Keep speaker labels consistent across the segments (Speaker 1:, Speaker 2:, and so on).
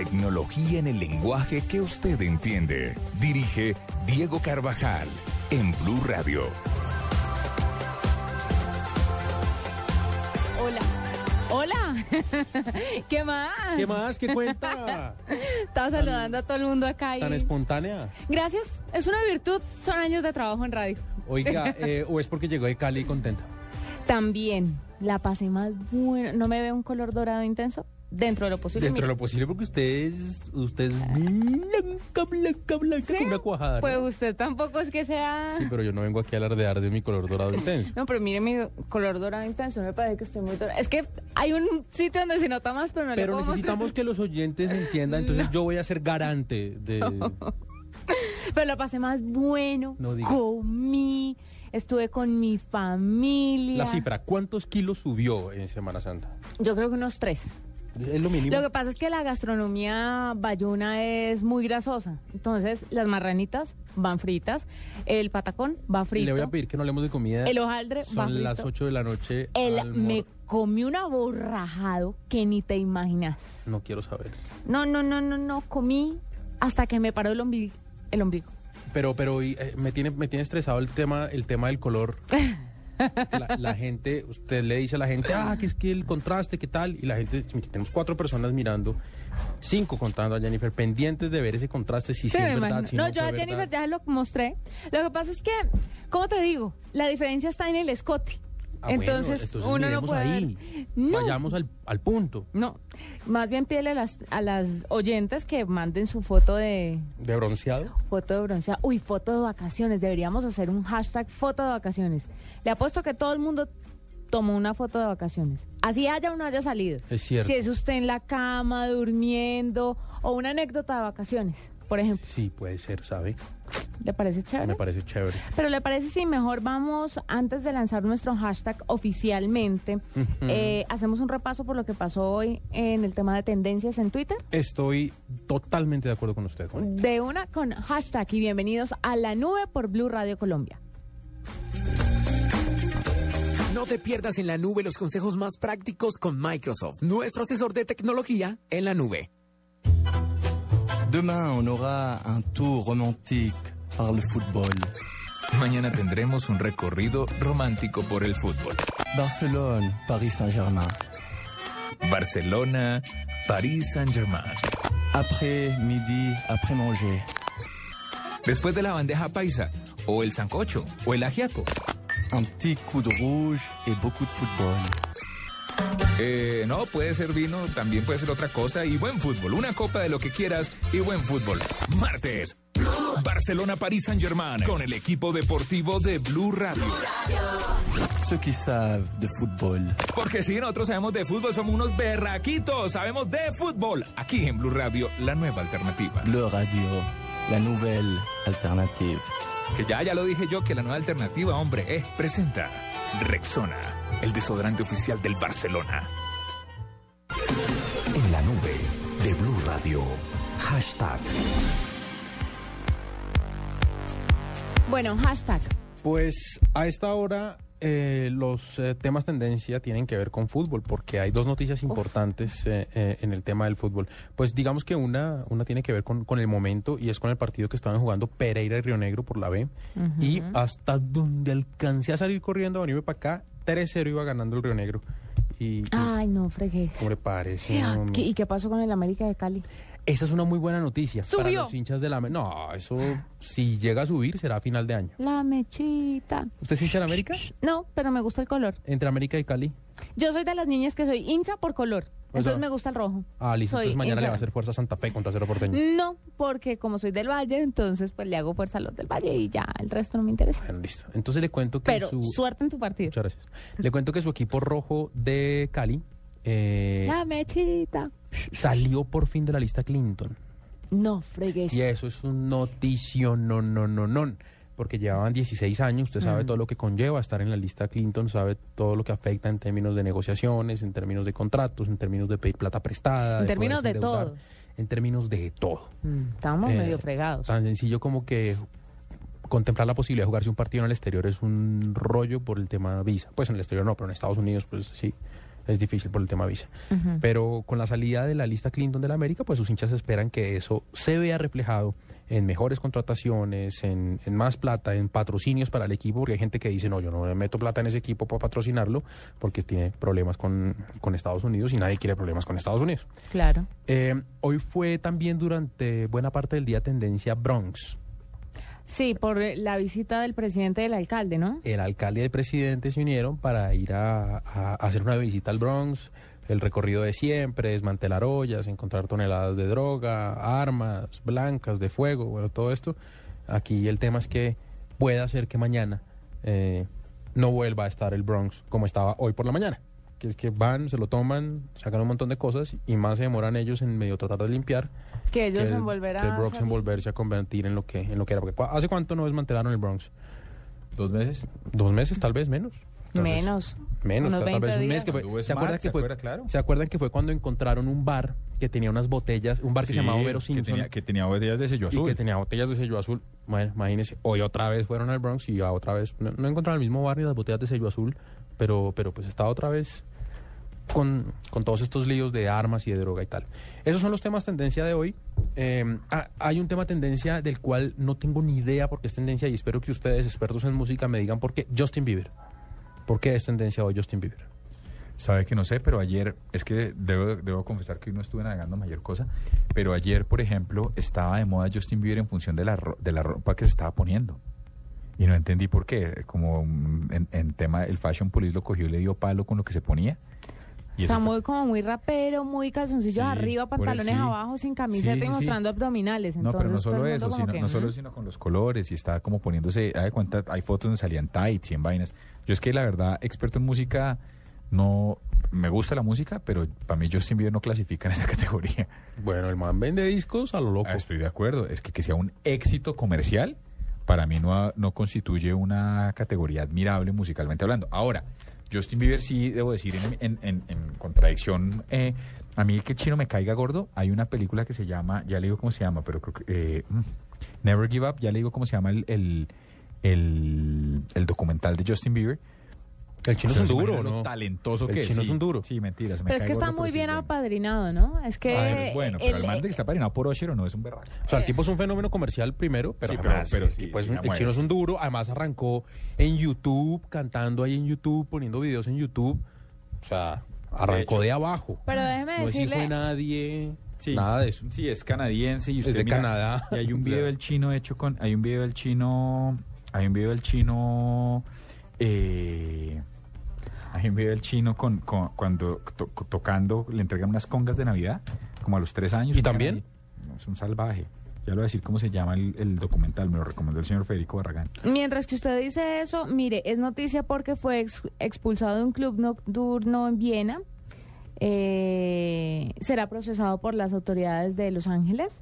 Speaker 1: Tecnología en el lenguaje que usted entiende. Dirige Diego Carvajal en Blue Radio.
Speaker 2: Hola. Hola. ¿Qué más?
Speaker 3: ¿Qué más? ¿Qué cuenta?
Speaker 2: Estaba saludando a todo el mundo acá. Y...
Speaker 3: ¿Tan espontánea?
Speaker 2: Gracias. Es una virtud. Son años de trabajo en radio.
Speaker 3: Oiga, eh, ¿o es porque llegó de Cali contenta?
Speaker 2: También la pasé más buena. ¿No me ve un color dorado intenso? Dentro de lo posible.
Speaker 3: Dentro de lo posible porque usted es, usted es blanca, blanca, blanca,
Speaker 2: ¿Sí?
Speaker 3: una cuajada. ¿no?
Speaker 2: Pues usted tampoco es que sea...
Speaker 3: Sí, pero yo no vengo aquí a alardear de mi color dorado intenso.
Speaker 2: No, pero mire mi color dorado intenso. Me parece que estoy muy dorada. Es que hay un sitio donde se nota más, pero no le
Speaker 3: Pero
Speaker 2: puedo mostrar.
Speaker 3: necesitamos que los oyentes entiendan, entonces yo voy a ser garante de...
Speaker 2: Pero la pasé más bueno.
Speaker 3: No diga.
Speaker 2: Comí. Estuve con mi familia.
Speaker 3: La cifra, ¿cuántos kilos subió en Semana Santa?
Speaker 2: Yo creo que unos tres.
Speaker 3: Es lo mínimo.
Speaker 2: Lo que pasa es que la gastronomía bayuna es muy grasosa. Entonces, las marranitas van fritas, el patacón va
Speaker 3: Y
Speaker 2: frito,
Speaker 3: le voy a pedir que no hablemos de comida.
Speaker 2: el hojaldre va
Speaker 3: Son
Speaker 2: frito.
Speaker 3: las 8 de la noche.
Speaker 2: El- me comí un aborrajado que ni te imaginas.
Speaker 3: No quiero saber.
Speaker 2: No, no, no, no, no. Comí hasta que me paró el ombligo. El ombligo.
Speaker 3: Pero, pero y, eh, me tiene, me tiene estresado el tema, el tema del color. La, la gente, usted le dice a la gente, ah, que es que el contraste, ¿qué tal? Y la gente, tenemos cuatro personas mirando, cinco contando a Jennifer, pendientes de ver ese contraste, si sí,
Speaker 2: Sí,
Speaker 3: es verdad, si
Speaker 2: no,
Speaker 3: no,
Speaker 2: yo a Jennifer
Speaker 3: verdad.
Speaker 2: ya lo mostré. Lo que pasa es que, ¿cómo te digo? La diferencia está en el escote.
Speaker 3: Ah, bueno,
Speaker 2: entonces, uno no puede
Speaker 3: ahí.
Speaker 2: ver. No.
Speaker 3: Vayamos al, al punto
Speaker 2: No, más bien pídele a las, a las oyentes que manden su foto de
Speaker 3: de bronceado.
Speaker 2: foto de bronceado. Uy, foto de vacaciones. Deberíamos hacer un hashtag foto de vacaciones. Le apuesto que todo el mundo tomó una foto de vacaciones. Así haya o no haya salido.
Speaker 3: Es cierto.
Speaker 2: Si es usted en la cama, durmiendo, o una anécdota de vacaciones, por ejemplo.
Speaker 3: Sí, puede ser, ¿sabe?
Speaker 2: ¿Le parece chévere?
Speaker 3: Me parece chévere.
Speaker 2: Pero le parece si mejor vamos, antes de lanzar nuestro hashtag oficialmente, eh, hacemos un repaso por lo que pasó hoy en el tema de tendencias en Twitter.
Speaker 3: Estoy totalmente de acuerdo con usted, Juan.
Speaker 2: De una con hashtag y bienvenidos a la nube por Blue Radio Colombia.
Speaker 4: No te pierdas en la nube los consejos más prácticos con Microsoft, nuestro asesor de tecnología en la nube.
Speaker 5: Demain, on aura un tour romantique par le football.
Speaker 1: Mañana tendremos un recorrido romántico por el fútbol.
Speaker 5: Barcelone, Paris Saint-Germain.
Speaker 1: Barcelona, París Saint-Germain.
Speaker 5: Après midi, après manger.
Speaker 1: Después de la bandeja paisa, o el sancocho, o el ajiaco.
Speaker 5: Un petit coup de rouge et beaucoup de football.
Speaker 1: Eh, no, puede ser vino, también puede ser otra cosa y buen fútbol. Una copa de lo que quieras y buen fútbol. Martes, Barcelona, París Saint-Germain con el equipo deportivo de Blue Radio.
Speaker 5: Ceux qui savent de football.
Speaker 1: Porque si nosotros sabemos de fútbol, somos unos berraquitos, sabemos de fútbol. Aquí en Blue Radio, la nueva alternativa.
Speaker 5: Bleu Radio, la nouvelle alternative.
Speaker 1: Que ya, ya lo dije yo, que la nueva alternativa, hombre, eh, presenta Rexona, el desodorante oficial del Barcelona.
Speaker 6: En la nube de Blue Radio. Hashtag.
Speaker 2: Bueno, hashtag.
Speaker 3: Pues a esta hora eh, los eh, temas tendencia tienen que ver con fútbol, porque hay dos noticias importantes eh, eh, en el tema del fútbol. Pues digamos que una, una tiene que ver con, con el momento y es con el partido que estaban jugando Pereira y Río Negro por la B. Y hasta donde alcancé a salir corriendo a venirme para acá, 3-0 iba ganando el Río Negro. Y,
Speaker 2: Ay, no, fregué.
Speaker 3: ¿cómo le parece?
Speaker 2: ¿Qué-
Speaker 3: hombre?
Speaker 2: qué- ¿Y qué pasó con el América de Cali?
Speaker 3: Esa es una muy buena noticia para los hinchas de la... Am- No, eso si llega a subir será a final de año.
Speaker 2: La mechita.
Speaker 3: ¿Usted es hincha de América?
Speaker 2: No, pero me gusta el color.
Speaker 3: Entre América y Cali.
Speaker 2: Yo soy de las niñas que soy hincha por color. Entonces
Speaker 3: sea,
Speaker 2: me gusta el rojo.
Speaker 3: Ah, listo.
Speaker 2: Soy
Speaker 3: Entonces mañana le va a hacer fuerza a Santa Fe contra Cero Porteño.
Speaker 2: No, porque como soy del Valle, entonces pues le hago fuerza a los del Valle y ya el resto no me interesa.
Speaker 3: Bueno, listo. Entonces le cuento que
Speaker 2: Pero
Speaker 3: su...
Speaker 2: suerte en tu partido.
Speaker 3: Muchas gracias. Le cuento que su equipo rojo de Cali eh,
Speaker 2: La mechita.
Speaker 3: salió por fin de la lista Clinton.
Speaker 2: No, fregues.
Speaker 3: Y eso es un noticio, no, no, no, no. Porque llevaban 16 años, usted
Speaker 2: Mm.
Speaker 3: sabe todo lo que conlleva estar en la lista Clinton, sabe todo lo que afecta en términos de negociaciones, en términos de contratos, en términos de pedir plata prestada.
Speaker 2: En términos de todo.
Speaker 3: En términos de todo.
Speaker 2: Mm, Estábamos
Speaker 3: Eh,
Speaker 2: medio fregados.
Speaker 3: Tan sencillo como que contemplar la posibilidad de jugarse un partido en el exterior es un rollo por el tema visa. Pues en el exterior no, pero en Estados Unidos pues sí, es difícil por el tema visa. Pero con la salida de la lista Clinton de la América, pues sus hinchas esperan que eso se vea reflejado en mejores contrataciones, en, en más plata, en patrocinios para el equipo, porque hay gente que dice, no, yo no me meto plata en ese equipo para patrocinarlo, porque tiene problemas con, con Estados Unidos y nadie quiere problemas con Estados Unidos.
Speaker 2: Claro.
Speaker 3: Eh, hoy fue también durante buena parte del día tendencia Bronx.
Speaker 2: Sí, por la visita del presidente del alcalde, ¿no?
Speaker 3: El alcalde y el presidente se unieron para ir a, hacer una visita al Bronx, el recorrido de siempre, desmantelar ollas, encontrar toneladas de droga, armas blancas, de fuego, bueno, todo esto. Aquí el tema es que puede hacer que mañana eh, no vuelva a estar el Bronx como estaba hoy por la mañana. Que es que van, se lo toman, sacan un montón de cosas y más se demoran ellos en medio tratar de limpiar
Speaker 2: Que ellos
Speaker 3: que el,
Speaker 2: en volver a
Speaker 3: que el Bronx
Speaker 2: salir.
Speaker 3: en volverse a convertir en lo que en lo que era. Porque, ¿cu- ¿Hace cuánto no desmantelaron el Bronx?
Speaker 7: ¿Dos meses?
Speaker 3: ¿Dos meses? Tal vez menos.
Speaker 7: Entonces,
Speaker 2: Menos.
Speaker 3: Menos, tal
Speaker 2: 20
Speaker 3: vez un mes que fue. ¿Se acuerdan que
Speaker 7: ¿se
Speaker 3: fue?
Speaker 7: acuerda? Claro.
Speaker 3: ¿Se acuerdan que fue cuando encontraron un bar que tenía unas botellas, un bar que se llamaba
Speaker 7: que
Speaker 3: Simpson
Speaker 7: tenía, que tenía botellas de sello
Speaker 3: y
Speaker 7: azul.
Speaker 3: que tenía botellas de sello azul? Bueno, imagínense, hoy otra vez fueron al Bronx y ya otra vez no, no encontraron el mismo bar ni las botellas de sello azul, pero pero pues estaba otra vez con, con todos estos líos de armas y de droga y tal. Esos son los temas tendencia de hoy. Eh, ah, hay un tema tendencia del cual no tengo ni idea porque es tendencia y espero que ustedes, expertos en música, me digan por qué. Justin Bieber. ¿Por qué es tendencia hoy Justin Bieber?
Speaker 7: Sabe que no sé, pero ayer, es que debo, debo confesar que hoy no estuve navegando mayor cosa, pero ayer, por ejemplo, estaba de moda Justin Bieber en función de la, ro- de la ropa que se estaba poniendo. Y no entendí por qué. Como en, en tema, el Fashion Police lo cogió y le dio palo con lo que se ponía. Y
Speaker 2: Está
Speaker 7: fue-
Speaker 2: muy como muy rapero, muy calzoncillos
Speaker 7: Sí,
Speaker 2: arriba, pantalones
Speaker 7: sí.
Speaker 2: abajo, sin camiseta
Speaker 7: Sí,
Speaker 2: y mostrando abdominales.
Speaker 7: No,
Speaker 2: Entonces,
Speaker 7: pero no
Speaker 2: todo
Speaker 7: solo eso, sino,
Speaker 2: que,
Speaker 7: no solo,
Speaker 2: mm.
Speaker 7: sino con los colores y estaba como poniéndose, de cuenta, hay fotos donde salían tights y en vainas. Yo es que la verdad, experto en música, no, me gusta la música, pero para mí Justin Bieber no clasifica en esa categoría.
Speaker 3: Bueno, el man vende discos a lo loco.
Speaker 7: Ah, estoy de acuerdo, es que que sea un éxito comercial, para mí no, no constituye una categoría admirable musicalmente hablando. Ahora, Justin Bieber sí, debo decir, en, en- en- en contradicción, eh, a mí que chino me caiga gordo, hay una película que se llama, ya le digo cómo se llama, pero creo que... eh, mm, Never Give Up, ya le digo cómo se llama el, el- el documental de Justin Bieber.
Speaker 3: El chino es un duro, ¿no?
Speaker 7: talentoso
Speaker 3: El
Speaker 7: que
Speaker 3: chino es un duro.
Speaker 7: Sí, mentiras. me
Speaker 2: Pero es que está muy
Speaker 7: es
Speaker 2: bien apadrinado, ¿no? Es que.
Speaker 7: Ah, pero es bueno, pero el,
Speaker 2: el-
Speaker 7: man de que está parinado por Osher o no es un berraco.
Speaker 3: O sea, el tipo es un fenómeno comercial primero, pero,
Speaker 7: Sí, pero-
Speaker 3: además,
Speaker 7: pero
Speaker 3: el,
Speaker 7: sí,
Speaker 3: tipo es un- el chino es un duro. Además arrancó en YouTube, cantando ahí en YouTube, poniendo videos en YouTube. O sea, arrancó de, abajo.
Speaker 2: Pero déjeme
Speaker 3: no es hijo de
Speaker 2: decirle.
Speaker 3: nadie,
Speaker 7: Sí,
Speaker 3: nada de eso.
Speaker 7: Sí, es canadiense y
Speaker 3: Es
Speaker 7: usted
Speaker 3: de
Speaker 7: mira,
Speaker 3: Canadá.
Speaker 7: Y hay un video del chino hecho con, hay un video del chino, hay un video del chino, eh, hay un video del chino con, con- cuando to- tocando le entregan unas congas de Navidad, como a los tres años.
Speaker 3: ¿Y también?
Speaker 7: es un salvaje. Ya le voy a decir cómo se llama el, el documental, me lo recomendó el señor Federico Barragán.
Speaker 2: Mientras que usted dice eso, mire, es noticia porque fue ex- expulsado de un club nocturno en Viena. Eh, será procesado por las autoridades de Los Ángeles.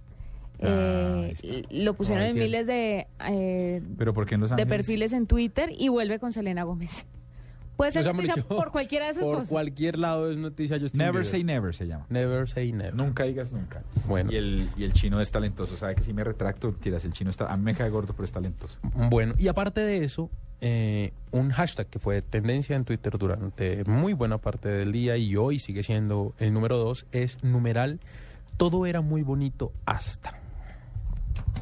Speaker 7: Ah,
Speaker 2: Eh,
Speaker 7: ahí
Speaker 2: lo pusieron
Speaker 3: No,
Speaker 2: en miles de, eh,
Speaker 7: Pero ¿por qué en Los
Speaker 2: de perfiles en Twitter y vuelve con Selena Gómez. Puede ser noticia por cualquiera de esas
Speaker 3: Por
Speaker 2: cosas.
Speaker 3: cualquier lado es noticia Justin
Speaker 7: Never
Speaker 3: Bieber.
Speaker 7: say never se llama.
Speaker 3: Never say never.
Speaker 7: Nunca digas nunca.
Speaker 3: Bueno.
Speaker 7: Y el, y el chino es talentoso, sabe que si me retracto, tiras, el chino está, a mí me cae gordo, pero es talentoso.
Speaker 3: Bueno, y aparte de eso, eh, un hashtag que fue tendencia en Twitter durante muy buena parte del día y hoy sigue siendo el número dos, es numeral, todo era muy bonito hasta.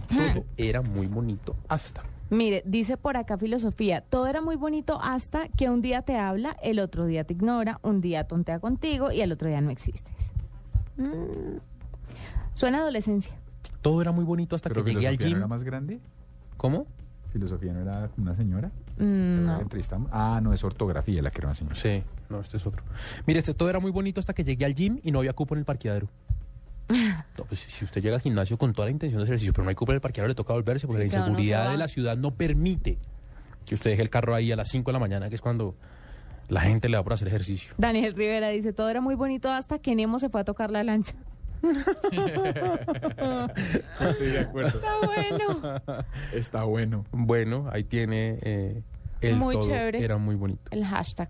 Speaker 3: Todo era muy bonito hasta.
Speaker 2: Mire, dice por acá filosofía, todo era muy bonito hasta que un día te habla, el otro día te ignora, un día tontea contigo y al otro día no existes. Mm. Suena adolescencia.
Speaker 3: Todo era muy bonito hasta
Speaker 7: Pero
Speaker 3: que llegué al
Speaker 7: filosofía no
Speaker 3: gym.
Speaker 7: era más grande?
Speaker 3: ¿Cómo?
Speaker 7: Filosofía no era una señora.
Speaker 2: Mm, no.
Speaker 7: entrevistamos. Ah, no, es ortografía la que era una señora.
Speaker 3: Sí, no, este es otro. Mire, este todo era muy bonito hasta que llegué al gym y no había cupo en el parqueadero. No, pues si usted llega al gimnasio con toda la intención de hacer ejercicio, pero no hay cupo en el parqueadero, le toca volverse porque
Speaker 2: Sí,
Speaker 3: la
Speaker 2: no
Speaker 3: inseguridad
Speaker 2: va.
Speaker 3: de la ciudad no permite que usted deje el carro ahí a las 5 de la mañana, que es cuando la gente le da por hacer ejercicio.
Speaker 2: Daniel Rivera dice, todo era muy bonito hasta que Nemo se fue a tocar la lancha.
Speaker 7: Estoy de acuerdo.
Speaker 2: Está bueno.
Speaker 7: Está bueno.
Speaker 3: Bueno, ahí tiene eh, el
Speaker 2: Muy
Speaker 3: todo
Speaker 2: chévere.
Speaker 3: era muy bonito.
Speaker 2: El hashtag.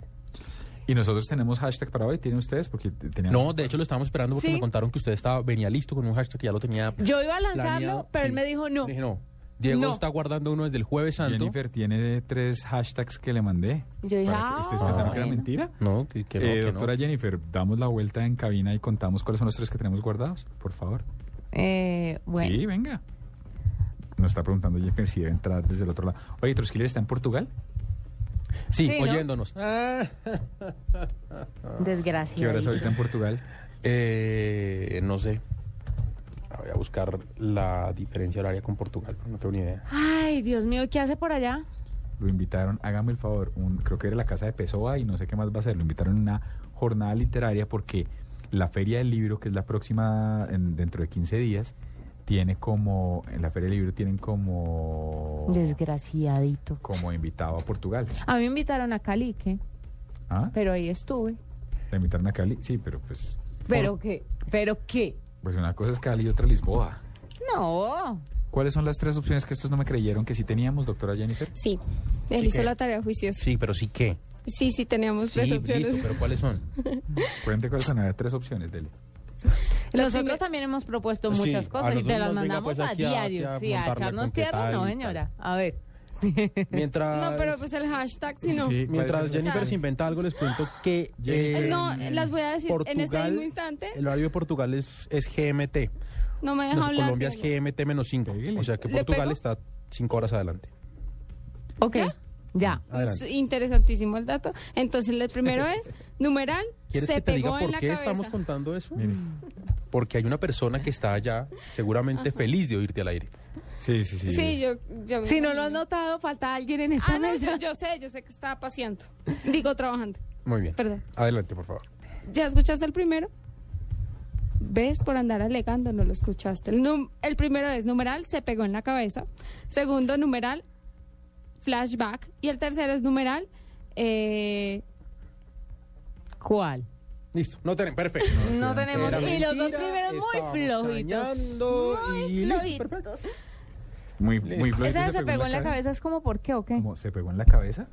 Speaker 7: Y nosotros tenemos hashtag para hoy. ¿Tienen ustedes? Porque tenían...
Speaker 3: No, de hecho lo estábamos esperando porque
Speaker 2: Sí.
Speaker 3: me contaron que usted estaba venía listo con un hashtag que ya lo tenía
Speaker 2: Yo iba a lanzarlo,
Speaker 3: planeado.
Speaker 2: pero él me dijo no.
Speaker 3: Dije, no. Diego
Speaker 2: No.
Speaker 3: está guardando uno desde el jueves santo.
Speaker 7: Jennifer tiene tres hashtags que le mandé.
Speaker 2: Yo dije, ah,
Speaker 7: ¿Ustedes pensaron que era
Speaker 2: bueno.
Speaker 7: mentira?
Speaker 3: No, que, que no,
Speaker 7: Eh,
Speaker 3: que no.
Speaker 7: doctora Jennifer, damos la vuelta en cabina y contamos cuáles son los tres que tenemos guardados, por favor.
Speaker 2: Eh, bueno.
Speaker 7: Sí, venga. Nos está preguntando Jennifer si debe entrar desde el otro lado. Oye, Trusquiller está en Portugal.
Speaker 3: Sí,
Speaker 2: Sí, ¿no?
Speaker 3: oyéndonos. Ah.
Speaker 7: ¿Qué
Speaker 2: Desgraciado.
Speaker 7: hora es ahorita en Portugal?
Speaker 3: Eh, no sé. Voy a buscar la diferencia horaria con Portugal, pero no tengo ni idea.
Speaker 2: Ay, Dios mío, ¿qué hace por allá?
Speaker 7: Lo invitaron, hágame el favor, un- creo que era la casa de Pessoa y no sé qué más va a ser. Lo invitaron a una jornada literaria porque la Feria del Libro, que es la próxima en- dentro de 15 días, tiene como, en la Feria del Libro tienen como,
Speaker 2: Desgraciadito.
Speaker 7: como invitado a Portugal.
Speaker 2: A mí me invitaron a Cali, ¿qué?
Speaker 7: ¿Ah?
Speaker 2: Pero ahí estuve.
Speaker 7: ¿La invitaron a Cali? Sí, pero pues,
Speaker 2: ¿Pero qué? ¿Pero qué?
Speaker 7: pues una cosa es Cali y otra Lisboa.
Speaker 2: No.
Speaker 7: ¿Cuáles son las tres opciones que estos no me creyeron que sí teníamos, doctora Jennifer?
Speaker 8: Sí, él hizo
Speaker 3: qué?
Speaker 8: la tarea juiciosa.
Speaker 3: Sí, pero sí que.
Speaker 8: Sí, sí, teníamos
Speaker 3: Sí,
Speaker 8: tres opciones.
Speaker 3: listo, pero ¿cuáles son?
Speaker 7: Cuente cuáles son, había tres opciones, Dele.
Speaker 2: Nosotros también hemos propuesto muchas cosas y te las
Speaker 3: venga,
Speaker 2: mandamos
Speaker 3: pues,
Speaker 2: a diario.
Speaker 3: aquí a
Speaker 2: sí, a echarnos tierra, no, señora. A ver.
Speaker 3: Mientras,
Speaker 8: No, pero pues el hashtag, si no.
Speaker 7: Sí.
Speaker 3: mientras
Speaker 7: ¿cuáles son las
Speaker 3: Jennifer se inventa algo, les cuento que... Eh,
Speaker 8: No, las voy a decir en este
Speaker 3: Portugal,
Speaker 8: mismo instante.
Speaker 3: El horario de Portugal es, es GMT.
Speaker 8: No me deja
Speaker 3: No,
Speaker 8: hablar.
Speaker 3: Colombia es. GMT menos 5.
Speaker 7: Pégale.
Speaker 3: O sea que
Speaker 8: ¿Le
Speaker 3: Portugal está 5 horas adelante.
Speaker 2: Ok. Ya.
Speaker 8: Es interesantísimo el dato. Entonces, el primero es, numeral,
Speaker 3: ¿Quieres
Speaker 8: se
Speaker 3: que te
Speaker 8: pegó
Speaker 3: diga
Speaker 8: en
Speaker 3: por
Speaker 8: la
Speaker 3: qué
Speaker 8: cabeza.
Speaker 3: estamos contando eso?
Speaker 7: Mire.
Speaker 3: Porque hay una persona que está allá seguramente feliz de oírte al aire.
Speaker 7: Sí, sí, sí.
Speaker 8: Sí, yo... yo
Speaker 2: Si no lo has notado, falta alguien en esta
Speaker 8: Ah, no,
Speaker 2: mesa.
Speaker 8: yo, yo sé, yo sé que estaba paseando. Digo, trabajando.
Speaker 3: Muy bien.
Speaker 8: Perdón.
Speaker 3: Adelante, por favor.
Speaker 8: ¿Ya escuchaste el primero? ¿Ves? Por andar alegando no lo escuchaste. El, num- el primero es numeral, se pegó en la cabeza. Segundo, numeral, flashback. Y el tercero es numeral, eh,
Speaker 2: ¿Cuál?
Speaker 3: Listo. No tenemos. Perfecto.
Speaker 2: No tenemos. Y los dos primeros muy flojitos. Muy
Speaker 3: y listo,
Speaker 2: flojitos.
Speaker 3: perfecto.
Speaker 7: Muy, muy flojito,
Speaker 2: de se pegó en la
Speaker 7: cabeza.
Speaker 2: cabeza es como, ¿por qué o qué?
Speaker 7: ¿Cómo? ¿Se pegó en la cabeza?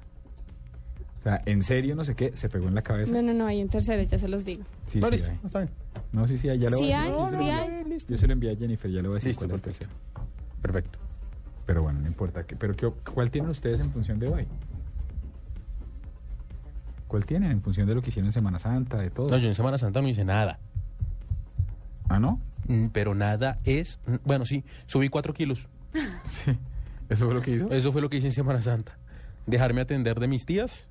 Speaker 7: O sea, ¿en serio no sé qué? ¿Se pegó en la cabeza?
Speaker 8: no, no, no, hay un tercero, ya se los digo.
Speaker 7: Sí,
Speaker 3: No,
Speaker 7: sí
Speaker 3: listo,
Speaker 7: hay.
Speaker 3: está bien.
Speaker 7: No, sí, sí hay. Ya le voy a
Speaker 8: hay,
Speaker 7: decir. yo se
Speaker 8: sí
Speaker 7: lo-
Speaker 8: hay.
Speaker 7: Yo se lo envié a Jennifer, ya le voy a decir
Speaker 3: Listo,
Speaker 7: cuál es el
Speaker 3: perfecto.
Speaker 7: tercero.
Speaker 3: Perfecto.
Speaker 7: Pero bueno, no importa. que- Pero ¿qué- ¿cuál tienen ustedes en función de hoy? ¿Cuál tienen en función de lo que hicieron en Semana Santa, de todo?
Speaker 3: No, yo en Semana Santa no hice nada.
Speaker 7: ¿Ah, no?
Speaker 3: Mm, Pero nada es. mm, Bueno, sí, subí 4 kilos.
Speaker 7: Sí. ¿Eso fue lo que hizo?
Speaker 3: Eso fue lo que hice en Semana Santa. Dejarme atender de mis tías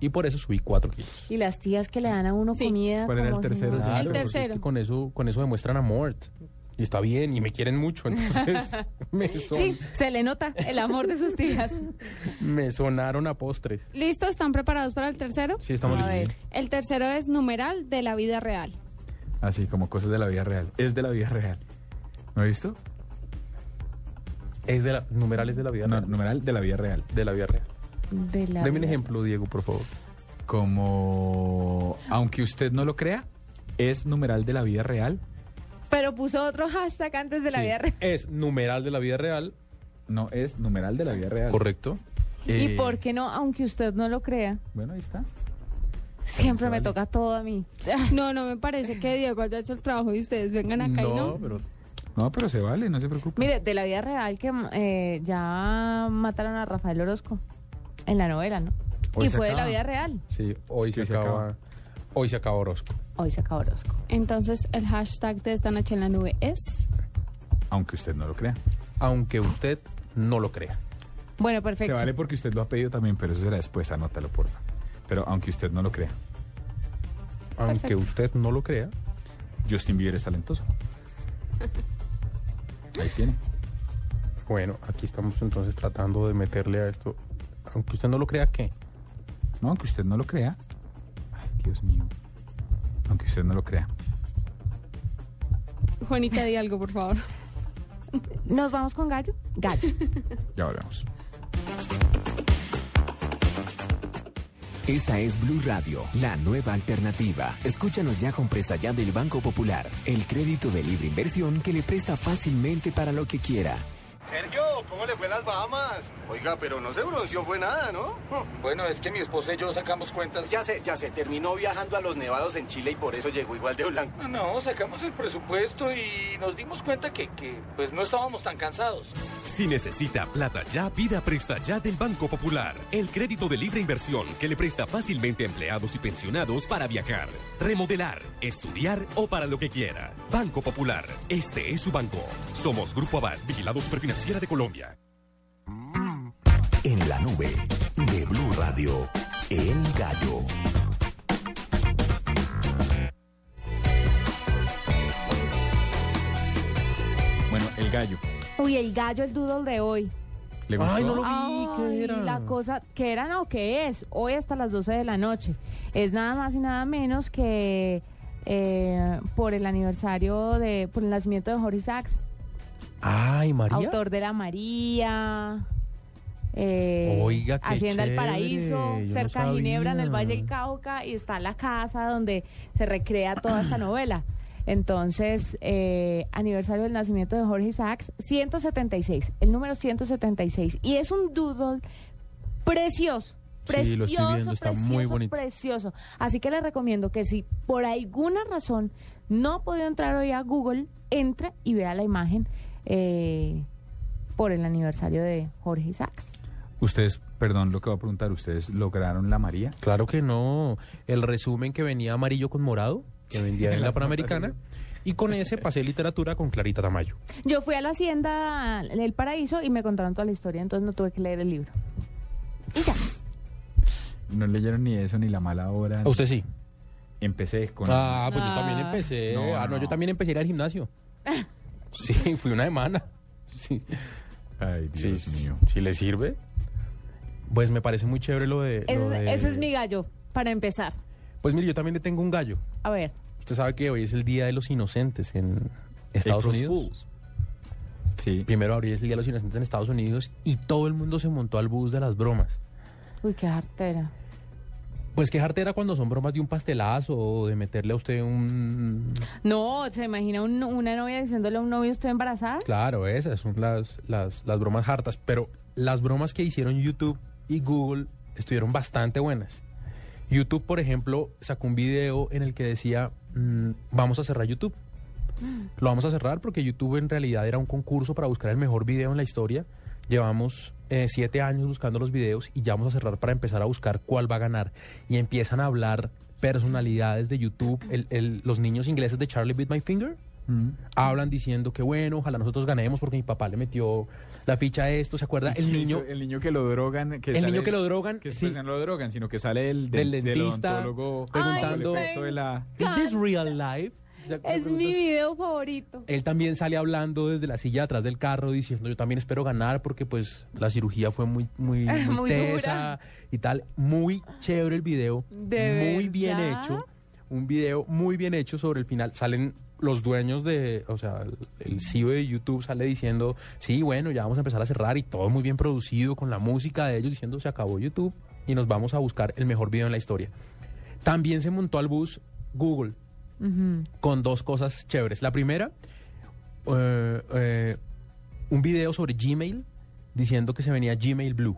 Speaker 3: y por eso subí 4 kilos.
Speaker 2: Y las tías que le dan a uno
Speaker 8: Sí.
Speaker 2: comida.
Speaker 7: ¿Cuál era el
Speaker 2: como si
Speaker 7: tercero?
Speaker 2: no-
Speaker 7: Claro,
Speaker 8: el
Speaker 3: pues es que
Speaker 8: tercero.
Speaker 3: con eso, con eso demuestran amor. Y está bien, y me quieren mucho. Entonces me, son-
Speaker 2: Sí, se le nota el amor de sus tías.
Speaker 3: me sonaron a postres.
Speaker 8: ¿Listo? ¿Están preparados para el tercero?
Speaker 3: Sí, estamos
Speaker 2: A
Speaker 3: listos.
Speaker 2: ver.
Speaker 8: El tercero es numeral de la vida real.
Speaker 7: Así como cosas de la vida real. Es de la vida real. ¿No he visto?
Speaker 3: Es de la, numerales de la vida
Speaker 7: No,
Speaker 3: real.
Speaker 7: numeral de la vida real.
Speaker 3: De la vida real.
Speaker 2: De la
Speaker 3: Deme un ejemplo, Diego, por favor.
Speaker 7: Como, aunque usted no lo crea, es numeral de la vida real.
Speaker 2: Pero puso otro hashtag antes de la
Speaker 3: Sí.
Speaker 2: vida real.
Speaker 3: Es numeral de la vida real.
Speaker 7: No, es numeral de la vida real.
Speaker 3: Correcto.
Speaker 2: ¿Y
Speaker 7: Eh,
Speaker 2: por qué no? Aunque usted no lo crea.
Speaker 7: Bueno, ahí está.
Speaker 2: Siempre me
Speaker 7: vale.
Speaker 2: toca todo a mí.
Speaker 8: No, no me parece que Diego haya hecho el trabajo y ustedes vengan acá y no.
Speaker 3: pero
Speaker 7: No, pero se vale, no se preocupe.
Speaker 2: Mire, de la vida real que eh, ya mataron a Rafael Orozco en la novela, ¿no?
Speaker 7: Hoy
Speaker 2: y fue de la vida real.
Speaker 3: sí, hoy
Speaker 7: Es
Speaker 3: se,
Speaker 7: se
Speaker 3: acaba,
Speaker 7: acaba.
Speaker 3: Hoy se acaba Orozco.
Speaker 2: Hoy se acabó Orozco.
Speaker 8: Entonces, el hashtag de esta noche en la nube es...
Speaker 7: Aunque usted no lo crea.
Speaker 3: Aunque usted no lo crea.
Speaker 2: Bueno, perfecto.
Speaker 7: Se vale porque usted lo ha pedido también, pero eso será después, anótalo, porfa. Pero aunque usted no lo crea,
Speaker 3: Aunque usted no lo crea.
Speaker 7: Justin Bieber es talentoso. Ahí tiene.
Speaker 3: Bueno, aquí estamos entonces tratando de meterle a esto. Aunque usted no lo crea, ¿qué?
Speaker 7: No, aunque usted no lo crea. Dios mío. Aunque usted no lo crea.
Speaker 8: Juanita, di algo, por favor.
Speaker 2: ¿Nos vamos con Gallo? Gallo.
Speaker 7: Ya volvemos.
Speaker 4: Esta es Blue Radio, la nueva alternativa. Escúchanos ya con Presta Ya del Banco Popular, el crédito de libre inversión que le presta fácilmente para lo que quiera.
Speaker 9: Sergio, ¿cómo le fue las Bahamas? Oiga, pero no se bronceó, fue nada, ¿no?
Speaker 10: Bueno, es que mi esposa y yo sacamos cuentas.
Speaker 9: Ya sé, ya sé, terminó viajando a los nevados en Chile y por eso llegó igual de blanco.
Speaker 10: No, sacamos el presupuesto y nos dimos cuenta que, que pues no estábamos tan cansados.
Speaker 11: Si necesita plata ya, pida Presta Ya del Banco Popular. El crédito de libre inversión que le presta fácilmente a empleados y pensionados para viajar, remodelar, estudiar o para lo que quiera. Banco Popular, este es su banco. Somos Grupo Aval, Vigilado Superfinanciera de Colombia.
Speaker 6: En la nube de Blue Radio, El Gallo.
Speaker 7: Bueno, el gallo.
Speaker 2: Uy, el gallo, el doodle de hoy.
Speaker 7: ¿Le gustó?
Speaker 3: Ay, no lo vi,
Speaker 2: Ay,
Speaker 3: ¿qué era?
Speaker 2: La cosa, que era no, que es, hoy hasta las 12 de la noche. Es nada más y nada menos que eh, por el aniversario de, por el nacimiento de Jorge Sachs,
Speaker 3: Ay, María.
Speaker 2: autor de La María. eh,
Speaker 3: Oiga, qué
Speaker 2: Hacienda del Paraíso,
Speaker 3: yo no
Speaker 2: cerca de Ginebra, en el. Valle del Cauca, y está la casa donde se recrea toda esta novela. Entonces, eh, aniversario del nacimiento de Jorge Sachs, 176, el número 176. Y es un doodle precioso.
Speaker 3: Sí,
Speaker 2: Precioso,
Speaker 3: lo estoy viendo, está muy
Speaker 2: precioso,
Speaker 3: bonito.
Speaker 2: precioso. Así que les recomiendo que si por alguna razón no ha podido entrar hoy a Google, entre y vea la imagen eh, por el aniversario de Jorge Sachs.
Speaker 7: Ustedes, perdón lo que voy a preguntar, ¿ustedes lograron la María?
Speaker 3: Claro que no. El resumen que venía amarillo con morado, que vendía en la Panamericana. Y con ese pasé literatura con Clarita Tamayo.
Speaker 2: Yo fui a la hacienda del paraíso y me contaron toda la historia, entonces no tuve que leer el libro. Y ya.
Speaker 7: No leyeron ni eso, ni la mala hora.
Speaker 3: ¿A usted sí?
Speaker 7: Empecé con...
Speaker 3: Ah, pues yo
Speaker 2: Ah.
Speaker 3: también empecé.
Speaker 7: No,
Speaker 3: ah, no,
Speaker 7: no.
Speaker 3: yo también empecé a ir al gimnasio. Sí, fui una semana. Sí,
Speaker 7: Ay, Dios
Speaker 3: sí,
Speaker 7: mío.
Speaker 3: Si le sirve. Pues me parece muy chévere lo de... lo
Speaker 2: Ese,
Speaker 3: de-
Speaker 2: ese es mi gallo, para empezar.
Speaker 3: Pues mire, yo también le tengo un gallo.
Speaker 2: A ver.
Speaker 3: Usted sabe que hoy es el Día de los Inocentes en Estados
Speaker 7: April
Speaker 3: Unidos.
Speaker 7: Fools. Sí.
Speaker 3: Primero de abril es el Día de los Inocentes en Estados Unidos y todo el mundo se montó al bus de las bromas.
Speaker 2: Uy, qué jartera.
Speaker 3: Pues qué jartera cuando son bromas de un pastelazo o de meterle a usted un...
Speaker 2: No, ¿se imagina un- una novia diciéndole a un novio estoy embarazada?
Speaker 3: Claro, esas son las, las, las bromas hartas, pero las bromas que hicieron YouTube y Google estuvieron bastante buenas. YouTube, por ejemplo, sacó un video en el que decía, mm, vamos a cerrar YouTube. Lo vamos a cerrar porque YouTube en realidad era un concurso para buscar el mejor video en la historia. Llevamos eh, siete años buscando los videos y ya vamos a cerrar para empezar a buscar cuál va a ganar. Y empiezan a hablar personalidades de YouTube, el- el- los niños ingleses de Charlie Beat My Finger.
Speaker 7: Mm.
Speaker 3: Hablan diciendo que bueno, ojalá nosotros ganemos porque mi papá le metió la ficha a esto, ¿se acuerda? El niño,
Speaker 7: El niño que lo drogan. Que
Speaker 3: el niño que lo drogan,
Speaker 7: Que
Speaker 3: sí,
Speaker 7: después no lo drogan, sino que sale el
Speaker 3: Del
Speaker 7: del,
Speaker 3: dentista preguntando-
Speaker 7: con el efecto de la...
Speaker 3: ¿Is this real life?
Speaker 8: Es mi video favorito.
Speaker 3: Él también sale hablando desde la silla atrás del carro diciendo yo también espero ganar porque pues la cirugía fue muy muy, muy
Speaker 2: Muy
Speaker 3: tesa y tal. Muy chévere el video,
Speaker 2: ¿De
Speaker 3: muy bien hecho. Un video muy bien hecho sobre el final. Salen los dueños de, o sea, el, CEO de YouTube sale diciendo, sí, bueno, ya vamos a empezar a cerrar y todo muy bien producido con la música de ellos diciendo se acabó YouTube y nos vamos a buscar el mejor video en la historia. También se montó al bus Google con dos cosas chéveres. La primera, eh, eh, un video sobre Gmail diciendo que se venía Gmail Blue.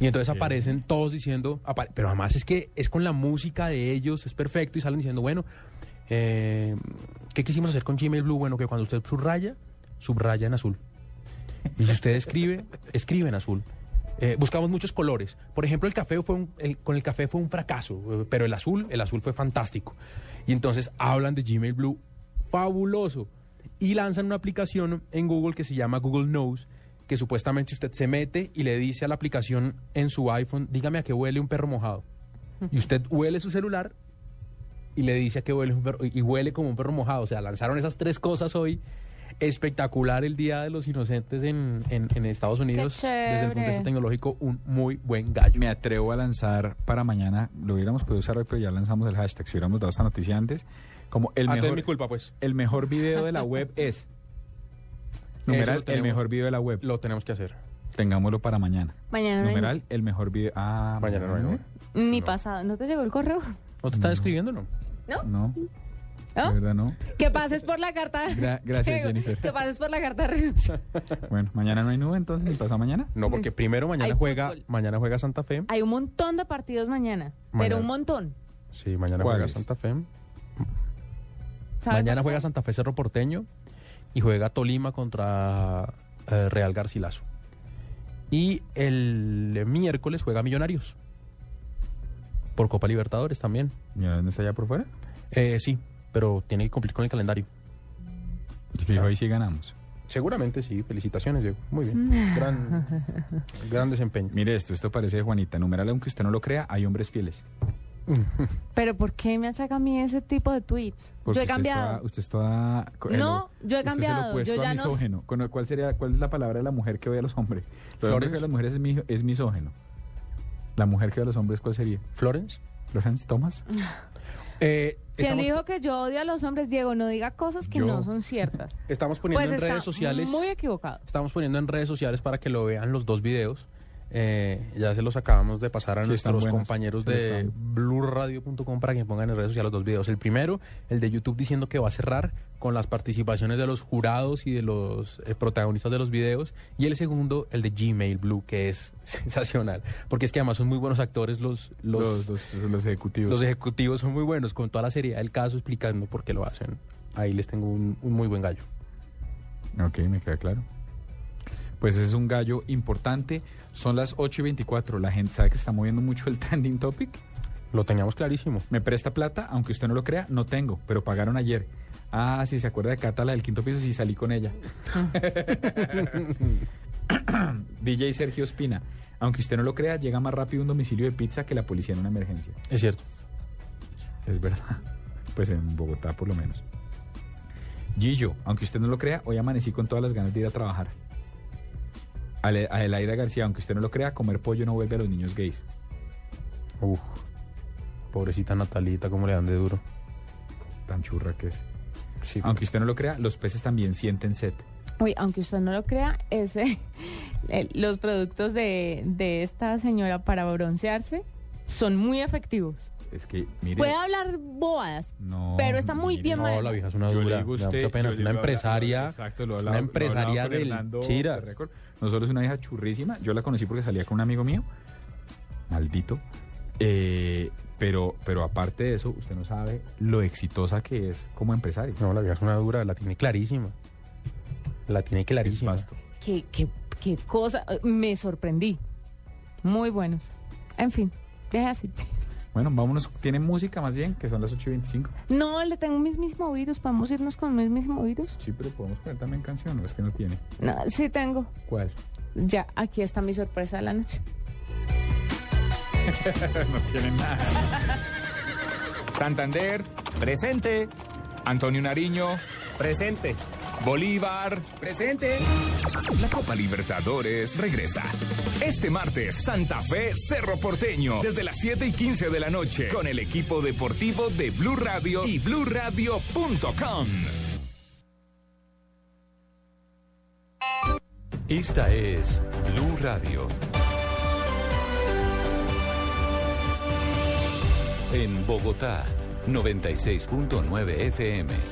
Speaker 3: Y entonces aparecen todos diciendo, pero además es que es con la música de ellos, es perfecto, y salen diciendo, bueno, eh, ¿qué quisimos hacer con Gmail Blue? Bueno, que cuando usted subraya, subraya en azul. Y si usted escribe, escribe en azul. Eh, buscamos muchos colores. Por ejemplo, el café fue un, con el café fue un fracaso, eh, pero el azul, el azul fue fantástico. Y entonces hablan de Gmail Blue, fabuloso. Y lanzan una aplicación en Google que se llama Google Knows, que supuestamente usted se mete y le dice a la aplicación en su iPhone, dígame a qué huele un perro mojado. Y usted huele su celular y le dice a qué huele un perro, y huele como un perro mojado. O sea, lanzaron esas tres cosas hoy espectacular el Día de los Inocentes en, en- en Estados Unidos. Desde el punto de vista tecnológico, un muy buen gallo.
Speaker 7: Me atrevo a lanzar para mañana, lo hubiéramos podido usar hoy, pero ya lanzamos el hashtag, si hubiéramos dado esta noticia antes, como el
Speaker 3: Ah, entonces
Speaker 7: mejor,
Speaker 3: mi culpa, pues.
Speaker 7: el mejor video de la web es... Numeral,
Speaker 3: lo
Speaker 7: el
Speaker 3: tenemos.
Speaker 7: mejor video de la web.
Speaker 3: Lo tenemos que hacer.
Speaker 7: Tengámoslo para mañana.
Speaker 2: Mañana
Speaker 7: Numeral, el mejor video... Ah,
Speaker 3: Mañana no hay, ¿no?
Speaker 2: Ni pasado. ¿No te llegó el correo?
Speaker 3: ¿No te estás escribiendo, no?
Speaker 2: ¿No?
Speaker 7: No,
Speaker 2: ¿No?
Speaker 7: de verdad no.
Speaker 8: Que pases por la carta.
Speaker 7: Gra- gracias, Jennifer.
Speaker 8: Que pases por la carta de renuncia.
Speaker 7: Bueno, mañana no hay nube, entonces, ni pasado mañana.
Speaker 3: No, porque primero mañana
Speaker 2: Hay
Speaker 3: juega,
Speaker 2: fútbol.
Speaker 3: mañana juega Santa Fe.
Speaker 2: Hay un montón de partidos mañana.
Speaker 3: Mañana.
Speaker 2: Pero un montón.
Speaker 3: Sí, mañana juega. Santa Fe.
Speaker 2: ¿Sabes
Speaker 3: Mañana juega? Santa Fe Cerro Porteño y juega Tolima contra eh, Real Garcilaso. Y el miércoles juega Millonarios. Por Copa Libertadores también.
Speaker 7: ¿Ya no está allá por fuera?
Speaker 3: Eh, sí, pero tiene que cumplir con el calendario.
Speaker 7: Y fijo, ahí sí ganamos.
Speaker 3: Seguramente sí. Felicitaciones, Diego. Muy bien. Gran, gran desempeño.
Speaker 7: Mire esto, esto parece de Juanita. Numeral, aunque usted no lo crea, hay hombres fieles.
Speaker 2: Pero ¿por qué me achaca a mí ese tipo de tweets?
Speaker 7: Porque
Speaker 2: yo he
Speaker 7: usted
Speaker 2: cambiado.
Speaker 7: está- Usted está... eh,
Speaker 2: No, yo he
Speaker 7: usted
Speaker 2: cambiado,
Speaker 7: lo
Speaker 2: yo
Speaker 7: a
Speaker 2: ya no-
Speaker 7: ¿Cuál, sería, ¿Cuál es la palabra de la mujer que ve a los hombres? Lo de hombre que ve a las mujeres es, mi- es misógeno. La mujer que ve a los hombres, ¿cuál sería?
Speaker 3: ¿Florence?
Speaker 7: ¿Florence Thomas?
Speaker 3: Eh,
Speaker 2: ¿Quién
Speaker 3: estamos,
Speaker 2: dijo que yo odio a los hombres, Diego? No diga cosas que
Speaker 7: Yo.
Speaker 2: no son ciertas.
Speaker 3: estamos poniendo
Speaker 2: Pues
Speaker 3: en
Speaker 2: está
Speaker 3: redes sociales.
Speaker 2: muy equivocado.
Speaker 3: Estamos poniendo en redes sociales para que lo vean los dos videos. Eh, ya se los acabamos de pasar a
Speaker 7: Sí,
Speaker 3: nuestros compañeros de blurradio.com para que pongan en redes sociales los dos videos. El primero, el de YouTube diciendo que va a cerrar con las participaciones de los jurados y de los eh, protagonistas de los videos. Y el segundo, el de Gmail Blue, que es sensacional. Porque es que además son muy buenos actores los, los,
Speaker 7: Los, los, los ejecutivos.
Speaker 3: los ejecutivos, son muy buenos, con toda la seriedad del caso explicando por qué lo hacen. Ahí les tengo un, un muy buen gallo.
Speaker 7: Ok, me queda claro. Pues ese es un gallo importante. Son las 8 y 24. La gente sabe que se está moviendo mucho el trending topic.
Speaker 3: Lo teníamos clarísimo.
Speaker 7: Me presta plata, aunque usted no lo crea, no tengo, pero pagaron ayer. Ah, sí, se acuerda de Cata, la del quinto piso, sí salí con ella. DJ Sergio Espina. Aunque usted no lo crea, llega más rápido un domicilio de pizza que la policía en una emergencia.
Speaker 3: Es cierto.
Speaker 7: Es verdad. Pues en Bogotá, por lo menos. Gillo, aunque usted no lo crea, hoy amanecí con todas las ganas de ir a trabajar. Ale- Adelaida García, aunque usted no lo crea, comer pollo no vuelve a los niños gays.
Speaker 3: Uf, pobrecita Natalita, cómo le dan de duro.
Speaker 7: Tan churra que es.
Speaker 3: Sí,
Speaker 7: Aunque usted no lo crea, los peces también sienten sed.
Speaker 2: Uy, aunque usted no lo crea, ese, el- los productos de, de esta señora para broncearse son muy efectivos.
Speaker 7: Es que, mire.
Speaker 2: Puede hablar bobadas,
Speaker 7: No,
Speaker 2: pero está muy
Speaker 7: mire,
Speaker 2: bien
Speaker 3: no, la vieja es una dura. mucha pena,
Speaker 7: yo
Speaker 3: es una empresaria.
Speaker 7: Exacto, lo
Speaker 3: es
Speaker 7: hablaba-
Speaker 3: una empresaria del
Speaker 7: Hernando
Speaker 3: Chiras.
Speaker 7: No solo es una hija churrísima, yo la conocí porque salía con un amigo mío, maldito. Eh, pero, pero aparte de eso, usted no sabe lo exitosa que es como empresaria.
Speaker 3: No, la vieja es una dura, la tiene clarísima. La tiene clarísima.
Speaker 7: Pasto.
Speaker 2: Qué, qué, qué cosa, me sorprendí. Muy bueno. En fin, deje así.
Speaker 7: Bueno, vámonos. ¿Tiene música más bien? Que son las 8 y 25.
Speaker 2: No, le tengo mis mismo virus. ¿Podemos irnos con mis mismo virus?
Speaker 7: Sí, pero podemos poner también canción, ¿o es que no tiene?
Speaker 2: No, sí tengo.
Speaker 7: ¿Cuál?
Speaker 2: Ya, aquí está mi sorpresa de la noche.
Speaker 7: no tiene nada.
Speaker 1: Santander, presente. Antonio Nariño, presente. Bolívar, presente. La Copa Libertadores regresa. Este martes, Santa Fe, Cerro Porteño, desde las 7 y 15 de la noche, con el equipo deportivo de Blue Radio y BlueRadio.com.
Speaker 6: Esta es Blue Radio. En Bogotá, 96.9 FM.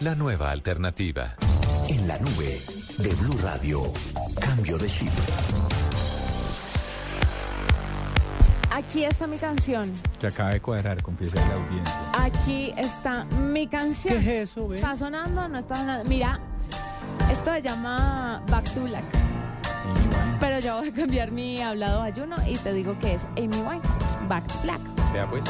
Speaker 6: La nueva alternativa.
Speaker 4: En la nube de Blue Radio. Cambio de chip.
Speaker 2: Aquí está mi canción.
Speaker 7: Que acaba de cuadrar, confiesa la audiencia.
Speaker 2: Aquí está mi canción.
Speaker 12: ¿Qué es eso, ve?
Speaker 2: ¿Está sonando? No está sonando. Mira, esto se llama Back to Black.
Speaker 7: Amy Winehouse.
Speaker 2: Pero yo voy a cambiar mi hablado a Juno y te digo que es Amy Winehouse. Back to Black.
Speaker 12: Vea pues.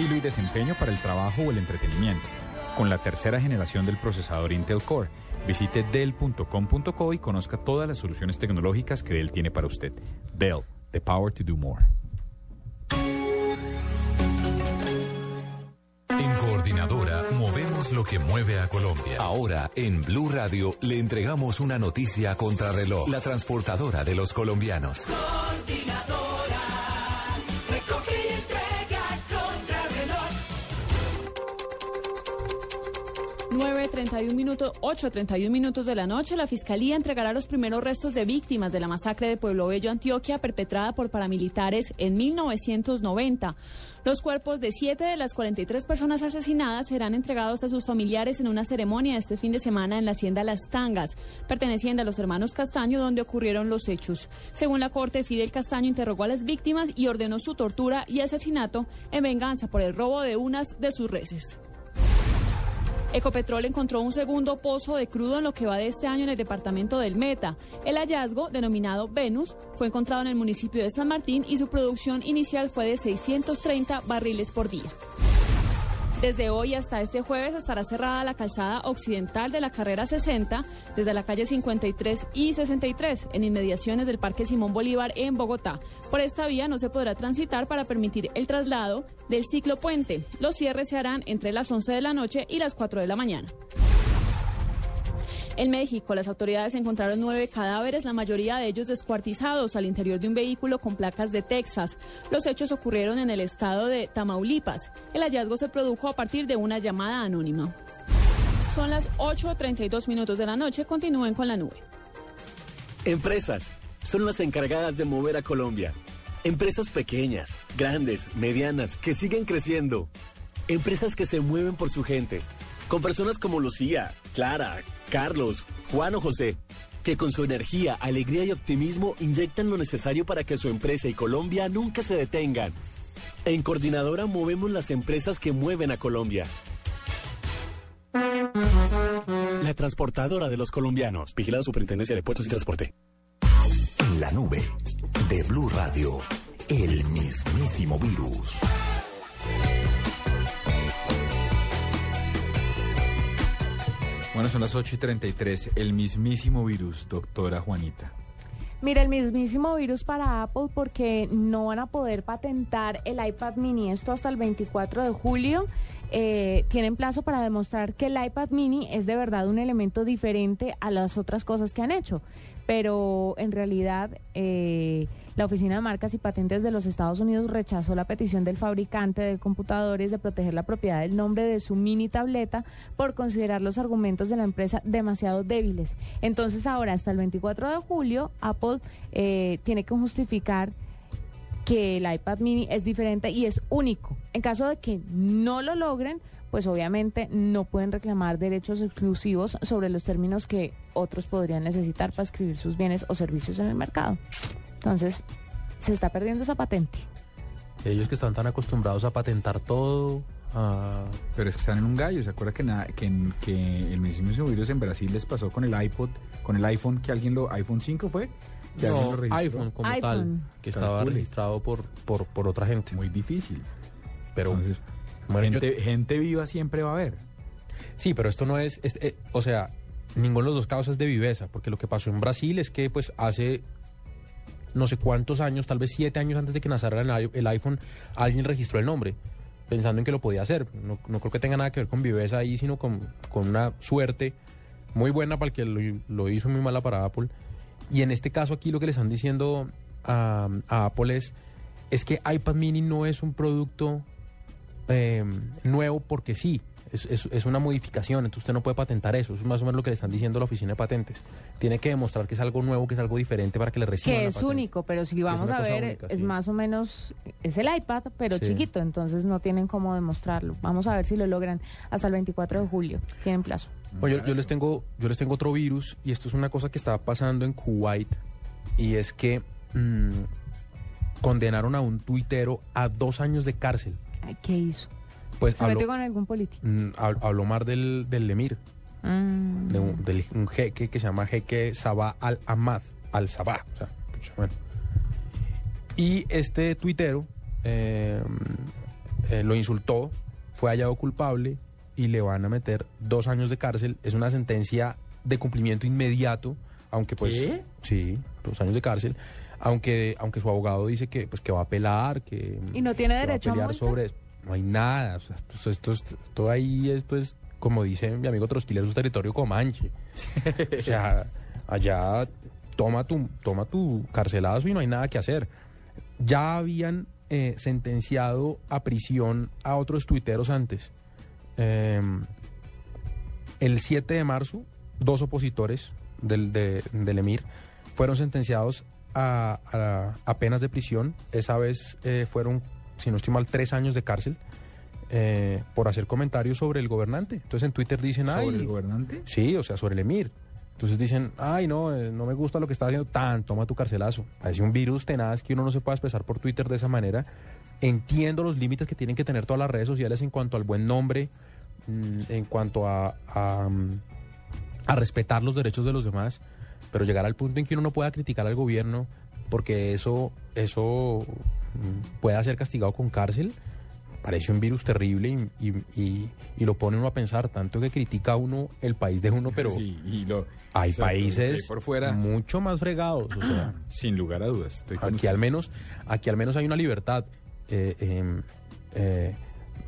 Speaker 7: Y desempeño para el trabajo o el entretenimiento. Con la tercera generación del procesador Intel Core. Visite dell.com.co y conozca todas las soluciones tecnológicas que Dell tiene para usted. Dell, the power to do more.
Speaker 13: En Coordinadora movemos lo que mueve a Colombia. Ahora, en Blue Radio, le entregamos una noticia contrarreloj. La transportadora de los colombianos.
Speaker 14: 9.31 minutos, 8.31 minutos de la noche, la Fiscalía entregará los primeros restos de víctimas de la masacre de Pueblo Bello, Antioquia, perpetrada por paramilitares en 1990. Los cuerpos de siete de las 43 personas asesinadas serán entregados a sus familiares en una ceremonia este fin de semana en la hacienda Las Tangas, perteneciente a los hermanos Castaño, donde ocurrieron los hechos. Según la Corte, Fidel Castaño interrogó a las víctimas y ordenó su tortura y asesinato en venganza por el robo de unas de sus reses. Ecopetrol encontró un segundo pozo de crudo en lo que va de este año en el departamento del Meta. El hallazgo, denominado Venus, fue encontrado en el municipio de San Martín y su producción inicial fue de 630 barriles por día. Desde hoy hasta este jueves estará cerrada la calzada occidental de la carrera 60 desde la calle 53 y 63 en inmediaciones del Parque Simón Bolívar en Bogotá. Por esta vía no se podrá transitar para permitir el traslado del ciclo puente. Los cierres se harán entre las 11 de la noche y las 4 de la mañana. En México, las autoridades encontraron nueve cadáveres, la mayoría de ellos descuartizados al interior de un vehículo con placas de Texas. Los hechos ocurrieron en el estado de Tamaulipas. El hallazgo se produjo a partir de una llamada anónima. Son las 8.32 minutos de la noche. Continúen con la nube.
Speaker 15: Empresas son las encargadas de mover a Colombia. Empresas pequeñas, grandes, medianas, que siguen creciendo. Empresas que se mueven por su gente. Con personas como Lucía, Clara, Carlos, Juan o José, que con su energía, alegría y optimismo inyectan lo necesario para que su empresa y Colombia nunca se detengan. En Coordinadora movemos las empresas que mueven a Colombia. La transportadora de los colombianos. Vigilada Superintendencia de Puertos y Transporte.
Speaker 6: En la nube de Blue Radio, el mismísimo virus.
Speaker 7: Bueno, son las 8 y 33. El mismísimo virus, doctora Juanita.
Speaker 2: Mira, el mismísimo virus para Apple porque no van a poder patentar el iPad mini. Esto hasta el 24 de julio. Eh, tienen plazo para demostrar que el iPad mini es de verdad un elemento diferente a las otras cosas que han hecho. Pero en realidad... Eh, la Oficina de Marcas y Patentes de los Estados Unidos rechazó la petición del fabricante de computadores de proteger la propiedad del nombre de su mini tableta por considerar los argumentos de la empresa demasiado débiles. Entonces ahora, hasta el 24 de julio, Apple eh, tiene que justificar que el iPad mini es diferente y es único. En caso de que no lo logren, pues obviamente no pueden reclamar derechos exclusivos sobre los términos que otros podrían necesitar para escribir sus bienes o servicios en el mercado. Entonces, se está perdiendo esa patente.
Speaker 3: Ellos que están tan acostumbrados a patentar todo. a-
Speaker 7: Pero es que están en un gallo. ¿Se acuerda que, na- que, en- que el mismísimo virus en Brasil les pasó con el iPod, con el iPhone, que alguien lo. iPhone 5 fue? Que alguien
Speaker 3: No,
Speaker 7: lo registró?
Speaker 3: iPhone como
Speaker 2: iPhone.
Speaker 3: tal, que estaba
Speaker 7: Calcule.
Speaker 3: registrado por, por, por otra gente.
Speaker 7: Muy difícil.
Speaker 3: Pero,
Speaker 7: Entonces,
Speaker 3: bueno, yo-
Speaker 7: gente, gente viva siempre va a haber.
Speaker 3: Sí, pero esto no es, es- eh, o sea, ninguno de los dos casos es de viveza, porque lo que pasó en Brasil es que pues hace no sé cuántos años, tal vez siete años antes de que naciera el, iPhone, alguien registró el nombre, pensando en que lo podía hacer. No, creo que tenga nada que ver con viveza ahí, sino con, con una suerte muy buena para el que lo, hizo, muy mala para Apple. Y en este caso aquí lo que le están diciendo a, a Apple es, es que iPad mini no es un producto eh, nuevo porque sí. Es, es- es una modificación, entonces usted no puede patentar eso. Eso es más o menos lo que le están diciendo a la oficina de patentes. Tiene que demostrar que es algo nuevo, que es algo diferente para que le reciban
Speaker 2: Que
Speaker 3: la
Speaker 2: es
Speaker 3: patente.
Speaker 2: único, pero si vamos a ver,
Speaker 3: única,
Speaker 2: es
Speaker 3: sí.
Speaker 2: más o menos, es el iPad, pero
Speaker 3: Sí.
Speaker 2: chiquito, entonces no tienen cómo demostrarlo. Vamos a ver si lo logran hasta el 24 de julio. Tienen plazo.
Speaker 3: Bueno, yo, yo les tengo, yo les tengo otro virus y esto es una cosa que está pasando en Kuwait y es que mm, condenaron a un tuitero a dos años de cárcel.
Speaker 2: ¿Qué hizo?
Speaker 3: Pues
Speaker 2: ¿Se
Speaker 3: habló,
Speaker 2: metió con algún político?
Speaker 3: mm, hab- habló mal del, del emir,
Speaker 2: Mm.
Speaker 3: de un, del- un jeque que se llama jeque Sabah al-Ahmad, al-Sabah. o sea, pucha, bueno. Y este tuitero eh, eh, lo insultó, fue hallado culpable y le van a meter dos años de cárcel. Es una sentencia de cumplimiento inmediato, aunque pues...
Speaker 7: ¿Qué?
Speaker 3: Sí, dos años de cárcel. Aunque, aunque su abogado dice que, pues, que va a apelar, que...
Speaker 2: ¿Y no tiene derecho a
Speaker 3: pelear
Speaker 2: multa?
Speaker 3: sobre eso. No hay nada. o sea, esto, esto, esto- esto ahí, es, como dice mi amigo Trotskiller, es un territorio comanche. o sea, allá toma tu, toma tu carcelazo y no hay nada que hacer. Ya habían eh, sentenciado a prisión a otros tuiteros antes. Eh, el 7 de marzo, dos opositores del, de- del Emir fueron sentenciados a, a- a penas de prisión. Esa vez eh, fueron, si no estoy mal, tres años de cárcel eh, por hacer comentarios sobre el gobernante. Entonces en Twitter dicen,
Speaker 7: ¿Sobre
Speaker 3: ay,
Speaker 7: el gobernante?
Speaker 3: Sí, o sea, sobre el Emir. Entonces dicen, ay, no, eh, no me gusta lo que está haciendo, tan, toma tu carcelazo. Parece un virus tenaz que uno no se puede expresar por Twitter de esa manera. Entiendo los límites que tienen que tener todas las redes sociales en cuanto al buen nombre mm, en cuanto a, a, mm, a respetar los derechos de los demás, pero llegar al punto en que uno no pueda criticar al gobierno porque eso, eso pueda ser castigado con cárcel, parece un virus terrible y, y- y- y lo pone uno a pensar, tanto que critica uno el país de uno, pero
Speaker 7: Sí, y lo-
Speaker 3: hay
Speaker 7: exacto,
Speaker 3: países
Speaker 7: por fuera.
Speaker 3: mucho más fregados, o sea,
Speaker 7: Sin lugar a dudas. estoy
Speaker 3: aquí al menos, aquí al menos hay una libertad. Eh, em, eh,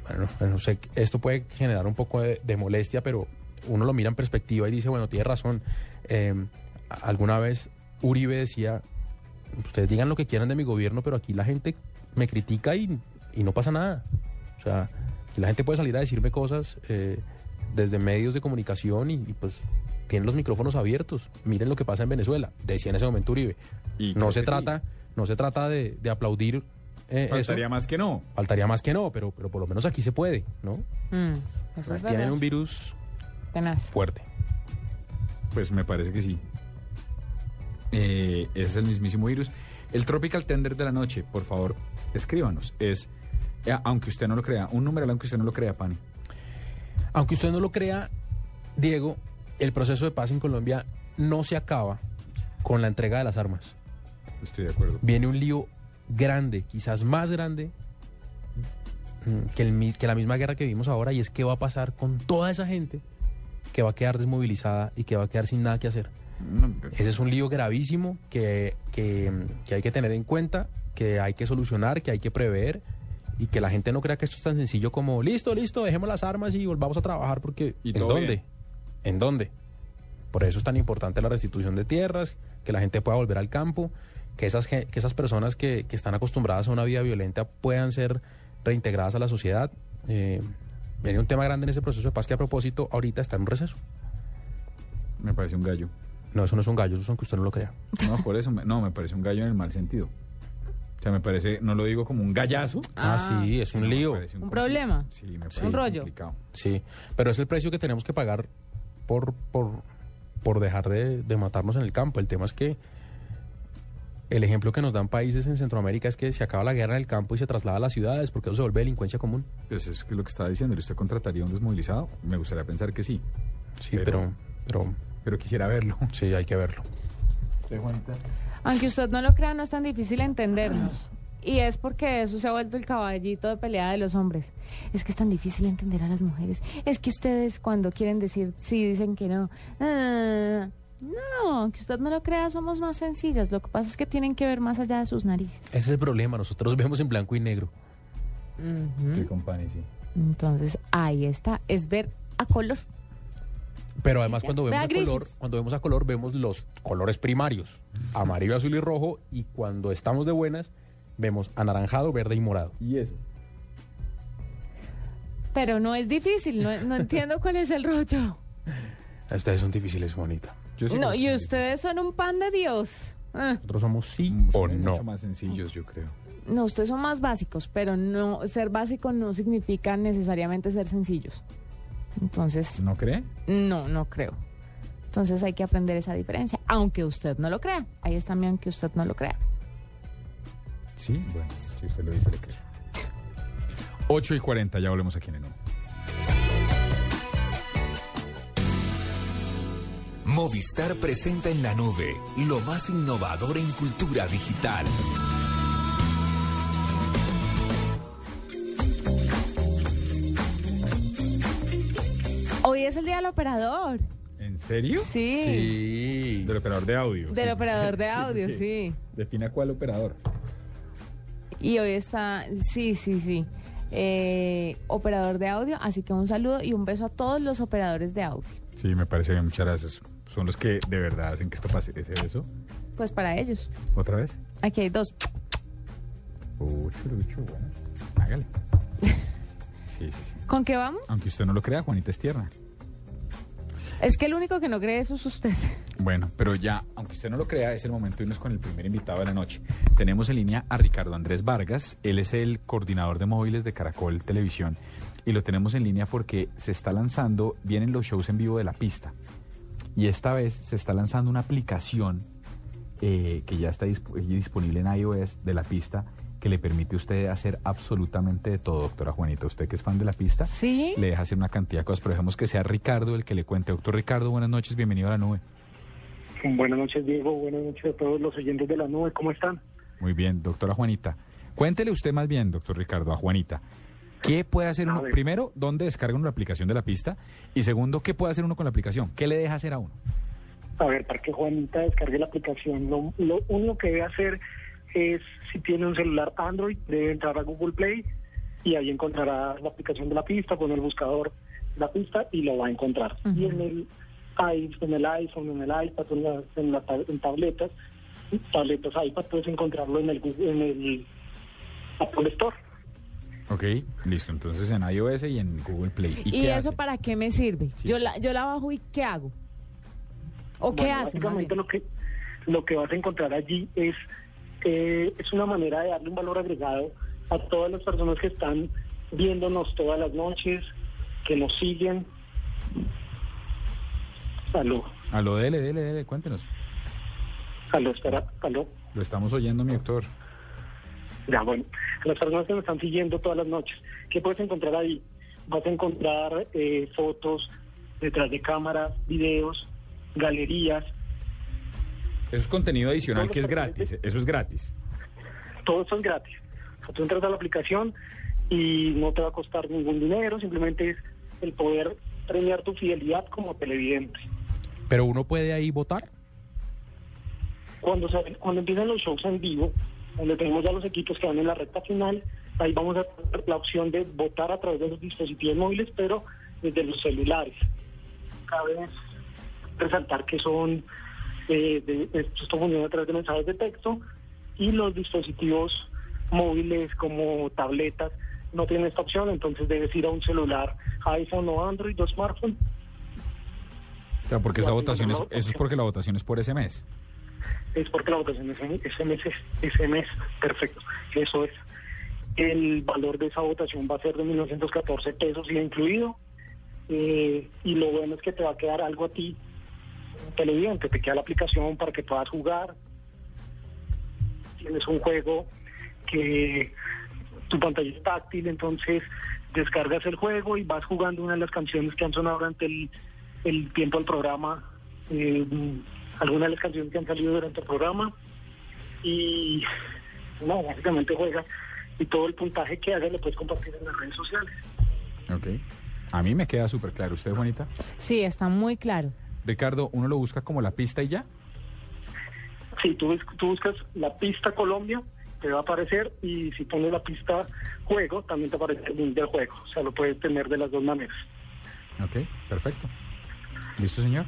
Speaker 3: bueno, bueno, sé esto puede generar un poco de, de molestia, pero uno lo mira en perspectiva y dice, bueno, tiene razón. Em, alguna vez Uribe decía, ustedes digan lo que quieran de mi gobierno, pero aquí la gente me critica y, y no pasa nada. O sea, aquí la gente puede salir a decirme cosas eh, desde medios de comunicación y, y, pues tienen los micrófonos abiertos. Miren lo que pasa en Venezuela, decía en ese momento Uribe.
Speaker 7: Y
Speaker 3: no se trata, no se trata de, de aplaudir eh,
Speaker 7: Faltaría
Speaker 3: eso.
Speaker 7: más que no.
Speaker 3: Faltaría más que no, pero, pero por lo menos aquí se puede, ¿no?
Speaker 2: Mm, eso es
Speaker 3: Tienen un virus
Speaker 2: Tenaz.
Speaker 3: fuerte.
Speaker 7: Pues me parece que sí. Eh, ese es el mismísimo virus. El Tropical Tender de la noche, por favor, escríbanos. Es, eh, aunque usted no lo crea, un numeral aunque usted no lo crea, Pani.
Speaker 3: Aunque usted no lo crea, Diego, el proceso de paz en Colombia no se acaba con la entrega de las armas.
Speaker 7: Estoy de acuerdo.
Speaker 3: Viene un lío grande, quizás más grande mm, que, el que la misma guerra que vimos ahora, y es qué va a pasar con toda esa gente que va a quedar desmovilizada y que va a quedar sin nada que hacer. Ese es un lío gravísimo que, que, que hay que tener en cuenta, que hay que solucionar, que hay que prever y que la gente no crea que esto es tan sencillo como listo, listo, dejemos las armas y volvamos a trabajar porque
Speaker 7: Y
Speaker 3: ¿en dónde?
Speaker 7: bien.
Speaker 3: ¿En dónde? Por eso es tan importante la restitución de tierras, que la gente pueda volver al campo, que esas, que esas personas que, que están acostumbradas a una vida violenta puedan ser reintegradas a la sociedad. Eh, viene un tema grande en ese proceso de paz que a propósito ahorita está en un receso.
Speaker 7: Me parece un gallo.
Speaker 3: No, eso no es un gallo, eso es aunque usted no lo crea.
Speaker 7: No, por eso, me- no, me parece un gallo en el mal sentido. O sea, me parece, no lo digo como un gallazo.
Speaker 3: Ah, sí, es un lío.
Speaker 2: Un problema.
Speaker 7: Sí, me
Speaker 2: Un
Speaker 7: parece
Speaker 2: rollo.
Speaker 7: complicado.
Speaker 3: Sí, pero es el precio que tenemos que pagar por, por, por dejar de, de matarnos en el campo. El tema es que el ejemplo que nos dan países en Centroamérica es que se acaba la guerra en el campo y se traslada a las ciudades porque eso se vuelve delincuencia común.
Speaker 7: Pues es que lo que estaba diciendo, ¿usted contrataría a un desmovilizado? Me gustaría pensar que sí.
Speaker 3: Sí, pero, pero,
Speaker 7: pero quisiera verlo.
Speaker 3: Sí, hay que verlo.
Speaker 2: Aunque usted no lo crea, no es tan difícil entendernos. Y es porque eso se ha vuelto el caballito de pelea de los hombres. Es que es tan difícil entender a las mujeres. Es que ustedes cuando quieren decir sí dicen que no. Ah, no, aunque usted no lo crea, somos más sencillas. Lo que pasa es que tienen que ver más allá de sus narices.
Speaker 3: Ese es el problema, nosotros vemos en blanco y negro.
Speaker 7: Sí, company, sí.
Speaker 2: Entonces, ahí está, es ver a color.
Speaker 3: Pero además cuando vemos a color, cuando vemos a color vemos los colores primarios, amarillo, azul y rojo, y cuando estamos de buenas vemos anaranjado, verde y morado.
Speaker 7: Y eso.
Speaker 2: Pero no es difícil, no, no entiendo cuál es el rollo.
Speaker 3: Ustedes son difíciles, bonita.
Speaker 2: No, y ustedes son un pan de Dios. Ah.
Speaker 3: Nosotros somos sí o no.
Speaker 7: Mucho más sencillos, yo creo.
Speaker 2: No, ustedes son más básicos, pero no ser básico no significa necesariamente ser sencillos. Entonces,
Speaker 7: ¿No cree?
Speaker 2: no, no creo. Entonces hay que aprender esa diferencia, aunque usted no lo crea. Ahí está mi aunque usted no lo crea.
Speaker 7: Sí, bueno, si usted lo dice, le creo. 8 y 40, ya volvemos aquí en el uno.
Speaker 12: Movistar presenta en la nube lo más innovador en cultura digital.
Speaker 2: Hoy es el día del operador.
Speaker 7: ¿En serio?
Speaker 2: Sí.
Speaker 3: Sí.
Speaker 7: Del operador de audio.
Speaker 2: Del operador de audio, sí.
Speaker 7: Defina cuál operador.
Speaker 2: Y hoy está, sí, sí, sí. Eh, operador de audio, así que un saludo y un beso a todos los operadores de audio.
Speaker 7: Sí, me parece bien, muchas gracias. Son los que de verdad hacen que esto pase. ¿Ese eso?
Speaker 2: Pues para ellos.
Speaker 7: ¿Otra vez?
Speaker 2: Aquí hay dos.
Speaker 7: Uh, churucho, bueno. Hágale. Sí, sí, sí.
Speaker 2: ¿Con qué vamos?
Speaker 7: Aunque usted no lo crea, Juanita es tierna.
Speaker 2: Es que el único que no cree eso es usted.
Speaker 7: Bueno, pero ya, aunque usted no lo crea, es el momento de irnos con el primer invitado de la noche. Tenemos en línea a Ricardo Andrés Vargas. Él es el coordinador de móviles de Caracol Televisión. Y lo tenemos en línea porque se está lanzando, vienen los shows en vivo de la pista. Y esta vez se está lanzando una aplicación eh, que ya está disp- disponible en iOS de la pista que le permite a usted hacer absolutamente de todo, doctora Juanita. Usted que es fan de la pista,
Speaker 2: Sí.
Speaker 7: le deja hacer una cantidad de cosas, pero dejemos que sea Ricardo el que le cuente. Doctor Ricardo, buenas noches, bienvenido a la nube.
Speaker 16: Buenas noches, Diego. Buenas noches a todos los oyentes de la nube. ¿Cómo están?
Speaker 7: Muy bien, doctora Juanita. Cuéntele usted más bien, doctor Ricardo, a Juanita. ¿Qué puede hacer
Speaker 16: A
Speaker 7: uno?
Speaker 16: ver.
Speaker 7: Primero, ¿dónde descarga uno la aplicación de la pista? Y segundo, ¿qué puede hacer uno con la aplicación? ¿Qué le deja hacer a uno?
Speaker 16: A ver, para que Juanita descargue la aplicación, lo, lo único que debe hacer es, si tiene un celular Android, debe entrar a Google Play y ahí encontrará la aplicación de la pista, con el buscador de la pista y lo va a encontrar. Y en el, i- en el iPhone, en el iPad, en, la- en, la en tabletas, tabletas iPad, puedes encontrarlo en el, Google- en el Apple Store.
Speaker 7: Ok, listo. Entonces en iOS y en Google Play. ¿Y,
Speaker 2: ¿Y,
Speaker 7: qué
Speaker 2: eso
Speaker 7: hace?
Speaker 2: para qué me sirve?
Speaker 7: Sí,
Speaker 2: yo,
Speaker 7: sí.
Speaker 2: La, yo la bajo y ¿qué hago? ¿O qué hace?
Speaker 16: Básicamente lo que lo que vas a encontrar allí es eh, es una manera de darle un valor agregado a todas las personas que están viéndonos todas las noches, que nos siguen. Aló,
Speaker 7: Aló, dele, dele, dele, cuéntenos.
Speaker 16: aló, espera, aló.
Speaker 7: Lo estamos oyendo, mi doctor.
Speaker 16: Ya, bueno, las personas que nos están siguiendo todas las noches, ¿qué puedes encontrar ahí? Vas a encontrar eh, fotos detrás de cámaras, videos, galerías,
Speaker 7: Eso es contenido adicional que es gratis. Eso es gratis.
Speaker 16: todo eso es gratis. O sea, tú entras a la aplicación y no te va a costar ningún dinero, simplemente es el poder premiar tu fidelidad como televidente.
Speaker 3: Pero uno puede ahí votar.
Speaker 16: Cuando, se- cuando empiezan los shows en vivo, donde tenemos ya los equipos que van en la recta final, ahí vamos a tener la opción de votar a través de los dispositivos móviles, pero desde los celulares. Cabe resaltar que son, eh, de, esto funciona a través de mensajes de texto y los dispositivos móviles como tabletas no tienen esta opción, entonces debes ir a un celular iPhone o Android o smartphone
Speaker 7: O sea, porque esa votación es, eso es porque la votación es por ese mes.
Speaker 16: es porque la votación es ese mes, perfecto, eso es. El valor de esa votación va a ser de 1.914 pesos y incluido. Eh, y lo bueno es que te va a quedar algo a ti, televidente, te queda la aplicación para que puedas jugar. Tienes un juego que tu pantalla es táctil, entonces descargas el juego y vas jugando una de las canciones que han sonado durante el, el tiempo del programa, eh, algunas de las canciones que han salido durante el programa y no, básicamente juegas y todo el puntaje que hagas lo puedes compartir en las redes sociales.
Speaker 7: Ok. A mí me queda súper claro. ¿Usted, Juanita?
Speaker 2: Sí, está muy claro.
Speaker 7: Ricardo, ¿uno lo busca como la pista y ya?
Speaker 16: Si tú, tú buscas la pista Colombia, te va a aparecer y si pones la pista juego, también te aparece el link del juego. O sea, lo puedes tener de las dos maneras.
Speaker 7: Ok, perfecto. ¿Listo, señor?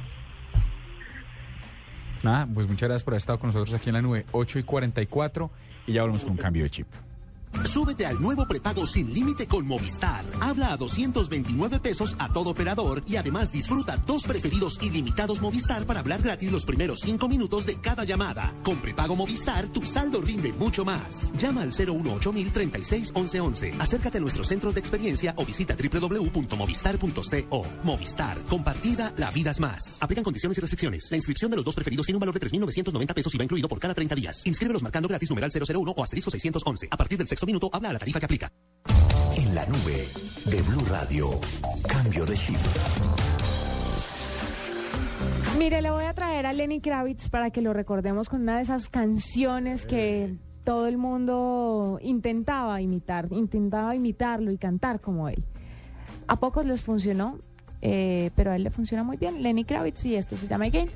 Speaker 7: Nada, pues muchas gracias por haber estado con nosotros aquí en la nube 8 y 44 y ya volvemos con un cambio de chip.
Speaker 17: Súbete al nuevo prepago sin límite con Movistar. Habla a 229 pesos a todo operador y además disfruta dos preferidos ilimitados Movistar para hablar gratis los primeros cinco minutos de cada llamada. Con prepago Movistar, tu saldo rinde mucho más. Llama al 018 36 11 11. Acércate a nuestros centros de experiencia o visita www.movistar.co. Movistar, compartida, la vida es más. Aplican condiciones y restricciones. La inscripción de los dos preferidos tiene un valor de 3.990 pesos y va incluido por cada 30 días. Inscríbelos marcando gratis numeral 001 o asterisco 611. A partir del sexto minuto, habla a la tarifa que aplica.
Speaker 6: En la nube de Blue Radio. Cambio de chip.
Speaker 2: Mire, le voy a traer a Lenny Kravitz para que lo recordemos con una de esas canciones que todo el mundo intentaba imitar, intentaba imitarlo y cantar como él. A pocos les funcionó, eh, pero a él le funciona muy bien. Lenny Kravitz y esto se llama Again.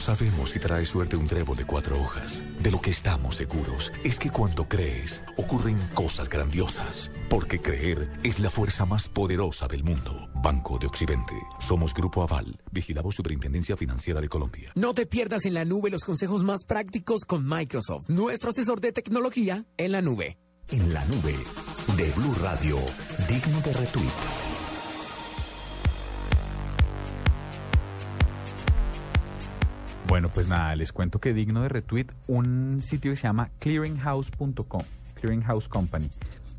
Speaker 12: Sabemos si trae suerte un trébol de cuatro hojas. De lo que estamos seguros es que cuando crees, ocurren cosas grandiosas. Porque creer es la fuerza más poderosa del mundo. Banco de Occidente. Somos Grupo Aval. Vigilamos Superintendencia Financiera de Colombia.
Speaker 4: No te pierdas en la nube los consejos más prácticos con Microsoft, nuestro asesor de tecnología en la nube.
Speaker 6: En la nube de Blue Radio, digno de retweet.
Speaker 7: Pues nada, les cuento que digno de retweet un sitio que se llama clearinghouse.com, Clearinghouse Company.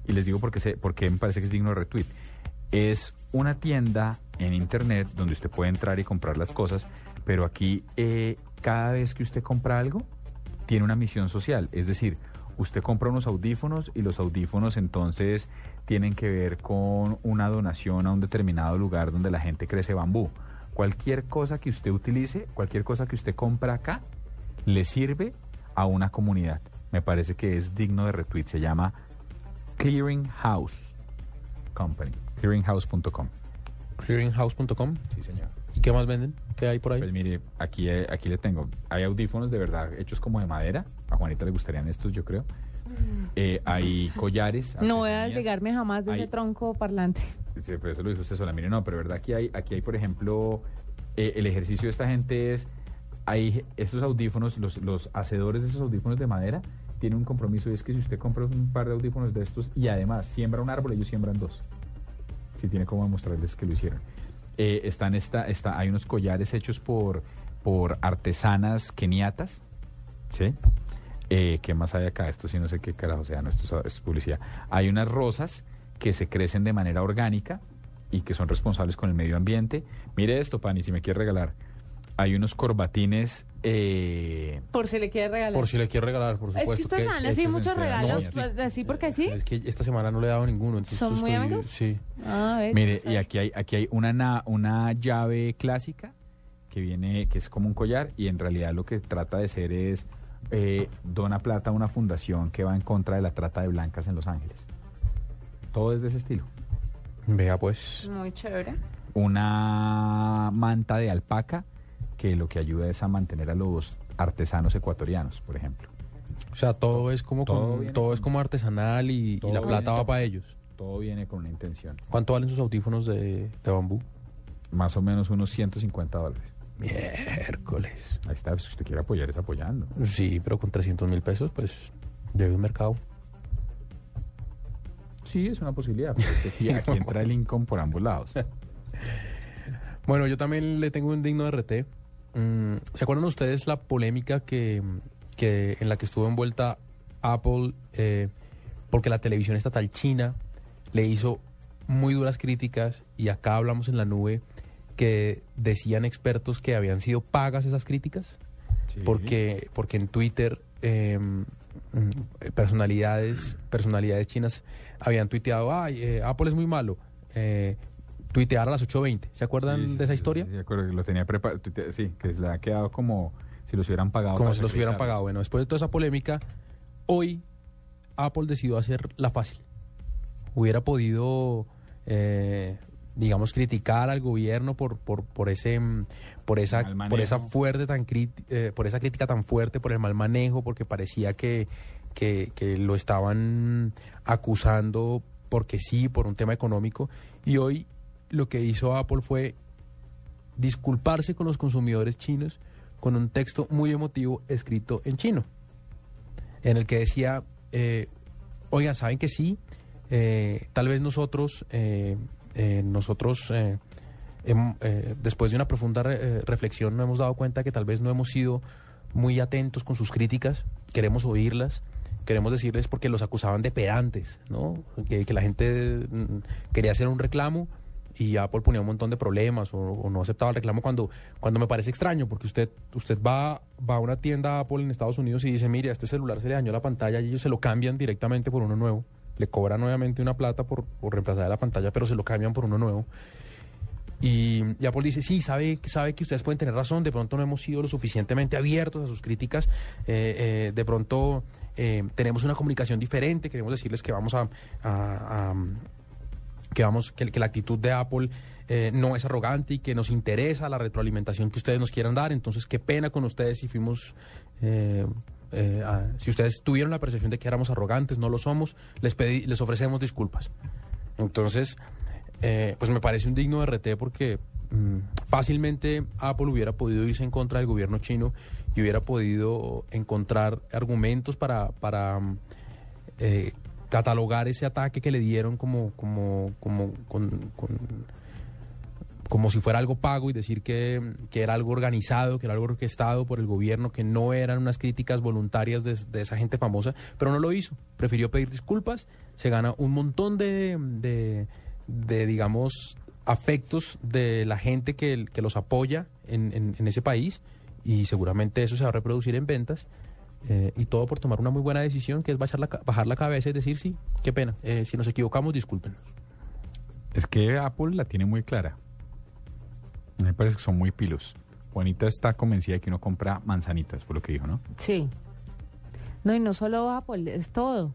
Speaker 7: Y les digo por qué, sé, por qué me parece que es digno de retweet. Es una tienda en internet donde usted puede entrar y comprar las cosas, pero aquí eh, cada vez que usted compra algo, tiene una misión social. Es decir, usted compra unos audífonos y los audífonos entonces tienen que ver con una donación a un determinado lugar donde la gente crece bambú. Cualquier cosa que usted utilice, cualquier cosa que usted compra acá, le sirve a una comunidad. Me parece que es digno de retweet. Se llama Clearing House Company. Clearinghouse.com.
Speaker 3: Clearinghouse.com.
Speaker 7: Sí, señor.
Speaker 3: ¿Y qué más venden? ¿Qué hay por ahí?
Speaker 7: Pues mire, aquí, eh, aquí le tengo. Hay audífonos de verdad hechos como de madera. A Juanita le gustarían estos, yo creo. Eh, hay collares.
Speaker 2: No voy a desligarme jamás de
Speaker 7: Hay-
Speaker 2: ese tronco parlante.
Speaker 7: Sí, pero eso lo dijo usted sola. Mire, no, pero verdad aquí hay, aquí hay por ejemplo, eh, el ejercicio de esta gente es, hay estos audífonos, los, los hacedores de esos audífonos de madera tienen un compromiso y es que si usted compra un par de audífonos de estos y además siembra un árbol, ellos siembran dos. Si tiene como demostrarles que lo hicieron. Eh, están esta, está, hay unos collares hechos por, por artesanas keniatas, ¿sí? Eh, ¿Qué más hay acá? Esto sí no sé qué carajo sea, no, esto es, esto es publicidad. Hay unas rosas que se crecen de manera orgánica y que son responsables con el medio ambiente. Mire esto, Pani, si me quiere regalar. Hay unos corbatines... eh,
Speaker 2: Por si le quiere regalar.
Speaker 3: Por si le quiero regalar, por
Speaker 2: es
Speaker 3: supuesto.
Speaker 2: que ustedes dan así muchos regalos, pues, así porque sí.
Speaker 3: Es que esta semana no le he dado ninguno. Entonces
Speaker 2: ¿Son muy
Speaker 3: estoy-
Speaker 2: amigos?
Speaker 3: Sí.
Speaker 2: Ah, ver,
Speaker 7: Mire, y aquí hay, aquí hay una, na- una llave clásica que viene, que es como un collar, y en realidad lo que trata de ser es eh, dona plata a una fundación que va en contra de la trata de blancas en Los Ángeles. Todo es de ese estilo.
Speaker 3: Vea pues.
Speaker 2: Muy chévere.
Speaker 7: Una manta de alpaca que lo que ayuda es a mantener a los artesanos ecuatorianos, por ejemplo.
Speaker 3: O sea, todo es como
Speaker 7: Todo
Speaker 3: con- es como artesanal y, la plata
Speaker 7: viene-
Speaker 3: va para ellos.
Speaker 7: Todo viene con una intención.
Speaker 3: ¿Cuánto valen sus audífonos de, de bambú?
Speaker 7: Más o menos unos 150 dólares.
Speaker 3: Miércoles.
Speaker 7: Ahí está, si usted quiere apoyar, es apoyando.
Speaker 3: Sí, pero con 300 mil pesos, pues, debe un mercado.
Speaker 7: Sí, es una posibilidad. Pero es que aquí, aquí entra el income por ambos lados.
Speaker 3: Bueno, yo también le tengo un digno de RT. Mm, ¿Se acuerdan ustedes la polémica que, que en la que estuvo envuelta Apple eh, porque la televisión estatal china le hizo muy duras críticas y acá hablamos en la nube que decían expertos que habían sido pagas esas críticas? porque porque en Twitter eh, mm, personalidades personalidades chinas habían tuiteado ay eh, Apple es muy malo eh, tuitear a las 8.20 ¿se acuerdan
Speaker 7: Sí, sí,
Speaker 3: de esa historia?
Speaker 7: Sí, de acuerdo, que lo tenía preparado. Sí, que se le ha quedado como si los hubieran pagado.
Speaker 3: como si los hubieran pagado bueno después de toda esa polémica hoy Apple decidió hacer la fácil hubiera podido eh, digamos criticar al gobierno por por por ese mm, por esa por esa fuerte tan eh, por esa crítica tan fuerte por el mal manejo porque parecía que que, que lo estaban acusando porque sí por un tema económico. Y hoy lo que hizo Apple fue disculparse con los consumidores chinos con un texto muy emotivo escrito en chino en el que decía eh, oigan saben que sí eh, tal vez nosotros eh, nosotros eh, eh, después de una profunda re- eh, reflexión nos hemos dado cuenta que tal vez no hemos sido muy atentos con sus críticas queremos oírlas queremos decirles porque los acusaban de pedantes no que, la gente mm, quería hacer un reclamo y Apple ponía un montón de problemas o, no aceptaba el reclamo cuando, cuando me parece extraño, porque usted, usted va, va a una tienda Apple en Estados Unidos y dice, mire, este celular se le dañó la pantalla y ellos se lo cambian directamente por uno nuevo. Le cobran nuevamente una plata por, por reemplazar la pantalla, pero se lo cambian por uno nuevo. Y, Apple dice, sí, sabe, sabe que ustedes pueden tener razón, de pronto no hemos sido lo suficientemente abiertos a sus críticas, eh, eh, de pronto eh, tenemos una comunicación diferente, queremos decirles que vamos a, que vamos, que, que la actitud de Apple no es arrogante y que nos interesa la retroalimentación que ustedes nos quieran dar. Entonces, qué pena con ustedes si fuimos, eh, si ustedes tuvieron la percepción de que éramos arrogantes, no lo somos, les pedí, les ofrecemos disculpas. Entonces, eh, pues me parece un digno RT porque mm, fácilmente Apple hubiera podido irse en contra del gobierno chino y hubiera podido encontrar argumentos para, para mm, eh, catalogar ese ataque que le dieron como, como, como, con- con- como si fuera algo pago y decir que, que era algo organizado, que era algo orquestado por el gobierno, que no eran unas críticas voluntarias de, de esa gente famosa, pero no lo hizo. Prefirió pedir disculpas, se gana un montón de, de, de, digamos, afectos de la gente que, que los apoya en, en- en ese país y seguramente eso se va a reproducir en ventas. eh, y todo por tomar una muy buena decisión, que es bajar la, bajar la cabeza y decir, sí, qué pena, eh, si nos equivocamos, discúlpenos.
Speaker 7: Es que Apple la tiene muy clara. Me parece que son muy pilos. Juanita está convencida de que uno compra manzanitas, fue lo que dijo, ¿no?
Speaker 2: Sí. No, y no solo Apple, es todo.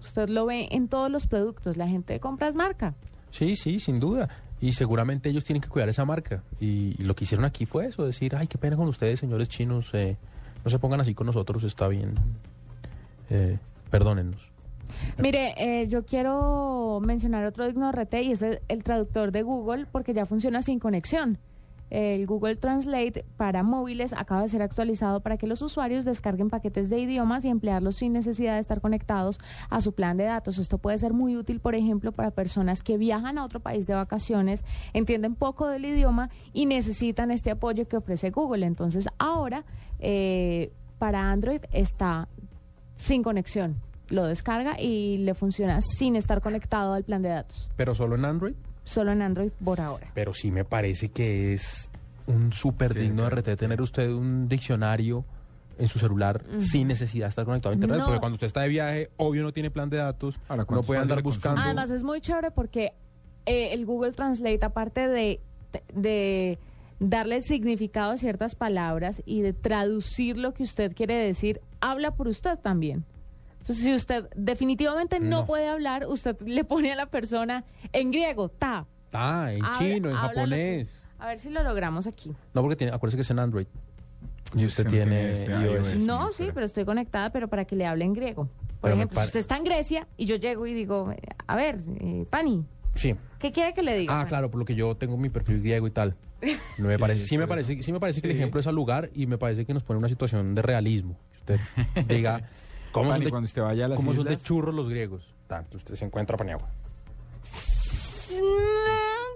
Speaker 2: Usted lo ve en todos los productos. La gente compra es marca.
Speaker 3: Sí, sí, sin duda. Y seguramente ellos tienen que cuidar esa marca. Y, y lo que hicieron aquí fue eso, decir, ay, qué pena con ustedes, señores chinos, eh, no se pongan así con nosotros, está bien. Eh, perdónennos.
Speaker 2: Mire, eh, yo quiero mencionar otro digno RT y es el, el traductor de Google porque ya funciona sin conexión. El Google Translate para móviles acaba de ser actualizado para que los usuarios descarguen paquetes de idiomas y emplearlos sin necesidad de estar conectados a su plan de datos. Esto puede ser muy útil, por ejemplo, para personas que viajan a otro país de vacaciones, entienden poco del idioma y necesitan este apoyo que ofrece Google. Entonces, ahora eh, para Android está sin conexión. Lo descarga y le funciona sin estar conectado al plan de datos.
Speaker 3: Pero solo en Android.
Speaker 2: Solo en Android por ahora.
Speaker 3: Pero sí me parece que es un súper digno de RT tener usted un diccionario en su celular sin necesidad de estar conectado a internet.
Speaker 2: No.
Speaker 3: Porque cuando usted está de viaje, obvio no tiene plan de datos, no
Speaker 7: ¿cuántos
Speaker 3: puede andar buscando.
Speaker 2: Además es muy chévere porque eh, el Google Translate, aparte de, de darle significado a ciertas palabras y de traducir lo que usted quiere decir, habla por usted también. Entonces, si usted definitivamente no,
Speaker 3: No.
Speaker 2: puede hablar, usted le pone a la persona en griego, ta.
Speaker 3: Ah, en
Speaker 2: Habla-
Speaker 3: chino, en japonés.
Speaker 2: A ver si lo logramos aquí.
Speaker 3: No, porque tiene, acuérdese que es en Android. Y usted tiene,
Speaker 7: este
Speaker 3: iOS.
Speaker 7: iOS.
Speaker 2: No, sí, pero estoy conectada, pero para que le hable en griego. Por
Speaker 3: Pero
Speaker 2: ejemplo,
Speaker 3: pare-
Speaker 2: si usted está en Grecia y yo llego y digo, a ver, eh, Pani,
Speaker 3: Sí.
Speaker 2: ¿qué quiere que le diga?
Speaker 3: Ah,
Speaker 2: Pani?
Speaker 3: claro, por lo que yo tengo mi perfil griego y tal. No me
Speaker 7: Sí,
Speaker 3: parece, sí me parece, sí me parece que el ejemplo es al lugar y me parece que nos pone en una situación de realismo. Que usted diga, ¿cómo, son de,
Speaker 7: cuando usted vaya a las
Speaker 3: cómo son de
Speaker 7: islas-
Speaker 3: churros los griegos? Tanto usted se encuentra Paniagua.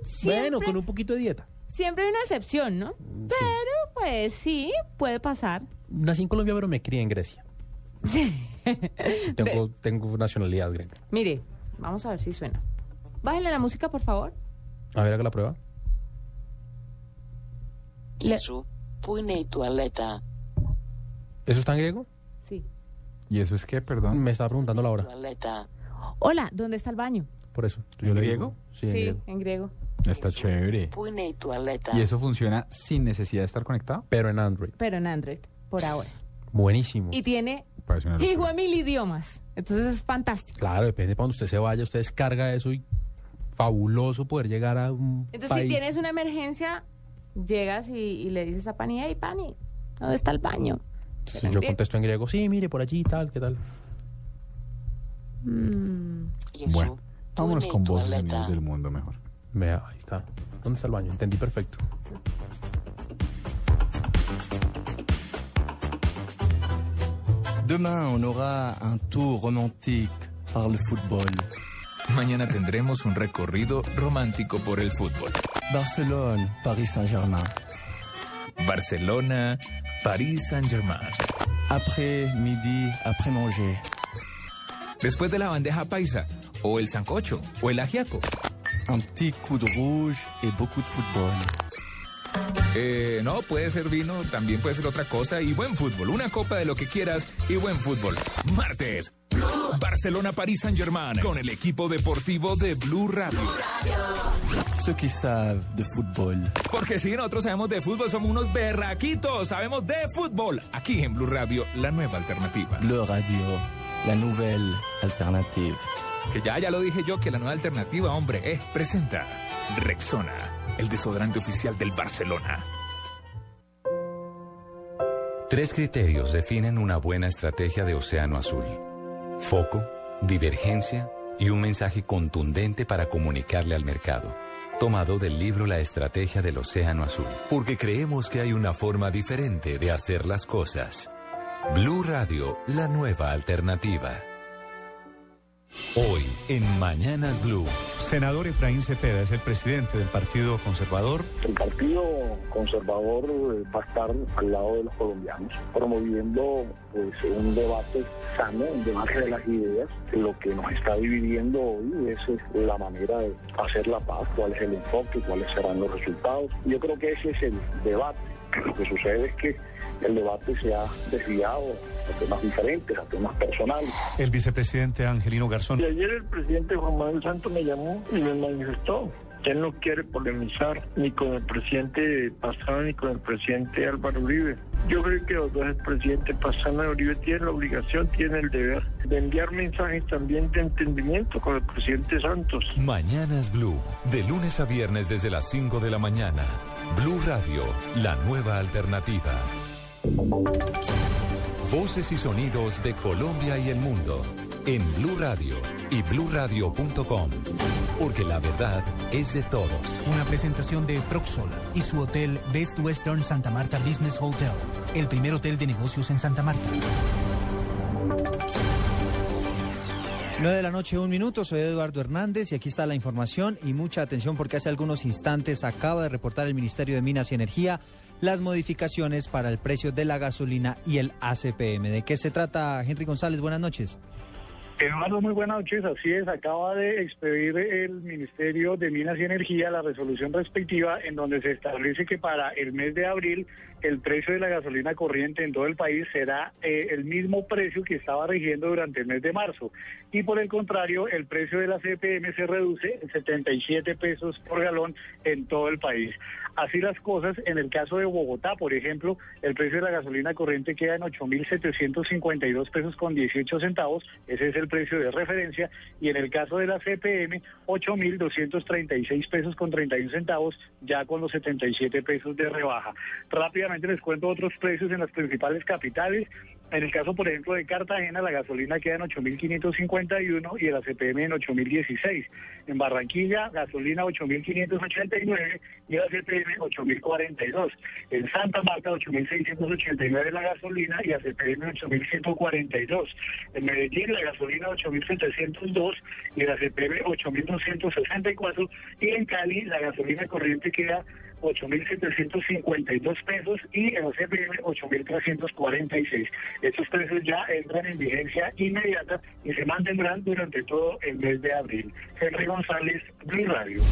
Speaker 2: Siempre,
Speaker 3: Bueno, con un poquito de dieta.
Speaker 2: siempre hay una excepción, ¿no? Pero, pues sí, puede pasar.
Speaker 3: Nací en Colombia, pero me crié en Grecia. Tengo, tengo nacionalidad griega.
Speaker 2: Mire, vamos a ver si suena. Bájale la música, por favor.
Speaker 3: A ver, haga la prueba.
Speaker 2: Le-
Speaker 3: ¿Eso está en griego?
Speaker 2: Sí.
Speaker 7: ¿Y eso es qué, perdón?
Speaker 3: Me estaba preguntando la hora.
Speaker 2: Hola, ¿dónde está el baño?
Speaker 3: Por eso.
Speaker 7: ¿En
Speaker 3: Yo le
Speaker 7: griego?
Speaker 3: digo- Sí, en griego.
Speaker 2: en griego.
Speaker 7: Está chévere.
Speaker 18: pune toaleta.
Speaker 7: ¿Y eso funciona sin necesidad de estar conectado?
Speaker 3: Pero en Android.
Speaker 2: Pero en Android, por ahora.
Speaker 3: Buenísimo.
Speaker 2: Y tiene
Speaker 7: Parece una locura.
Speaker 2: hijo de mil idiomas. Entonces es fantástico.
Speaker 3: Claro, depende de cuando usted se vaya, usted descarga eso y fabuloso poder llegar a un
Speaker 2: Entonces,
Speaker 3: país.
Speaker 2: si tienes una emergencia, llegas y, y le dices a Pani, hey, Pani, ¿dónde está el baño?
Speaker 3: Entonces,
Speaker 2: en
Speaker 3: yo contesto en griego, sí, mire, por allí, tal, ¿qué tal?
Speaker 2: Mm,
Speaker 7: Bueno, vámonos con voces sonidos del mundo mejor.
Speaker 3: Vea, ahí está. ¿Dónde está el baño? Entendí perfecto.
Speaker 5: Demain, on aura un tour romantique par le football.
Speaker 1: Mañana tendremos un recorrido romántico por el fútbol.
Speaker 5: Barcelone, Paris Saint-Germain.
Speaker 1: Barcelona, París Saint-Germain.
Speaker 5: Après midi, après manger.
Speaker 1: Después de la bandeja paisa, o el sancocho, o el ajiaco.
Speaker 5: Un petit coup de rouge et beaucoup de football.
Speaker 1: Eh, no, puede ser vino, también puede ser otra cosa y buen fútbol. Una copa de lo que quieras y buen fútbol. Martes, Barcelona, París Saint-Germain con el equipo deportivo de Blue Radio.
Speaker 5: Ceux qui savent de football.
Speaker 1: Porque si nosotros sabemos de fútbol, somos unos berraquitos, sabemos de fútbol. Aquí en Blue Radio, la nueva alternativa.
Speaker 5: Bleu Radio, la nouvelle alternative.
Speaker 1: Que ya, ya lo dije yo, que la nueva alternativa, hombre, eh, presenta Rexona, el desodorante oficial del Barcelona.
Speaker 13: Tres criterios definen una buena estrategia de Océano Azul. Foco, divergencia y un mensaje contundente para comunicarle al mercado. Tomado del libro La Estrategia del Océano Azul. Porque creemos que hay una forma diferente de hacer las cosas. Blue Radio, la nueva alternativa. Hoy, en Mañanas Blue.
Speaker 17: Senador Efraín Cepeda es el presidente del Partido Conservador.
Speaker 19: El Partido Conservador eh, va a estar al lado de los colombianos, promoviendo pues, un debate sano, un debate de las ideas. Lo que nos está dividiendo hoy es la manera de hacer la paz, cuál es el enfoque, cuáles serán los resultados. Yo creo que ese es el debate. Lo que sucede es que el debate se ha desviado a temas diferentes, a temas personales.
Speaker 17: El vicepresidente Angelino Garzón.
Speaker 20: Y ayer el presidente Juan Manuel Santos me llamó y me manifestó que él no quiere polemizar ni con el presidente Pastrana ni con el presidente Álvaro Uribe. Yo creo que los dos, el presidente Pastrana y Uribe tienen la obligación, tienen el deber de enviar mensajes también de entendimiento con el presidente Santos.
Speaker 13: Mañanas Blue, de lunes a viernes desde las 5 de la mañana. Blue Radio, la nueva alternativa. Voces y sonidos de Colombia y el mundo en Blue Radio y bluradio.com. Porque la verdad es de todos.
Speaker 21: Una presentación de Proxol y su hotel Best Western Santa Marta Business Hotel, el primer hotel de negocios en Santa Marta.
Speaker 22: 9 de la noche, un minuto. Soy Eduardo Hernández y aquí está la información y mucha atención porque hace algunos instantes acaba de reportar el Ministerio de Minas y Energía las modificaciones para el precio de la gasolina y el ACPM. ¿De qué se trata, Henry González? Buenas noches.
Speaker 23: Eduardo, muy buenas noches. Así es, acaba de expedir el Ministerio de Minas y Energía la resolución respectiva en donde se establece que para el mes de abril el precio de la gasolina corriente en todo el país será eh, el mismo precio que estaba rigiendo durante el mes de marzo. Y por el contrario, el precio de la CPM se reduce en 77 pesos por galón en todo el país. Así las cosas, en el caso de Bogotá, por ejemplo, el precio de la gasolina corriente queda en 8.752 pesos con 18 centavos, ese es el precio de referencia, y en el caso de la CPM, 8.236 pesos con 31 centavos, ya con los 77 pesos de rebaja. Rápidamente les cuento otros precios en las principales capitales. En el caso, por ejemplo, de Cartagena, la gasolina queda en 8.551 y el ACPM en 8.016. En Barranquilla, gasolina 8.589 y el ACPM 8.042. En Santa Marta, 8.689 la gasolina y ACPM 8.142. En Medellín, la gasolina 8.702 y el ACPM 8.264. Y en Cali, la gasolina corriente queda 8.752 pesos y el OCPM 8.346. Estos precios ya entran en vigencia inmediata y se mantendrán durante todo el mes de abril. Henry González, Blue Radio.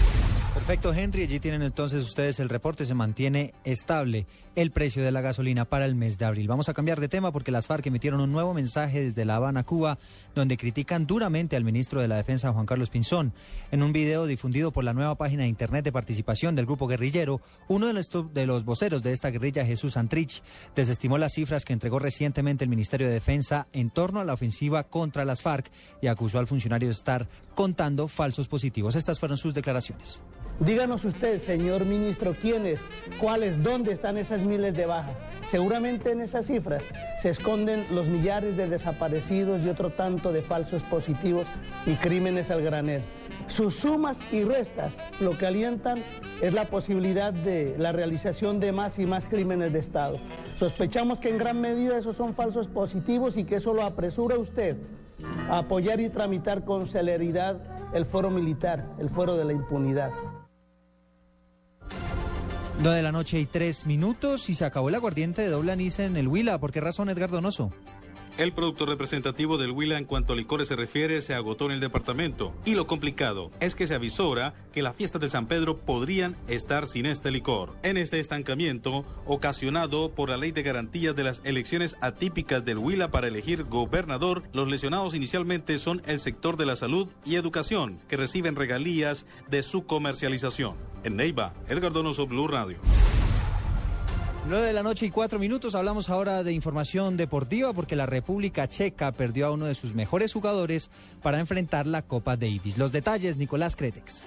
Speaker 22: Perfecto, Henry. Allí tienen entonces ustedes el reporte. Se mantiene estable el precio de la gasolina para el mes de abril. Vamos a cambiar de tema porque las FARC emitieron un nuevo mensaje desde La Habana, Cuba, donde critican duramente al ministro de la Defensa, Juan Carlos Pinzón. En un video difundido por la nueva página de Internet de participación del grupo guerrillero, uno de los, voceros de esta guerrilla, Jesús Antrich, desestimó las cifras que entregó recientemente el Ministerio de Defensa en torno a la ofensiva contra las FARC y acusó al funcionario de estar contando falsos positivos. Estas fueron sus declaraciones.
Speaker 24: Díganos usted, señor ministro, quiénes, cuáles, dónde están esas miles de bajas. Seguramente en esas cifras se esconden los millares de desaparecidos y otro tanto de falsos positivos y crímenes al granel. Sus sumas y restas lo que alientan es la posibilidad de la realización de más y más crímenes de Estado. Sospechamos que en gran medida esos son falsos positivos y que eso lo apresura usted a apoyar y tramitar con celeridad el foro militar, el foro de la impunidad.
Speaker 22: 9 de la noche y tres minutos y se acabó el aguardiente de doble anís en el Huila. ¿Por qué razón, Edgar Donoso?
Speaker 25: El producto representativo del Huila en cuanto a licores se refiere se agotó en el departamento. Y lo complicado es que se avisora que las fiestas de San Pedro podrían estar sin este licor. En este estancamiento, ocasionado por la ley de garantías de las elecciones atípicas del Huila para elegir gobernador, los lesionados inicialmente son el sector de la salud y educación, que reciben regalías de su comercialización. En Neiva, Edgar Donoso, Blue Radio.
Speaker 22: 9 de la noche y cuatro minutos. Hablamos ahora de información deportiva porque la República Checa perdió a uno de sus mejores jugadores para enfrentar la Copa Davis. Los detalles, Nicolás Cretex.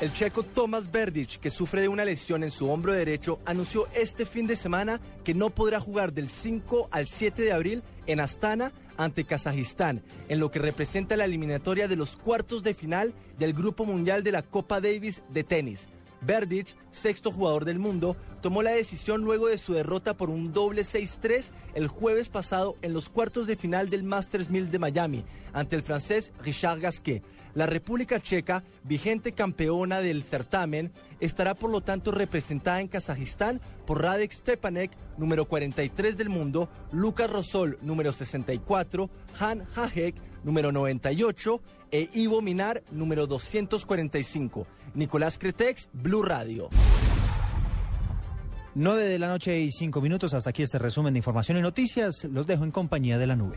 Speaker 26: El checo Tomas Verdic, que sufre de una lesión en su hombro derecho, anunció este fin de semana que no podrá jugar del 5 al 7 de abril en Astana ante Kazajistán, en lo que representa la eliminatoria de los cuartos de final del Grupo Mundial de la Copa Davis de tenis. Verdic, sexto jugador del mundo, tomó la decisión luego de su derrota por un doble 6-3 el jueves pasado en los cuartos de final del Masters 1000 de Miami ante el francés Richard Gasquet. La República Checa, vigente campeona del certamen, estará por lo tanto representada en Kazajistán por Radek Stepanek, número 43 del mundo, Lucas Rosol, número 64, Han Hajek, número 98, e Ivo Minar, número 245. Nicolás Cretex, Blue Radio.
Speaker 22: 9 de la noche y 5 minutos. Hasta aquí este resumen de información y noticias. Los dejo en compañía de la nube.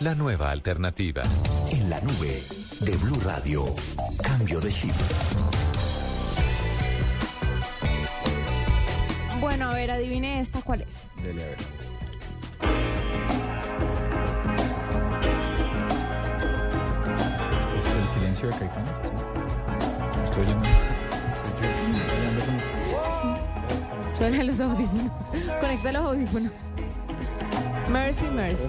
Speaker 13: La nueva alternativa.
Speaker 6: En la nube de Blue Radio. Cambio de chip.
Speaker 2: Bueno, a ver, adivine esta cuál es.
Speaker 7: Dele a ver. ¿Ese es el silencio de Caifanes? ¿sí? Estoy oyendo. Estoy hablando con-
Speaker 2: Suena los audífonos. Conecta los audífonos. Mercy, mercy.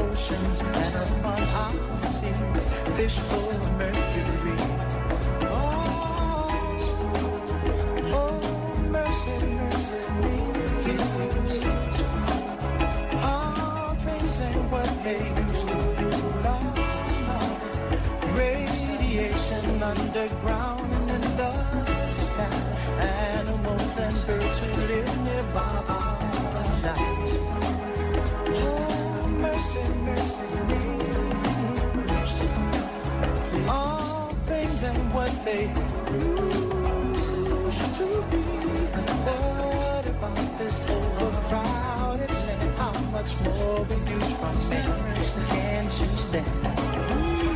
Speaker 27: Fish full of mercury. Oh, oh, mercy, mercy me. All things ain't what they used to be. Radiation underground and in the sky. Animals and birds who live nearby are nice. Oh, mercy, mercy me.
Speaker 6: they used to be. What about
Speaker 7: this overcrowded
Speaker 27: land? How much more we use from parents? Can't you stand?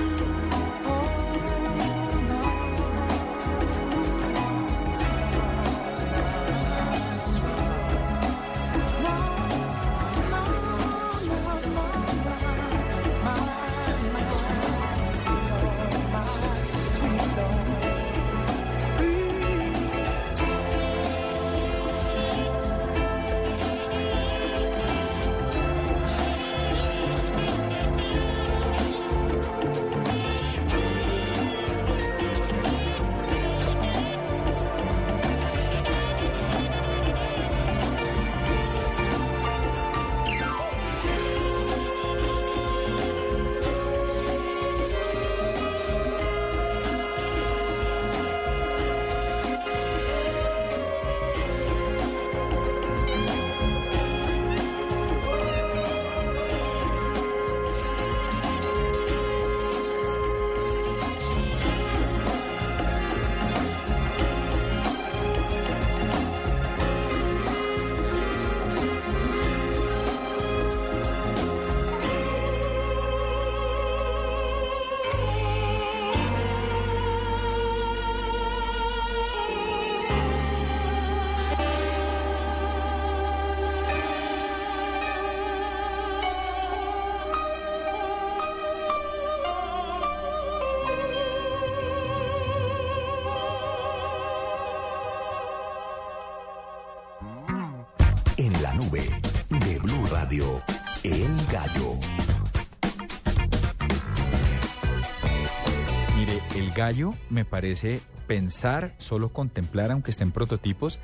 Speaker 7: Gallo me parece pensar, solo contemplar, aunque estén prototipos,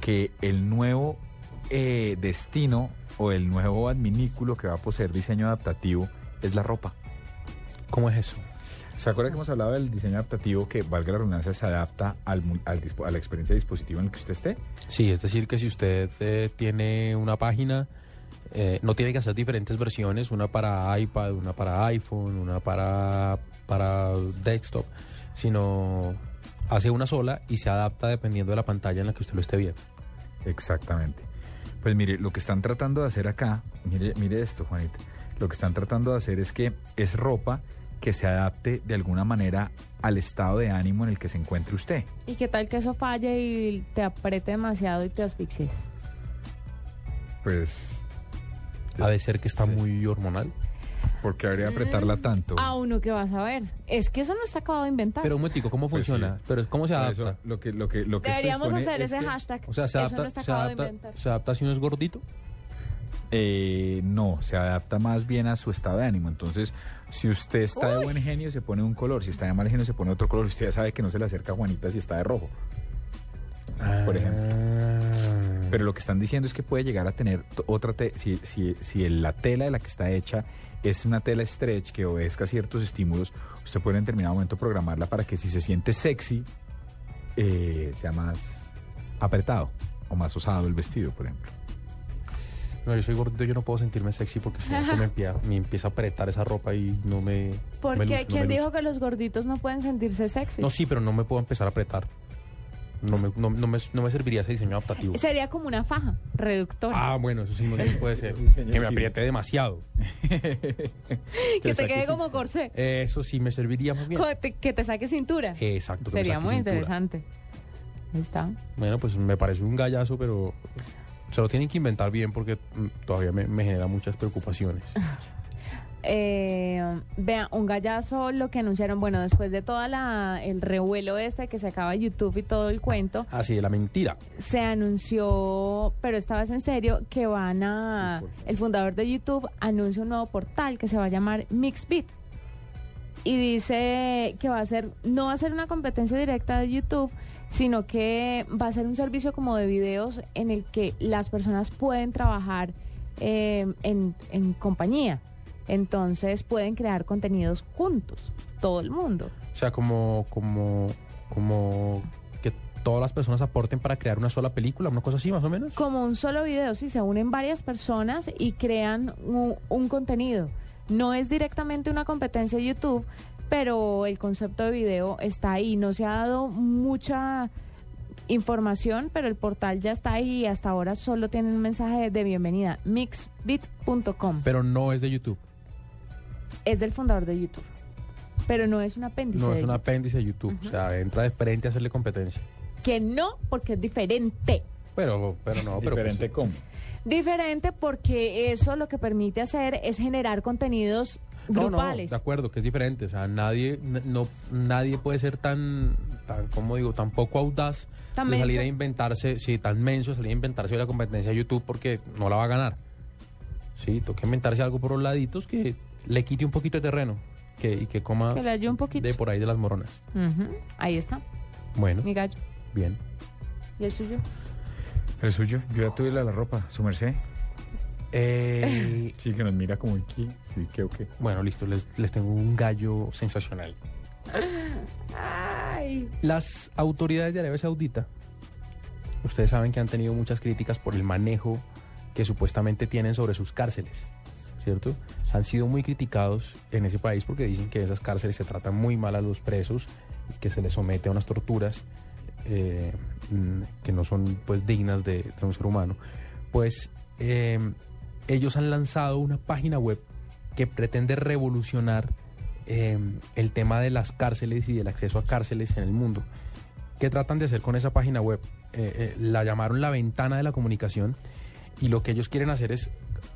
Speaker 7: que el nuevo eh, destino o el nuevo adminículo que va a poseer diseño adaptativo es la ropa.
Speaker 3: ¿Cómo es eso?
Speaker 7: ¿Se acuerda que hemos hablado del diseño adaptativo que, valga la redundancia, se adapta al, al dispo- a la experiencia de dispositivo en el que usted esté?
Speaker 3: Sí, es decir, que si usted eh, tiene una página, eh, no tiene que hacer diferentes versiones, una para iPad, una para iPhone, una para, para desktop, sino hace una sola y se adapta dependiendo de la pantalla en la que usted lo esté viendo.
Speaker 7: Exactamente. Pues mire, lo que están tratando de hacer acá, mire, mire esto, Juanita. Lo que están tratando de hacer es que es ropa que se adapte de alguna manera al estado de ánimo en el que se encuentre usted.
Speaker 2: ¿Y qué tal que eso falle y te apriete demasiado y te asfixies?
Speaker 7: Pues.
Speaker 3: Ha de ser que está muy hormonal.
Speaker 7: Porque habría que apretarla tanto.
Speaker 2: A uno que vas a ver. Es que eso no está acabado de inventar.
Speaker 3: Pero un momentico, ¿cómo
Speaker 7: Pues
Speaker 3: funciona?
Speaker 7: sí.
Speaker 3: Pero ¿cómo se adapta?
Speaker 7: eso, lo que, lo que, lo que esto
Speaker 2: Deberíamos
Speaker 7: expone
Speaker 2: hacer
Speaker 7: es
Speaker 2: ese
Speaker 7: que-
Speaker 2: hashtag.
Speaker 3: O sea, se
Speaker 2: eso
Speaker 3: adapta,
Speaker 2: no está
Speaker 3: se
Speaker 2: acabado de
Speaker 3: adapta,
Speaker 2: inventar.
Speaker 3: se adapta si uno es gordito.
Speaker 7: Eh, no, se adapta más bien a su estado de ánimo. Entonces, si usted está de
Speaker 2: Uy.
Speaker 7: buen genio, se pone un color. Si está de mal genio, se pone otro color. Usted ya sabe que no se le acerca a Juanita si está de rojo. Por ejemplo. Pero lo que están diciendo es que puede llegar a tener t- otra te- si, si, si el- la tela de la que está hecha es una tela stretch que obedezca ciertos estímulos, usted puede en determinado momento programarla para que si se siente sexy, eh, sea más apretado o más osado el vestido, por ejemplo.
Speaker 3: No, yo soy gordito, yo no puedo sentirme sexy porque si no se me empieza, me empieza a apretar esa ropa y no me... no me
Speaker 2: Porque
Speaker 3: luce, no
Speaker 2: ¿quién
Speaker 3: me
Speaker 2: dijo
Speaker 3: luce.
Speaker 2: que los gorditos no pueden sentirse sexy?
Speaker 3: No, sí, pero no me puedo empezar a apretar. No me, no, no me, no me serviría ese diseño adaptativo.
Speaker 2: Sería como una faja reductora.
Speaker 3: Ah, bueno, eso sí no puede ser. Que me
Speaker 7: sí.
Speaker 3: apriete demasiado.
Speaker 2: que te quede como corsé.
Speaker 3: Eso sí me serviría más bien.
Speaker 2: Te- Que te saque cintura.
Speaker 3: Exacto. que me
Speaker 2: Sería
Speaker 3: saque
Speaker 2: muy
Speaker 3: cintura.
Speaker 2: interesante. Ahí está.
Speaker 3: Bueno, pues me parece un gallazo, pero se lo tienen que inventar bien porque mm, todavía me, me genera muchas preocupaciones.
Speaker 2: Eh, vea, un gallazo lo que anunciaron, bueno, después de toda la el revuelo este que se acaba YouTube y todo el cuento,
Speaker 3: Así de la mentira.
Speaker 2: se anunció, pero esta vez en serio, que van a el fundador de YouTube anuncia un nuevo portal que se va a llamar Mixbit. Y dice que va a ser no va a ser una competencia directa de YouTube, sino que va a ser un servicio como de videos en el que las personas pueden trabajar eh, en, en compañía. Entonces pueden crear contenidos juntos, todo el mundo.
Speaker 3: O sea, como, como, como que todas las personas aporten para crear una sola película, una cosa así más o menos.
Speaker 2: Como un solo video, si se unen varias personas y crean un, un contenido. No es directamente una competencia de YouTube, pero el concepto de video está ahí. No se ha dado mucha información, pero el portal ya está ahí y hasta ahora solo tiene un mensaje de bienvenida. Mixbit.com.
Speaker 3: Pero no es de YouTube.
Speaker 2: Es del fundador de YouTube. Pero no es un apéndice.
Speaker 3: No
Speaker 2: de
Speaker 3: es un
Speaker 2: YouTube.
Speaker 3: apéndice de YouTube. O sea, entra de frente a hacerle competencia.
Speaker 2: Que no, porque es diferente.
Speaker 3: Pero, pero no, pero pues,
Speaker 7: Diferente cómo.
Speaker 2: Diferente porque eso lo que permite hacer es generar contenidos
Speaker 3: No, no,
Speaker 2: grupales.
Speaker 3: de acuerdo, que es diferente. O sea, nadie, no, nadie puede ser tan, tan, como digo, tan poco audaz
Speaker 2: Tan
Speaker 3: de salir
Speaker 2: menso.
Speaker 3: a inventarse, sí, tan menso, salir a inventarse la competencia de YouTube porque no la va a ganar. Sí, toca inventarse algo por los laditos que le quite un poquito de terreno que, y que coma
Speaker 2: Que le ayude un poquito.
Speaker 3: de por ahí de las moronas.
Speaker 2: Ahí está,
Speaker 3: Bueno,
Speaker 2: mi gallo.
Speaker 3: bien.
Speaker 2: ¿Y el suyo?
Speaker 7: El suyo, yo ya tuve la, la ropa, su merced.
Speaker 3: Eh,
Speaker 7: Sí, que nos mira como aquí. Sí, que ok.
Speaker 3: bueno, listo, les, les tengo un gallo sensacional.
Speaker 2: Ay.
Speaker 3: Las autoridades de Arabia Saudita, ustedes saben que han tenido muchas críticas por el manejo que supuestamente tienen sobre sus cárceles, ¿cierto? Han sido muy criticados en ese país porque dicen que en esas cárceles se tratan muy mal a los presos que se les somete a unas torturas eh, mm, que no son pues dignas de, de un ser humano. Pues eh, ellos han lanzado una página web que pretende revolucionar eh, el tema de las cárceles y del acceso a cárceles en el mundo. ¿Qué tratan de hacer con esa página web? Eh, eh, la llamaron la ventana de la comunicación y lo que ellos quieren hacer es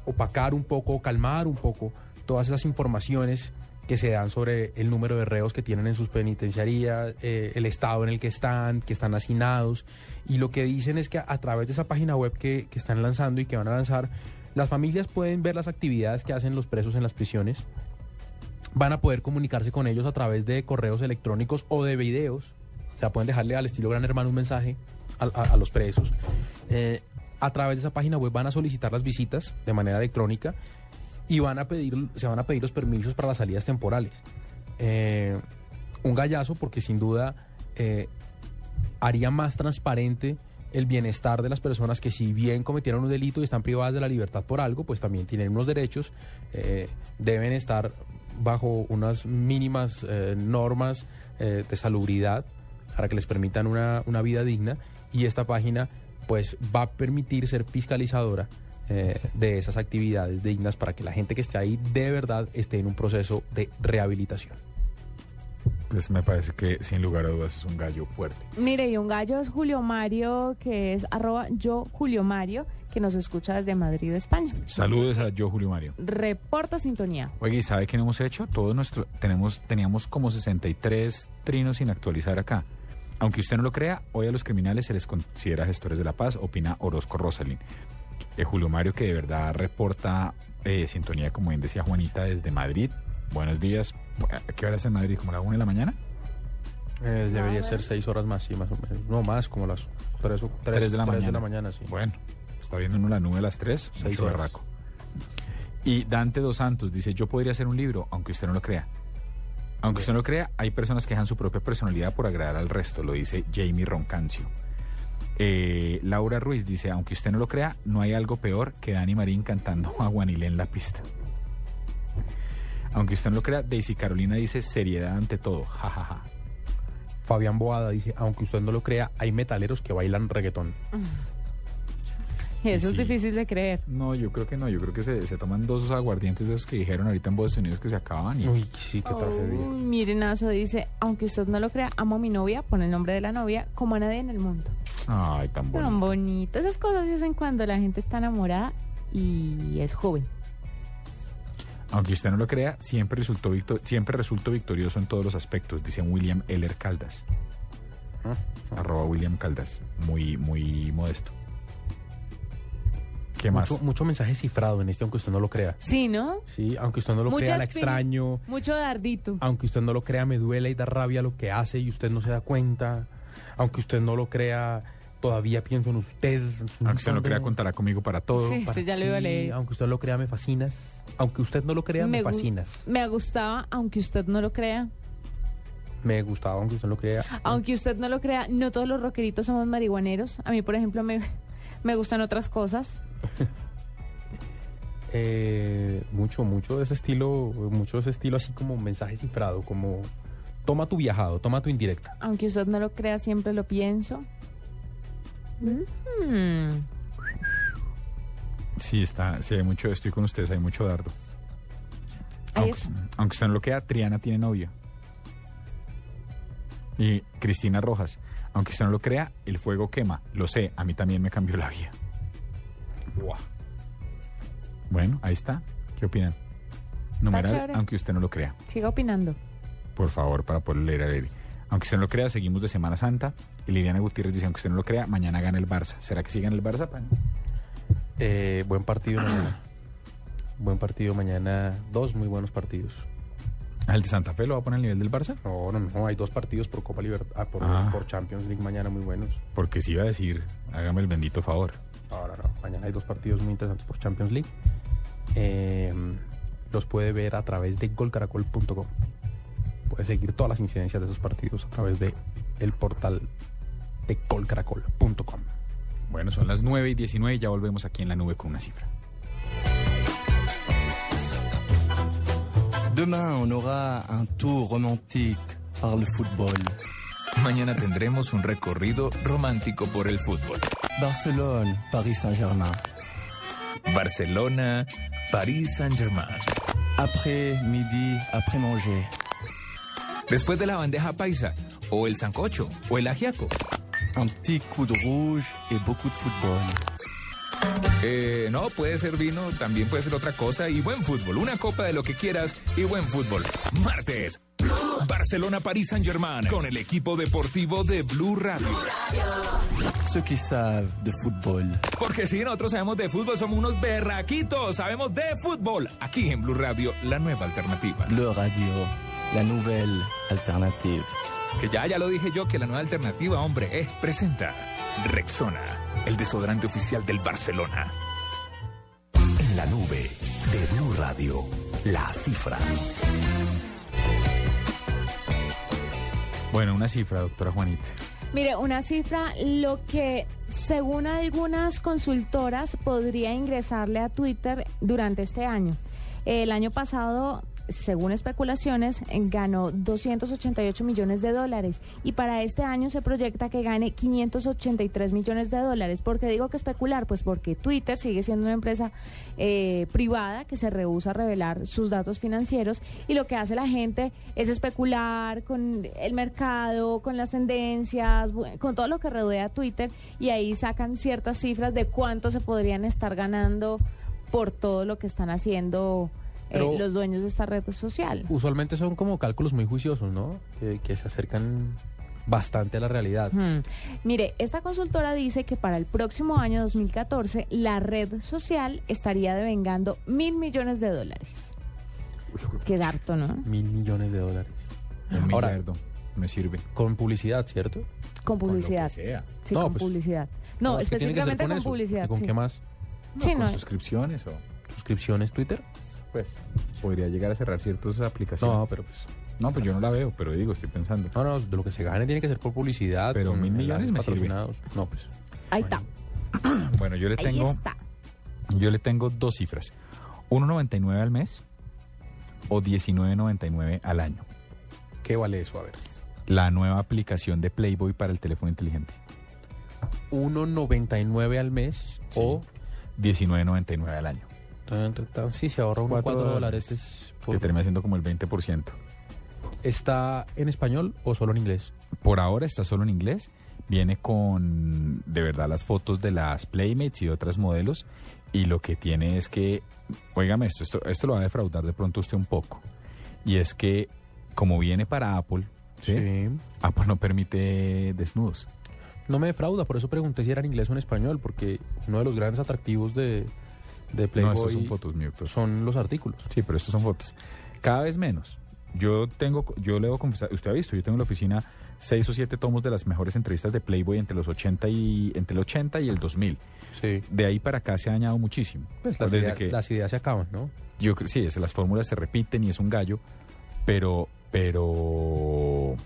Speaker 3: opacar un poco, calmar un poco todas esas informaciones que se dan sobre el número de reos que tienen en sus penitenciarías, eh, el estado en el que están, que están hacinados. Y lo que dicen es que a, través de esa página web que, que están lanzando y que van a lanzar, las familias pueden ver las actividades que hacen los presos en las prisiones, van a poder comunicarse con ellos a través de correos electrónicos o de videos. O sea, pueden dejarle al estilo Gran Hermano un mensaje a los presos. Eh, a través de esa página web van a solicitar las visitas de manera electrónica y van a pedir, se van a pedir los permisos para las salidas temporales. Eh, un gallazo porque sin duda eh, haría más transparente el bienestar de las personas que si bien cometieron un delito y están privadas de la libertad por algo, pues también tienen unos derechos, eh, deben estar bajo unas mínimas normas de salubridad para que les permitan una, una vida digna y esta página pues va a permitir ser fiscalizadora eh, de esas actividades dignas para que la gente que esté ahí de verdad esté en un proceso de rehabilitación.
Speaker 7: Pues me parece que sin lugar a dudas es un gallo fuerte.
Speaker 2: Mire, y un gallo es Julio Mario, que es arroba yo Julio Mario, que nos escucha desde Madrid, España.
Speaker 7: Saludos a yo, Julio Mario.
Speaker 2: Reporta sintonía.
Speaker 7: Oye, ¿y sabe qué hemos hecho? Todos nuestro, tenemos, teníamos como 63 trinos sin actualizar acá. Aunque usted no lo crea, hoy a los criminales se les considera gestores de la paz, opina Orozco Rosalín. Eh, Julio Mario, que de verdad reporta eh, sintonía, como bien decía Juanita, desde Madrid. Buenos días. ¿A qué hora es en Madrid? ¿Como la una de la mañana?
Speaker 3: Eh, debería ser seis horas más, sí, más o menos. No más, como las tres, o, tres,
Speaker 7: Tres de la
Speaker 3: tres
Speaker 7: mañana.
Speaker 3: de la mañana, sí.
Speaker 7: Bueno, está viendo uno la nube a las 3,
Speaker 3: Seis
Speaker 7: mucho
Speaker 3: horas.
Speaker 7: berraco. Y Dante Dos Santos dice, yo podría hacer un libro, aunque usted no lo crea. Aunque usted no lo crea, hay personas que dejan su propia personalidad por agradar al resto, lo dice Jamie Roncancio. Eh, Laura Ruiz dice, aunque usted no lo crea, no hay algo peor que Dani Marín cantando a Guanilé en la pista. Aunque usted no lo crea, Daisy Carolina dice, seriedad ante todo, jajaja.
Speaker 3: Fabián Boada dice, aunque usted no lo crea, hay metaleros que bailan reggaetón.
Speaker 2: Eso
Speaker 7: Sí.
Speaker 2: es difícil de creer.
Speaker 7: No, yo creo que no, yo creo que se, se toman dos aguardientes de esos que dijeron ahorita en Estados Unidos que se acaban y...
Speaker 3: Uy, sí, qué tragedia.
Speaker 2: Uy, Mirenazo dice, aunque usted no lo crea, amo a mi novia, pone el nombre de la novia, como a nadie en el mundo.
Speaker 7: Ay, tan bonito.
Speaker 2: Tan bonito. Esas cosas se hacen cuando la gente está enamorada y es joven.
Speaker 7: Aunque usted no lo crea, siempre resultó, siempre resultó victorioso en todos los aspectos, dice William Eller Caldas. Arroba William Caldas. Muy, muy modesto. ¿Qué más?
Speaker 3: Mucho, mucho mensaje cifrado en este, aunque usted no lo crea.
Speaker 2: Sí, ¿no?
Speaker 3: Sí, aunque usted no lo crea, la extraño.
Speaker 2: Mucho dardito.
Speaker 3: Aunque usted no lo crea, me duele y da rabia lo que hace y usted no se da cuenta. Aunque usted no lo crea, todavía pienso en usted. en su
Speaker 7: Aunque usted no
Speaker 3: montón
Speaker 7: crea, contará conmigo para todo.
Speaker 2: Sí,
Speaker 3: para-
Speaker 2: sí, ya lo iba a
Speaker 3: sí,
Speaker 2: leer.
Speaker 3: Aunque usted lo crea, me fascinas. Aunque usted no lo crea, me,
Speaker 2: gu-
Speaker 3: fascinas.
Speaker 2: Me gustaba, aunque usted no lo crea.
Speaker 3: Me gustaba, aunque usted no lo crea.
Speaker 2: Aunque usted no lo crea, no todos los rockeritos somos marihuaneros. A mí, por ejemplo, me, me gustan otras cosas.
Speaker 3: Eh, mucho, mucho de ese estilo, mucho de ese estilo así como mensaje cifrado, como toma tu viajado, toma tu indirecta.
Speaker 2: Aunque usted no lo crea, siempre lo pienso. Mm.
Speaker 7: Sí, está, sí, hay mucho, estoy con ustedes, hay mucho dardo. Aunque, aunque usted no lo crea, Triana tiene novio. Y Cristina Rojas, aunque usted no lo crea, el fuego quema. Lo sé, a mí también me cambió la vida. Buah. Bueno, ahí está. ¿Qué opinan? Numeral, aunque usted no lo crea.
Speaker 2: Siga opinando.
Speaker 7: Por favor, para poder leer a Lady. Aunque usted no lo crea, seguimos de Semana Santa. Y Liliana Gutiérrez dice, aunque usted no lo crea, mañana gana el Barça. ¿Será que sí gana el Barça, pan?
Speaker 3: Eh, buen partido mañana. Buen partido mañana. Dos muy buenos partidos.
Speaker 7: ¿El de Santa Fe lo va a poner al nivel del Barça?
Speaker 3: No, no, no. Hay dos partidos por Copa Libertad, por,
Speaker 7: Ah.
Speaker 3: por Champions League mañana muy buenos.
Speaker 7: Porque si iba a decir, hágame el bendito favor.
Speaker 3: Ahora no. Mañana hay dos partidos muy interesantes por Champions League. Eh, los puede ver a través de golcaracol.com. Puede seguir todas las incidencias de esos partidos a través de el portal de golcaracol.com.
Speaker 7: Bueno, son las 9 y 19 y ya volvemos aquí en la nube con una cifra.
Speaker 5: Demain, on aura un tour romantique par le football.
Speaker 1: Mañana tendremos un recorrido romántico por el fútbol.
Speaker 5: Barcelone, Paris Saint-Germain.
Speaker 1: Barcelona, París Saint-Germain.
Speaker 5: Après midi, après manger.
Speaker 1: Después de la bandeja paisa, o el sancocho, o el ajiaco.
Speaker 5: Un petit coup de rouge et beaucoup de football.
Speaker 1: Eh, no, puede ser vino, también puede ser otra cosa y buen fútbol. Una copa de lo que quieras y buen fútbol. Martes, Barcelona París Saint Germain con el equipo deportivo de Blue Radio.
Speaker 5: Ceux qui savent de football.
Speaker 1: Porque si nosotros sabemos de fútbol, somos unos berraquitos, sabemos de fútbol. Aquí en Blue Radio, la nueva alternativa.
Speaker 5: Bleu Radio, la nouvelle alternative.
Speaker 1: Que ya, ya lo dije yo, que la nueva alternativa, hombre, es presenta Rexona, el desodorante oficial del Barcelona.
Speaker 6: En la nube de Blue Radio, la cifra.
Speaker 7: Bueno, una cifra, doctora Juanita.
Speaker 2: Mire, una cifra, lo que según algunas consultoras podría ingresarle a Twitter durante este año. El año pasado, según especulaciones, ganó 288 millones de dólares y para este año se proyecta que gane 583 millones de dólares. ¿Por qué digo que especular? Pues porque Twitter sigue siendo una empresa eh, privada que se rehúsa a revelar sus datos financieros y lo que hace la gente es especular con el mercado, con las tendencias, con todo lo que rodea Twitter y ahí sacan ciertas cifras de cuánto se podrían estar ganando por todo lo que están haciendo eh,
Speaker 3: Pero-
Speaker 2: los dueños de esta red social.
Speaker 3: Usualmente son como cálculos muy juiciosos, ¿no? Que, que se acercan bastante a la realidad.
Speaker 2: Hmm. Mire, esta consultora dice que para el próximo año 2014 la red social estaría devengando mil millones de dólares. Qué harto, ¿no?
Speaker 3: Mil millones de dólares.
Speaker 7: Un
Speaker 3: Ahora,
Speaker 7: me sirve.
Speaker 3: Con publicidad, ¿cierto?
Speaker 2: Con publicidad.
Speaker 7: sea.
Speaker 2: Sí,
Speaker 3: No,
Speaker 2: con
Speaker 3: pues,
Speaker 2: publicidad. No,
Speaker 3: es que tiene que ser
Speaker 2: específicamente con,
Speaker 3: eso.
Speaker 2: publicidad.
Speaker 3: ¿Y con
Speaker 2: sí.
Speaker 3: qué más?
Speaker 2: Sí,
Speaker 7: con
Speaker 2: no.
Speaker 7: suscripciones o
Speaker 3: ¿Suscripciones Twitter?
Speaker 7: Pues podría llegar a cerrar ciertas aplicaciones.
Speaker 3: No, pero pues...
Speaker 7: No, pues yo no la veo, pero digo, estoy pensando.
Speaker 3: No, no, de lo que se gane tiene que ser por publicidad.
Speaker 7: Pero mil millones me sirve.
Speaker 3: patrocinados. No, pues...
Speaker 2: Ahí está.
Speaker 7: Bueno, yo le
Speaker 2: Ahí
Speaker 7: tengo
Speaker 2: está.
Speaker 7: yo le tengo dos cifras. 1.99 al mes o 19.99 al año.
Speaker 3: ¿Qué vale eso? A ver.
Speaker 7: La nueva aplicación de Playboy para el teléfono inteligente.
Speaker 3: 1.99 al mes o...
Speaker 7: 19.99 al año.
Speaker 3: Tan, tan, tan, sí, se ahorra unos
Speaker 7: Cuatro
Speaker 3: 4
Speaker 7: dólares.
Speaker 3: dólares.
Speaker 7: Que termina siendo como el 20%.
Speaker 3: ¿Está en español o solo en inglés?
Speaker 7: Por ahora está solo en inglés. Viene con de verdad las fotos de las Playmates y otras modelos. Y lo que tiene es que, óigame esto, esto, esto lo va a defraudar de pronto usted un poco. Y es que, como viene para Apple, ¿sí? Apple no permite desnudos.
Speaker 3: No me defrauda, por eso pregunté si era en inglés o en español, porque uno de los grandes atractivos de, de Playboy
Speaker 7: no, estos son fotos, doctor.
Speaker 3: son los artículos.
Speaker 7: Sí, pero estos son fotos. Cada vez menos. Yo tengo, yo le debo confesar, usted ha visto, yo tengo en la oficina seis o siete tomos de las mejores entrevistas de Playboy entre los 80 y entre el 80 y el 2000.
Speaker 3: Sí.
Speaker 7: De ahí para acá se ha añadido muchísimo.
Speaker 3: Pues las,
Speaker 7: Desde
Speaker 3: ideas,
Speaker 7: que
Speaker 3: las ideas se acaban, ¿no?
Speaker 7: yo creo sí, es, las fórmulas se repiten y es un gallo, pero pero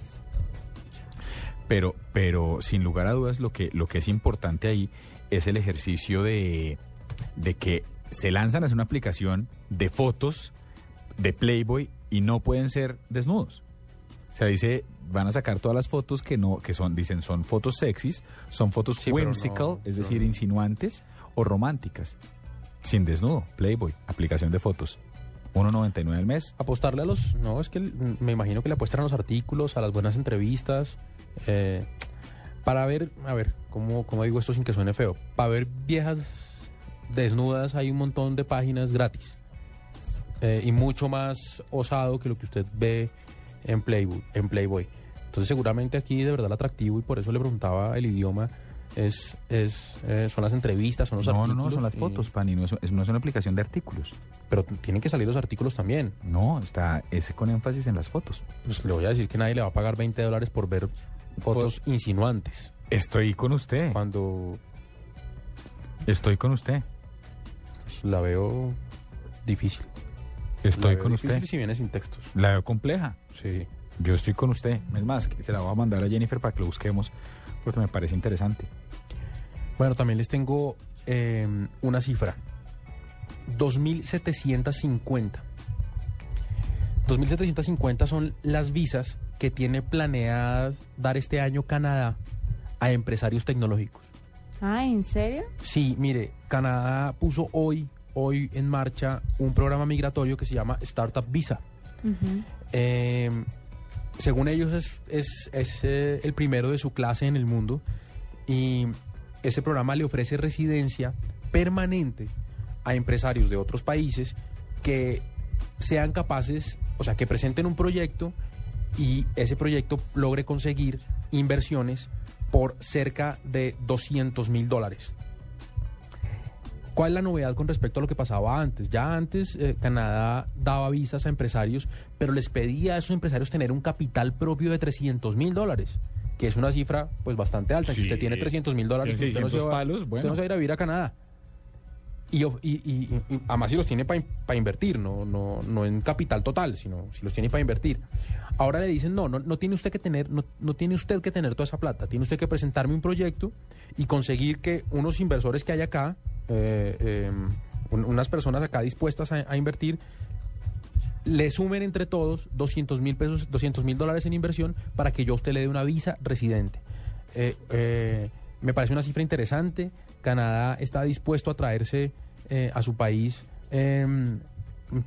Speaker 7: pero pero sin lugar a dudas lo que lo que es importante ahí es el ejercicio de de que se lanzan a hacer una aplicación de fotos de Playboy y no pueden ser desnudos. O sea, dice, van a sacar todas las fotos que no, que son, dicen, son fotos sexys, son fotos
Speaker 3: Sí,
Speaker 7: whimsical,
Speaker 3: no,
Speaker 7: es
Speaker 3: no.
Speaker 7: decir, insinuantes o románticas. Sin desnudo, Playboy, aplicación de fotos. 1.99 al mes.
Speaker 3: Apostarle a los... No, es que me imagino que le apuestan a los artículos, a las buenas entrevistas, eh, para ver, a ver, ¿cómo, cómo digo esto sin que suene feo? Para ver viejas desnudas hay un montón de páginas gratis. Eh, y mucho más osado que lo que usted ve en Playboy, en Playboy. Entonces seguramente aquí de verdad el atractivo, y por eso le preguntaba el idioma, es, es eh, son las entrevistas, son los
Speaker 7: No, no,
Speaker 3: artículos.
Speaker 7: no, son las
Speaker 3: y-
Speaker 7: fotos, Pani, no es, no es una aplicación de artículos.
Speaker 3: Pero tienen que salir los artículos también.
Speaker 7: No, está ese con énfasis en las fotos.
Speaker 3: Pues le voy a decir que nadie le va a pagar 20 dólares por ver fotos insinuantes.
Speaker 7: Estoy con usted.
Speaker 3: Cuando
Speaker 7: Estoy con usted.
Speaker 3: Pues, la veo difícil.
Speaker 7: Estoy
Speaker 3: La veo
Speaker 7: con
Speaker 3: difícil
Speaker 7: usted.
Speaker 3: si viene sin textos.
Speaker 7: La veo compleja.
Speaker 3: Sí.
Speaker 7: Yo estoy con usted. Es más, que se la voy a mandar a Jennifer para que lo busquemos porque me parece interesante.
Speaker 3: Bueno, también les tengo eh, una cifra. 2.750. 2.750 son las visas que tiene planeadas dar este año Canadá a empresarios tecnológicos.
Speaker 2: Ah, ¿en serio?
Speaker 3: Sí, mire, Canadá puso hoy, hoy en marcha un programa migratorio que se llama Startup Visa. Eh, según ellos es, es- es, eh, el primero de su clase en el mundo y ese programa le ofrece residencia permanente a empresarios de otros países que sean capaces, o sea, que presenten un proyecto y ese proyecto logre conseguir inversiones por cerca de 200 mil dólares. ¿Cuál es la novedad con respecto a lo que pasaba antes? Ya antes eh, Canadá daba visas a empresarios, pero les pedía a esos empresarios tener un capital propio de 300 mil dólares, que es una cifra pues bastante alta. Si usted tiene 300 mil dólares, usted no, se
Speaker 7: 600
Speaker 3: va,
Speaker 7: palos,
Speaker 3: usted
Speaker 7: bueno.
Speaker 3: no se va a ir a vivir a Canadá. Y, y- y- y además si los tiene para invertir, no, no, no en capital total, sino si los tiene para invertir. Ahora le dicen, no, no, no tiene usted que tener, no, no tiene usted que tener toda esa plata, tiene usted que presentarme un proyecto y conseguir que unos inversores que hay acá, eh, eh, un- unas personas acá dispuestas a, a invertir, le sumen entre todos 200 mil pesos, 200 mil dólares en inversión para que yo a usted le dé una visa residente. Eh, eh, me parece una cifra interesante. Canadá está dispuesto a traerse eh, a su país em,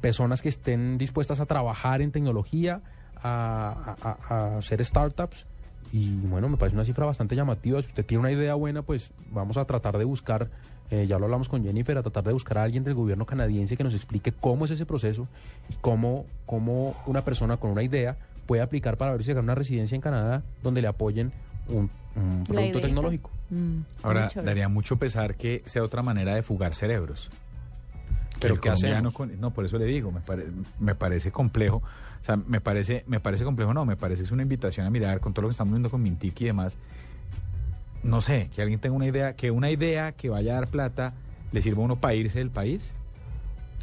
Speaker 3: personas que estén dispuestas a trabajar en tecnología, a, a- hacer startups. Y bueno, me parece una cifra bastante llamativa. Si usted tiene una idea buena, pues vamos a tratar de buscar, eh, ya lo hablamos con Jennifer, a tratar de buscar a alguien del gobierno canadiense que nos explique cómo es ese proceso y cómo, cómo una persona con una idea puede aplicar para ver si gana una residencia en Canadá donde le apoyen un, un producto tecnológico.
Speaker 2: Mm,
Speaker 7: Ahora, daría mucho pesar que sea otra manera de fugar cerebros.
Speaker 3: Pero ¿qué
Speaker 7: colombiano con- no, por eso le digo, me, pare- me parece complejo. O sea, me parece, me parece complejo, no, me parece es una invitación a mirar con todo lo que estamos viendo con Mintic y demás. No sé, que alguien tenga una idea, que una idea que vaya a dar plata le sirva a uno para irse del país.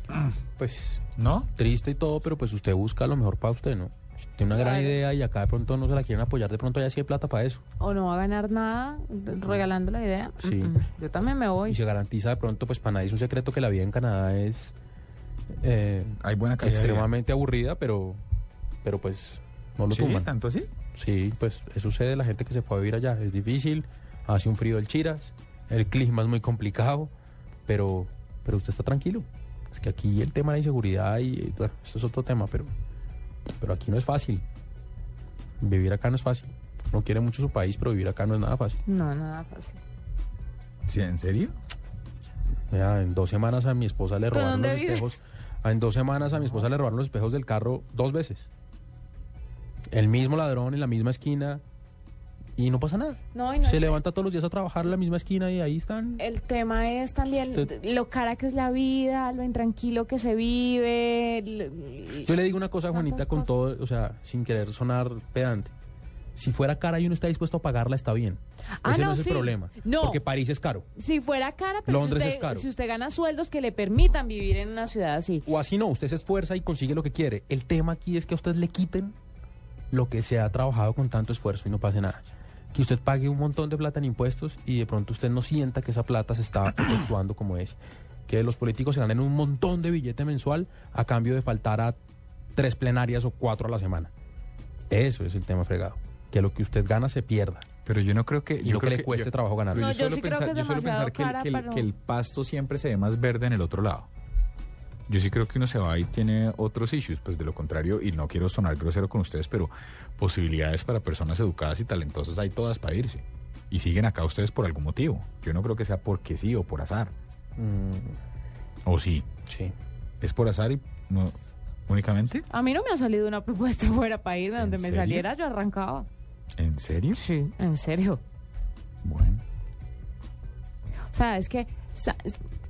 Speaker 3: Pues,
Speaker 7: ¿no?
Speaker 3: Triste y todo, pero pues usted busca lo mejor para usted, ¿no? Tiene una gran
Speaker 2: Claro.
Speaker 3: idea y acá de pronto no se la quieren apoyar, de pronto ya sí hay plata para eso.
Speaker 2: O no va a ganar nada regalando la idea.
Speaker 3: Sí.
Speaker 2: Mm, mm. Yo también me voy.
Speaker 3: Y se garantiza de pronto, pues para nadie es un secreto que la vida en Canadá es eh,
Speaker 7: Hay buena calidad
Speaker 3: extremadamente aburrida, pero, pero pues no lo
Speaker 7: Sí. ¿Tanto así?
Speaker 3: Sí, pues eso sucede la gente que se fue a vivir allá. Es difícil, hace un frío del chiras, el clima es muy complicado, pero, pero usted está tranquilo. Es que aquí el tema de la inseguridad y bueno, eso es otro tema, pero, pero aquí no es fácil. Vivir acá no es fácil. No quiere mucho su país, pero vivir acá no es nada fácil.
Speaker 2: No, nada fácil.
Speaker 7: ¿Sí, ¿En serio?
Speaker 3: Vea, en dos semanas a mi esposa le
Speaker 2: ¿Pero
Speaker 3: robaron
Speaker 2: dónde
Speaker 3: los
Speaker 2: vives?
Speaker 3: espejos. En dos semanas a mi esposa le robaron los espejos del carro dos veces. El mismo ladrón en la misma esquina y no pasa nada.
Speaker 2: No, y no
Speaker 3: Se
Speaker 2: es-
Speaker 3: levanta todos los días a trabajar en la misma esquina y ahí están.
Speaker 2: El tema es también
Speaker 3: Usted-
Speaker 2: lo cara que es la vida, lo intranquilo que se vive. lo-
Speaker 3: Yo le digo una cosa,
Speaker 2: tantas
Speaker 3: Juanita, con
Speaker 2: cosas.
Speaker 3: todo, o sea, sin querer sonar pedante. Si fuera cara y uno está dispuesto a pagarla, está bien.
Speaker 2: Ah,
Speaker 3: Ese no,
Speaker 2: no,
Speaker 3: es el problema.
Speaker 2: No.
Speaker 3: Porque París es caro.
Speaker 2: Si fuera cara, pero si
Speaker 3: Londres
Speaker 2: usted,
Speaker 3: es caro.
Speaker 2: si usted gana sueldos que le permitan vivir en una ciudad así.
Speaker 3: O así no, usted se esfuerza y consigue lo que quiere. El tema aquí es que a usted le quiten lo que se ha trabajado con tanto esfuerzo y no pase nada. Que usted pague un montón de plata en impuestos y de pronto usted no sienta que esa plata se está efectuando como es. Que los políticos se ganen un montón de billete mensual a cambio de faltar a tres plenarias o cuatro a la semana. Eso es el tema fregado. Que lo que usted gana se pierda.
Speaker 7: Pero yo no creo que...
Speaker 3: Y
Speaker 7: yo
Speaker 3: no que le cueste
Speaker 7: yo-
Speaker 3: trabajo ganar.
Speaker 2: No,
Speaker 7: yo
Speaker 2: yo
Speaker 7: suelo
Speaker 2: creo
Speaker 7: pensar,
Speaker 2: que es
Speaker 7: yo suelo
Speaker 2: demasiado
Speaker 7: pensar que, el-
Speaker 2: cara
Speaker 7: que el,
Speaker 2: para-
Speaker 7: que el pasto siempre se ve más verde en el otro lado. Yo sí creo que uno se va y tiene otros issues, pues de lo contrario, y no quiero sonar grosero con ustedes, pero posibilidades para personas educadas y talentosas hay todas para irse. Y siguen acá ustedes por algún motivo. Yo no creo que sea porque sí o por azar. ¿O sí?
Speaker 3: Sí.
Speaker 7: ¿Es por azar y no únicamente?
Speaker 2: A mí no me ha salido una propuesta fuera para irme donde me saliera, yo arrancaba.
Speaker 7: ¿En serio?
Speaker 2: Sí, en serio.
Speaker 7: Bueno.
Speaker 2: O sea, es que, sa-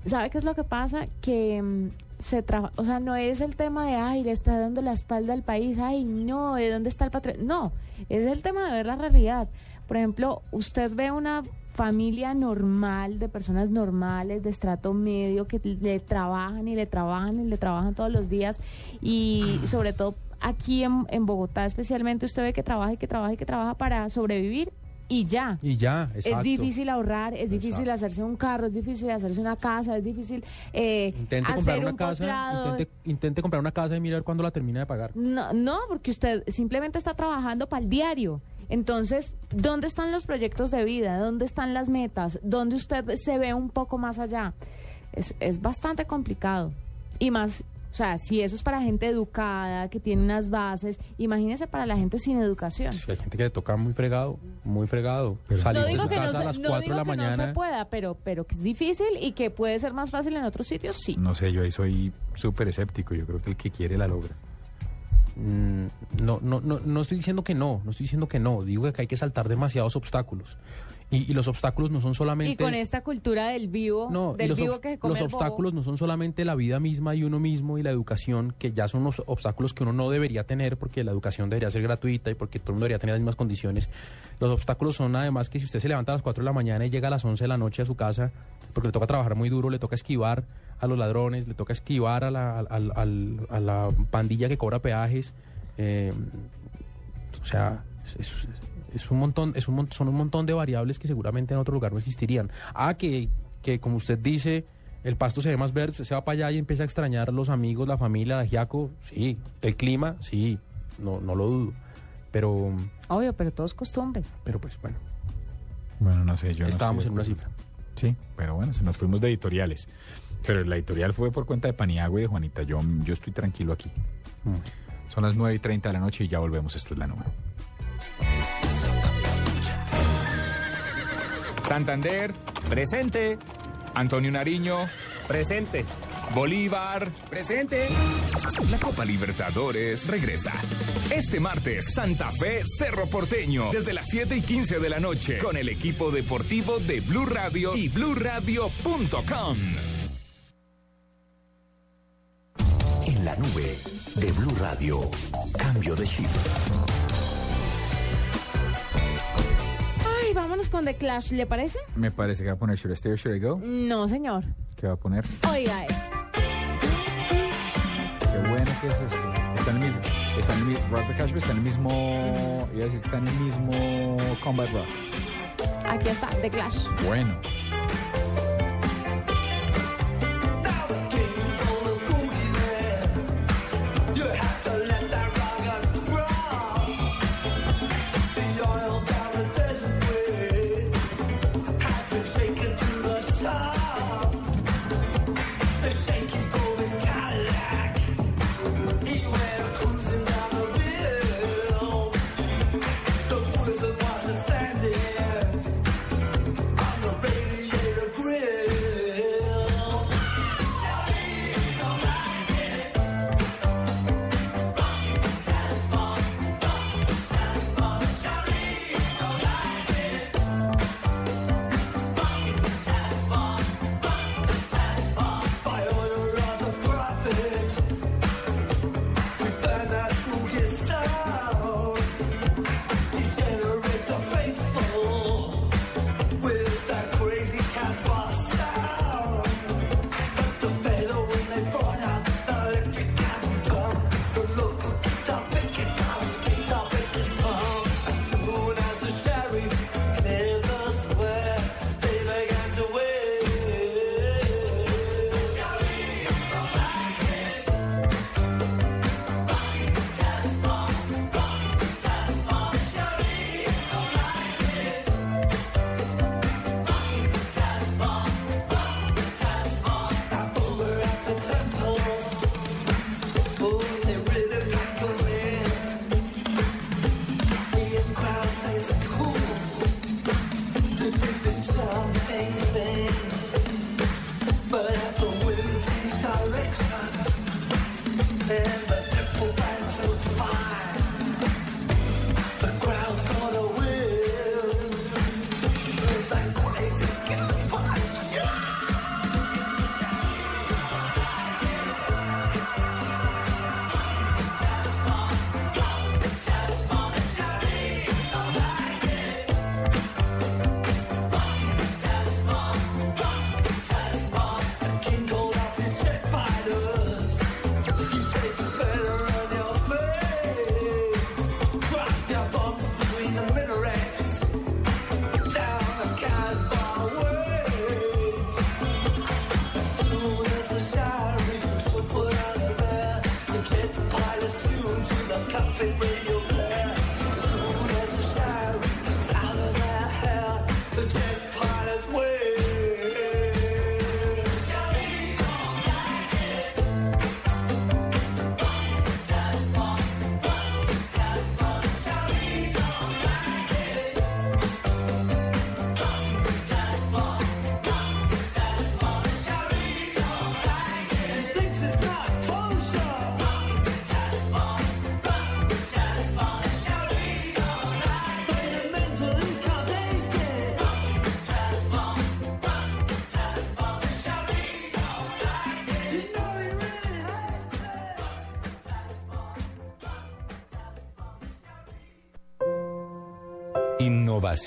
Speaker 2: ¿sabe qué es lo que pasa? Que mm, se trabaja, o sea, no es el tema de, ay, le está dando la espalda al país, ay, no, ¿de dónde está el patrón? No, es el tema de ver la realidad. Por ejemplo, usted ve una familia normal, de personas normales, de estrato medio, que le trabajan y le trabajan y le trabajan todos los días y sobre todo aquí en, en Bogotá especialmente usted ve que trabaja y que trabaja y que trabaja para sobrevivir y ya.
Speaker 3: Y ya,
Speaker 2: Es difícil ahorrar, es difícil hacerse un carro, es difícil hacerse una casa, es difícil eh,
Speaker 3: Intente
Speaker 2: hacer
Speaker 3: comprar
Speaker 2: un
Speaker 3: una casa, intente, intente comprar una casa y mirar cuándo la termina de pagar.
Speaker 2: No, no, porque usted simplemente está trabajando para el diario. Entonces, ¿dónde están los proyectos de vida? ¿Dónde están las metas? ¿Dónde usted se ve un poco más allá? Es, es bastante complicado. Y más O sea, si eso es para gente educada, que tiene unas bases, imagínese para la gente sin educación.
Speaker 3: Si hay gente que le toca muy fregado, muy fregado. Salir
Speaker 2: no
Speaker 3: de su
Speaker 2: que, no,
Speaker 3: casa
Speaker 2: se,
Speaker 3: a las
Speaker 2: no
Speaker 3: 4 de
Speaker 2: digo
Speaker 3: la
Speaker 2: que no
Speaker 3: mañana.
Speaker 2: se pueda, pero, pero que es difícil y que puede ser más fácil en otros sitios, sí.
Speaker 7: No sé, yo ahí soy súper escéptico. Yo creo que el que quiere la logra.
Speaker 3: Mm, no, no, no, no estoy diciendo que no, no estoy diciendo que no. Digo que hay que saltar demasiados obstáculos. Y, y los obstáculos no son solamente...
Speaker 2: Y con esta cultura del vivo,
Speaker 3: No,
Speaker 2: del
Speaker 3: los,
Speaker 2: vivo que se come
Speaker 3: los
Speaker 2: el bobo.
Speaker 3: obstáculos no son solamente la vida misma y uno mismo y la educación, que ya son los obstáculos que uno no debería tener porque la educación debería ser gratuita y porque todo el mundo debería tener las mismas condiciones. Los obstáculos son además que si usted se levanta a las 4 de la mañana y llega a las 11 de la noche a su casa, porque le toca trabajar muy duro, le toca esquivar a los ladrones, le toca esquivar a la, a la pandilla que cobra peajes. eh, o sea, es, es- es un montón, es un, son un montón de variables que seguramente en otro lugar no existirían. Ah, que, que como usted dice, el pasto se ve más verde, usted se va para allá y empieza a extrañar los amigos, la familia, la giaco, sí, el clima, sí, no, no lo dudo. Pero,
Speaker 2: Obvio, pero todo es costumbre.
Speaker 3: pero pues bueno,
Speaker 7: Bueno, no sé, yo no
Speaker 3: estábamos
Speaker 7: estoy
Speaker 3: en una cifra.
Speaker 7: Sí, pero bueno, se nos fuimos de editoriales. Pero la editorial fue por cuenta de Paniagua y de Juanita. Yo, yo estoy tranquilo aquí. Son las 9 y 30 de la noche y ya volvemos. Esto es la nube.
Speaker 1: Santander. Presente. Antonio Nariño. Presente. Bolívar. Presente. La Copa Libertadores regresa. Este martes, Santa Fe Cerro Porteño, desde las 7 y 15 de la noche, con el equipo deportivo de Blue Radio y bluradio.com.
Speaker 6: En la nube de Blue Radio. Cambio de chip.
Speaker 2: Con The Clash, ¿le parece?
Speaker 7: Me parece que va a poner Should I Stay or Should I Go?
Speaker 2: No, señor.
Speaker 7: ¿Qué va a poner?
Speaker 2: Oiga esto.
Speaker 7: Qué bueno que es esto. Está en el mismo. Está en el mismo. Rock the Cash está en el mismo. Iba a decir que está en el mismo Combat Rock.
Speaker 2: Aquí está, The Clash.
Speaker 7: Bueno.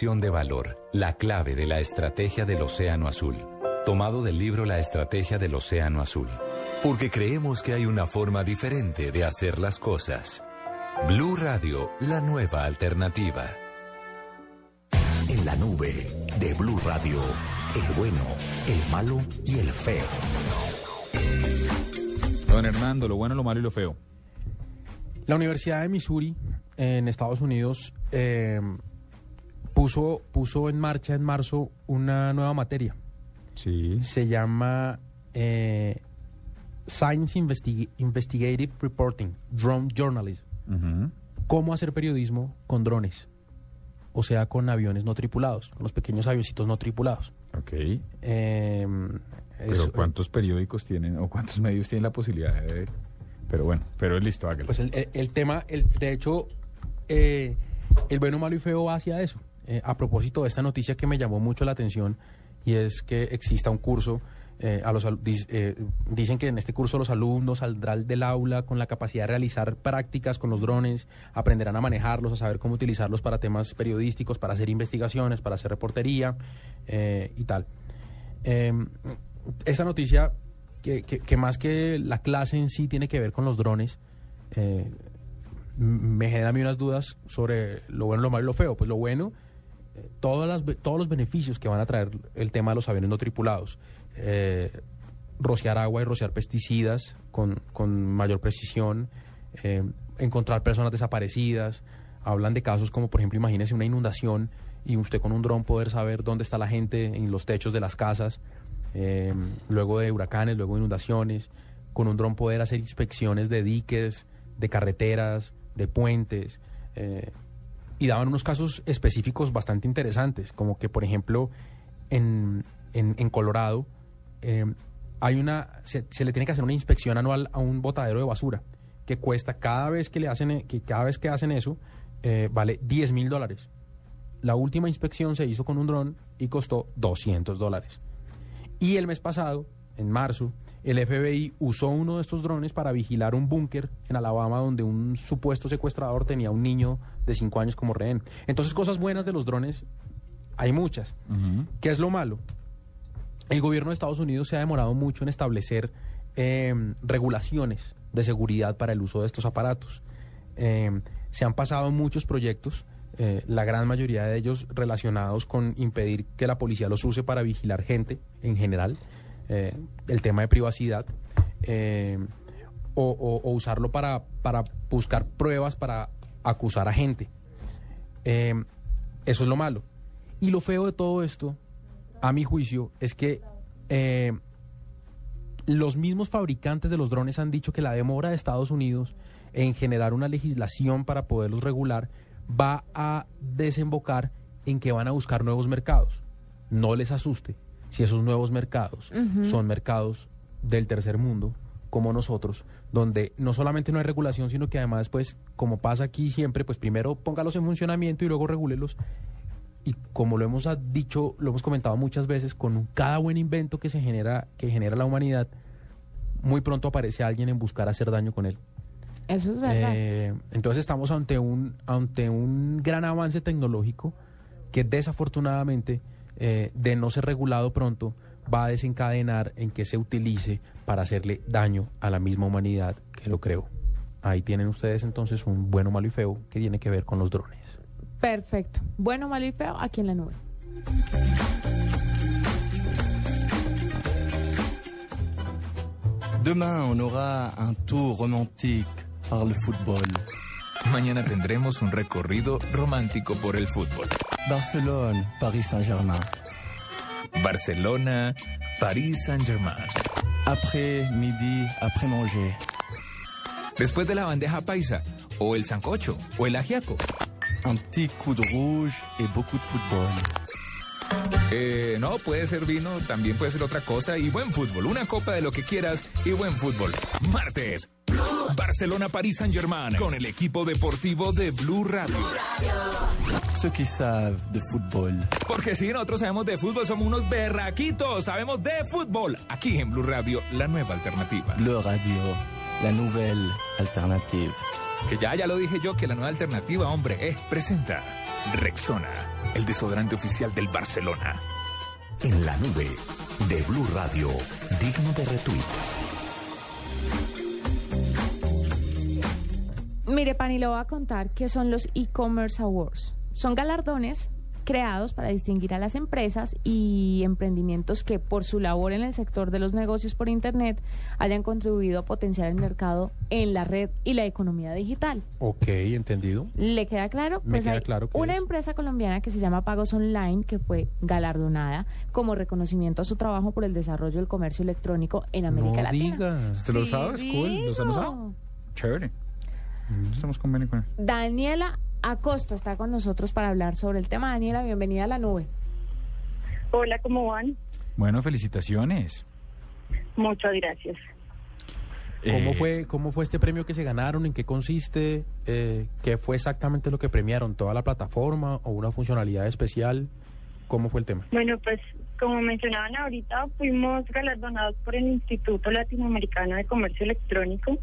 Speaker 13: De valor, la clave de la estrategia del Océano Azul. Tomado del libro La estrategia del Océano Azul.
Speaker 6: Porque creemos que hay una forma diferente de hacer las cosas. Blue Radio, la nueva alternativa. En la nube de Blue Radio, el bueno, el malo y el feo.
Speaker 7: Don Hernando, lo bueno, lo malo y lo feo.
Speaker 3: La Universidad de Missouri en Estados Unidos eh, puso, puso en marcha en marzo una nueva materia.
Speaker 7: Sí.
Speaker 3: Se llama eh, Science Investi- Investigative Reporting, Drone Journalism. Cómo hacer periodismo con drones. O sea, con aviones no tripulados, con los pequeños avioncitos no tripulados.
Speaker 7: Ok.
Speaker 3: Eh,
Speaker 7: Pero
Speaker 3: eso-
Speaker 7: ¿cuántos periódicos tienen o cuántos medios tienen la posibilidad de ver? Pero bueno, pero listo, hágalo.
Speaker 3: Pues el, el- el tema, el, de hecho, eh, el bueno, malo y feo va hacia eso. Eh, a propósito de esta noticia que me llamó mucho la atención y es que exista un curso, eh, a los, eh, dicen que en este curso los alumnos saldrán del aula con la capacidad de realizar prácticas con los drones, aprenderán a manejarlos, a saber cómo utilizarlos para temas periodísticos, para hacer investigaciones, para hacer reportería y tal. Eh, esta noticia, que, que- más que la clase en sí tiene que ver con los drones, me genera a mí unas dudas sobre lo bueno, lo malo y lo feo. Pues lo bueno, todas las todos los beneficios que van a traer el tema de los aviones no tripulados. Eh, rociar agua y rociar pesticidas con, con mayor precisión, eh, encontrar personas desaparecidas. Hablan de casos como, por ejemplo, imagínese una inundación y usted con un dron poder saber dónde está la gente en los techos de las casas, eh, luego de huracanes, luego de inundaciones, con un dron poder hacer inspecciones de diques, de carreteras, de puentes. Y daban unos casos específicos bastante interesantes, como que, por ejemplo, en, en, Colorado eh, hay una se, le tiene que hacer una inspección anual a un botadero de basura que cuesta cada vez que le hacen e- que cada vez que hacen eso eh, vale 10 mil dólares. La última inspección se hizo con un dron y costó 200 dólares. Y el mes pasado, en marzo, el FBI usó uno de estos drones para vigilar un búnker en Alabama donde un supuesto secuestrador tenía un niño de 5 años como rehén. Entonces, cosas buenas de los drones hay muchas. ¿Qué es lo malo? El gobierno de Estados Unidos se ha demorado mucho en establecer eh, regulaciones de seguridad para el uso de estos aparatos. Eh, se han pasado muchos proyectos, eh, la gran mayoría de ellos relacionados con impedir que la policía los use para vigilar gente en general, eh, el tema de privacidad, eh, o, usarlo para, para buscar pruebas para acusar a gente. Eh, eso es lo malo. Y lo feo de todo esto, a mi juicio, es que los mismos fabricantes de los drones han dicho que la demora de Estados Unidos en generar una legislación para poderlos regular va a desembocar en que van a buscar nuevos mercados. No les asuste si esos nuevos mercados
Speaker 28: Ujú.
Speaker 3: son mercados del tercer mundo, como nosotros, donde no solamente no hay regulación, sino que además, pues, como pasa aquí siempre, pues primero póngalos en funcionamiento y luego regúlelos. Y como lo hemos ah, dicho, lo hemos comentado muchas veces, con cada buen invento que se genera, que genera la humanidad, muy pronto aparece alguien en buscar hacer daño con él.
Speaker 2: Eso es verdad.
Speaker 3: Eh, entonces estamos ante un, ante un gran avance tecnológico que desafortunadamente, eh, de no ser regulado pronto, va a desencadenar en que se utilice para hacerle daño a la misma humanidad que lo creó. Ahí tienen ustedes entonces un bueno, malo y feo que tiene que ver con los drones.
Speaker 2: Perfecto. Bueno, malo y feo, aquí en la nube.
Speaker 5: Demain, on aura un tour romantique par le football.
Speaker 1: Mañana tendremos un recorrido romántico por el fútbol.
Speaker 5: Barcelone, Paris Saint-Germain.
Speaker 1: Barcelona, París Saint-Germain.
Speaker 5: Après midi, après manger.
Speaker 1: Después de la bandeja paisa, o el sancocho, o el ajiaco.
Speaker 5: Un petit coup de rouge et beaucoup de football.
Speaker 1: Eh, no, puede ser vino, también puede ser otra cosa y buen fútbol. Una copa de lo que quieras y buen fútbol. Martes, Barcelona, París Saint Germain con el equipo deportivo de Blue Radio.
Speaker 5: Ceux qui savent de football.
Speaker 1: Porque si nosotros sabemos de fútbol, somos unos berraquitos, sabemos de fútbol. Aquí en Blue Radio, la nueva alternativa.
Speaker 5: Bleu Radio, la nouvelle alternative.
Speaker 1: Que ya, ya lo dije yo, que la nueva alternativa, hombre, es presenta. Rexona, el desodorante oficial del Barcelona.
Speaker 6: En la nube de Blue Radio, digno de retweet.
Speaker 2: Mire, Pani, le voy a contar qué son los e-commerce awards. Son galardones creados para distinguir a las empresas y emprendimientos que por su labor en el sector de los negocios por Internet hayan contribuido a potenciar el mercado en la red y la economía digital.
Speaker 3: Ok, entendido.
Speaker 2: ¿Le queda claro?
Speaker 3: Me
Speaker 2: Pues
Speaker 3: queda
Speaker 2: hay
Speaker 3: claro
Speaker 2: una
Speaker 3: es.
Speaker 2: empresa colombiana que se llama Pagos Online que fue galardonada como reconocimiento a su trabajo por el desarrollo del comercio electrónico en América
Speaker 3: No
Speaker 2: Latina.
Speaker 3: digas.
Speaker 7: ¿Te lo
Speaker 2: Sí,
Speaker 7: sabes? Cool. ¿Los han usado? Estamos convenio con él.
Speaker 2: Daniela Acosta está con nosotros para hablar sobre el tema. Daniela, bienvenida a la nube.
Speaker 28: Hola, ¿cómo van?
Speaker 7: Bueno, felicitaciones.
Speaker 28: Muchas gracias.
Speaker 3: ¿Cómo
Speaker 7: Eh,
Speaker 3: fue, ¿Cómo fue este premio que se ganaron? ¿En qué consiste? Eh, ¿Qué fue exactamente lo que premiaron? ¿Toda la plataforma o una funcionalidad especial? ¿Cómo fue el tema?
Speaker 28: Bueno, pues como mencionaban ahorita, fuimos galardonados por el Instituto Latinoamericano de Comercio Electrónico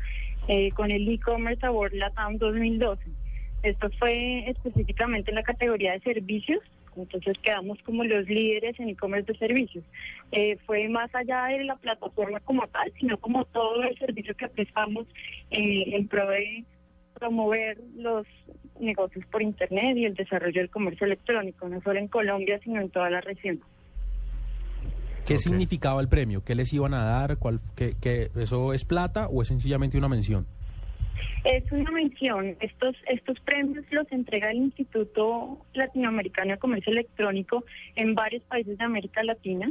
Speaker 28: eh, con el e-commerce award LATAM 2012. Esto fue específicamente en la categoría de servicios, entonces quedamos como los líderes en e-commerce de servicios. Eh, fue más allá de la plataforma como tal, sino como todo el servicio que prestamos eh, en pro de promover los negocios por Internet y el desarrollo del comercio electrónico, no solo en Colombia, sino en toda la región.
Speaker 3: ¿Qué significaba el premio? ¿Qué les iban a dar? ¿Cuál, qué, qué- ¿Eso es plata o es sencillamente una mención?
Speaker 28: Es una mención. Estos, estos premios los entrega el Instituto Latinoamericano de Comercio Electrónico en varios países de América Latina,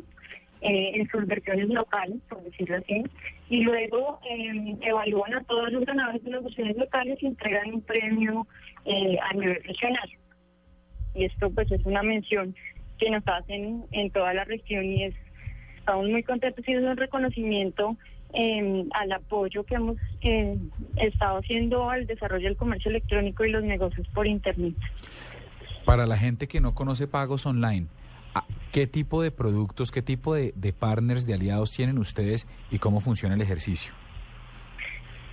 Speaker 28: eh, en sus versiones locales, por decirlo así, y luego eh, evalúan a todos los ganadores de las versiones locales y entregan un premio eh, a nivel regional. Y esto pues es una mención que nos hacen en toda la región y es estamos muy contentos y es un reconocimiento eh, al apoyo que hemos eh, estado haciendo al desarrollo del comercio electrónico y los negocios por Internet.
Speaker 7: Para la gente que no conoce pagos online, ¿a- ¿qué tipo de productos, qué tipo de, de partners, de aliados tienen ustedes y cómo funciona el ejercicio?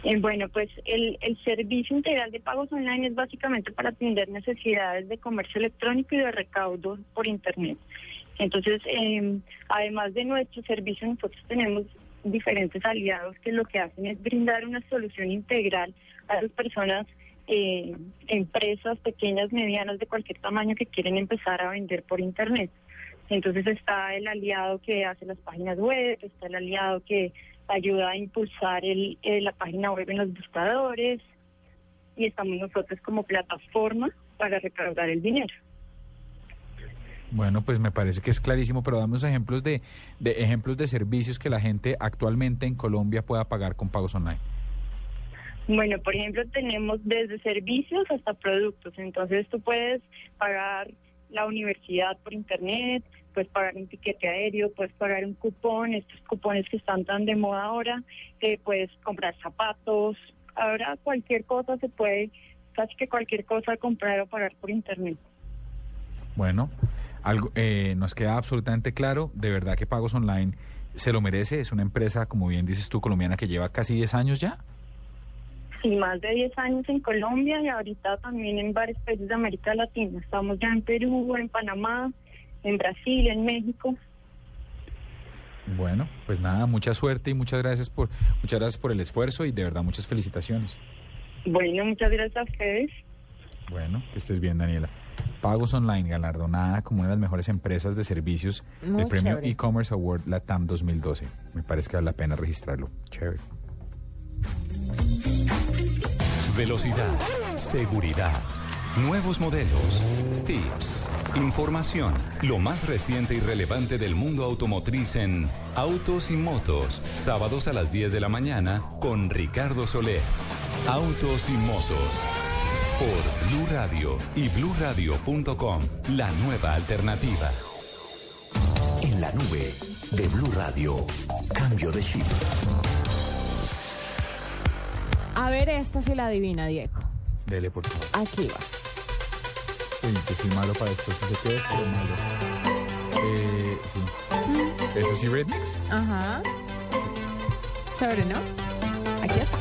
Speaker 28: Eh, bueno, pues el, el servicio integral de pagos online es básicamente para atender necesidades de comercio electrónico y de recaudo por Internet. Entonces, eh, además de nuestro servicio, nosotros tenemos diferentes aliados que lo que hacen es brindar una solución integral a las personas, eh, empresas pequeñas, medianas, de cualquier tamaño que quieren empezar a vender por Internet. Entonces está el aliado que hace las páginas web, está el aliado que ayuda a impulsar el, eh, la página web en los buscadores y estamos nosotros como plataforma para recaudar el dinero.
Speaker 7: Bueno, pues me parece que es clarísimo, pero damos ejemplos de, de ejemplos de servicios que la gente actualmente en Colombia pueda pagar con pagos online.
Speaker 28: Bueno, por ejemplo, tenemos desde servicios hasta productos. Entonces, tú puedes pagar la universidad por internet, puedes pagar un tiquete aéreo, puedes pagar un cupón, estos cupones que están tan de moda ahora, eh, puedes comprar zapatos. Ahora cualquier cosa se puede, casi que cualquier cosa comprar o pagar por internet.
Speaker 7: Bueno, algo eh, nos queda absolutamente claro, de verdad que Pagos Online se lo merece, es una empresa, como bien dices tú, colombiana que lleva casi 10 años ya.
Speaker 28: Sí, más de 10 años en Colombia y ahorita también en varios países de América Latina. Estamos ya en Perú, en Panamá, en Brasil, en México.
Speaker 7: Bueno, pues nada, mucha suerte y muchas gracias por muchas gracias por el esfuerzo y de verdad muchas felicitaciones.
Speaker 28: Bueno, muchas gracias a ustedes.
Speaker 7: Bueno, que estés bien, Daniela. Pagos Online, galardonada como una de las mejores empresas de servicios
Speaker 2: Muy
Speaker 7: del premio e-commerce award Latam 2012. Me parece que vale la pena registrarlo. Chévere.
Speaker 6: Velocidad, seguridad, nuevos modelos, tips, información, lo más reciente y relevante del mundo automotriz en Autos y Motos, sábados a las 10 de la mañana con Ricardo Soler. Autos y Motos por Blue Radio y bluradio.com, la nueva alternativa. En la nube de Blue Radio, cambio de chip.
Speaker 2: A ver, esta sí la adivina, Diego.
Speaker 7: Dele, por favor.
Speaker 2: Aquí va.
Speaker 7: Uy, que soy malo para esto. Si se queda, malo. Eh, sí. ¿Eso sí, Redmix?
Speaker 2: Ajá. Chévere, ¿no? Aquí está.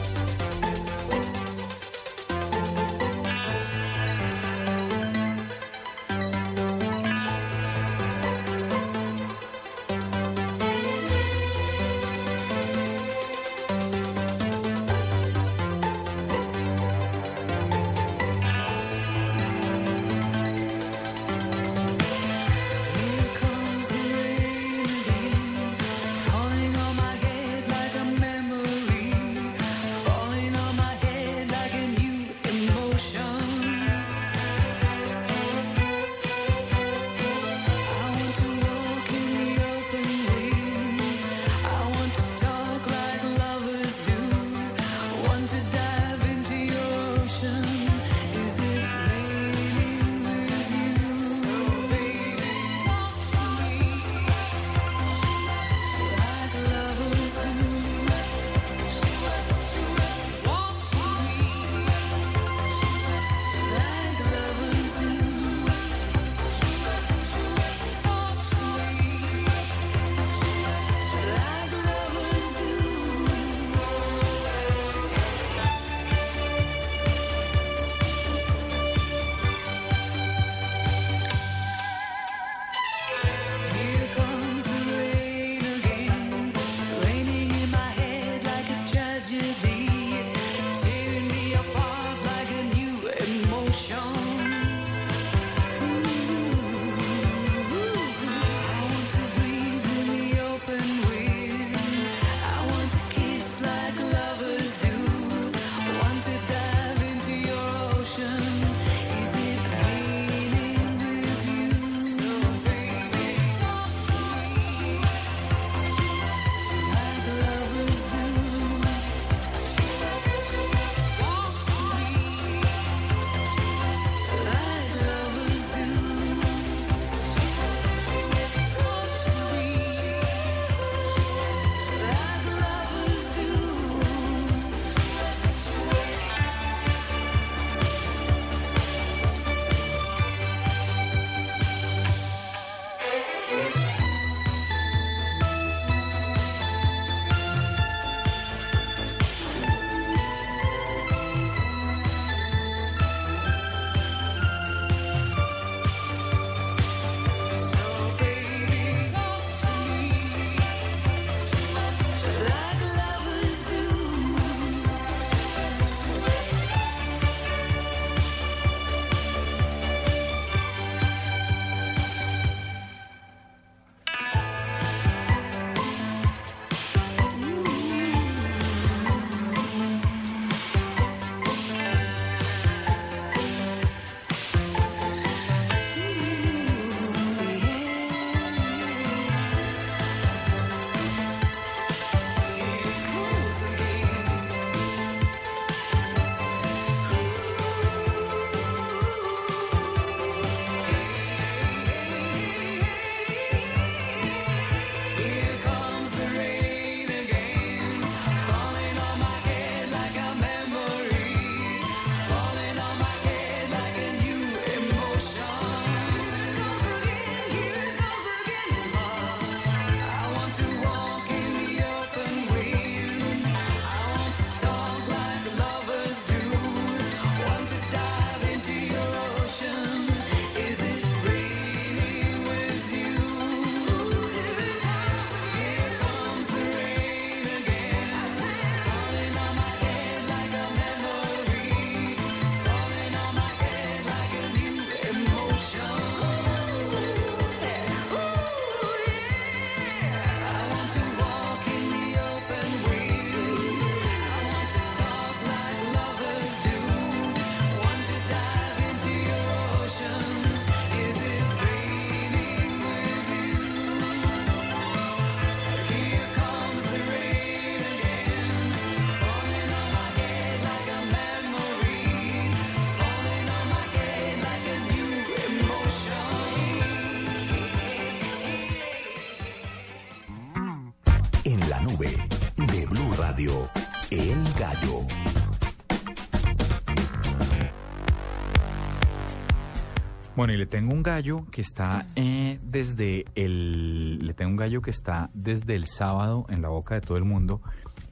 Speaker 7: Bueno, y le tengo un gallo que está eh, desde el. Le tengo un gallo que está desde el sábado en la boca de todo el mundo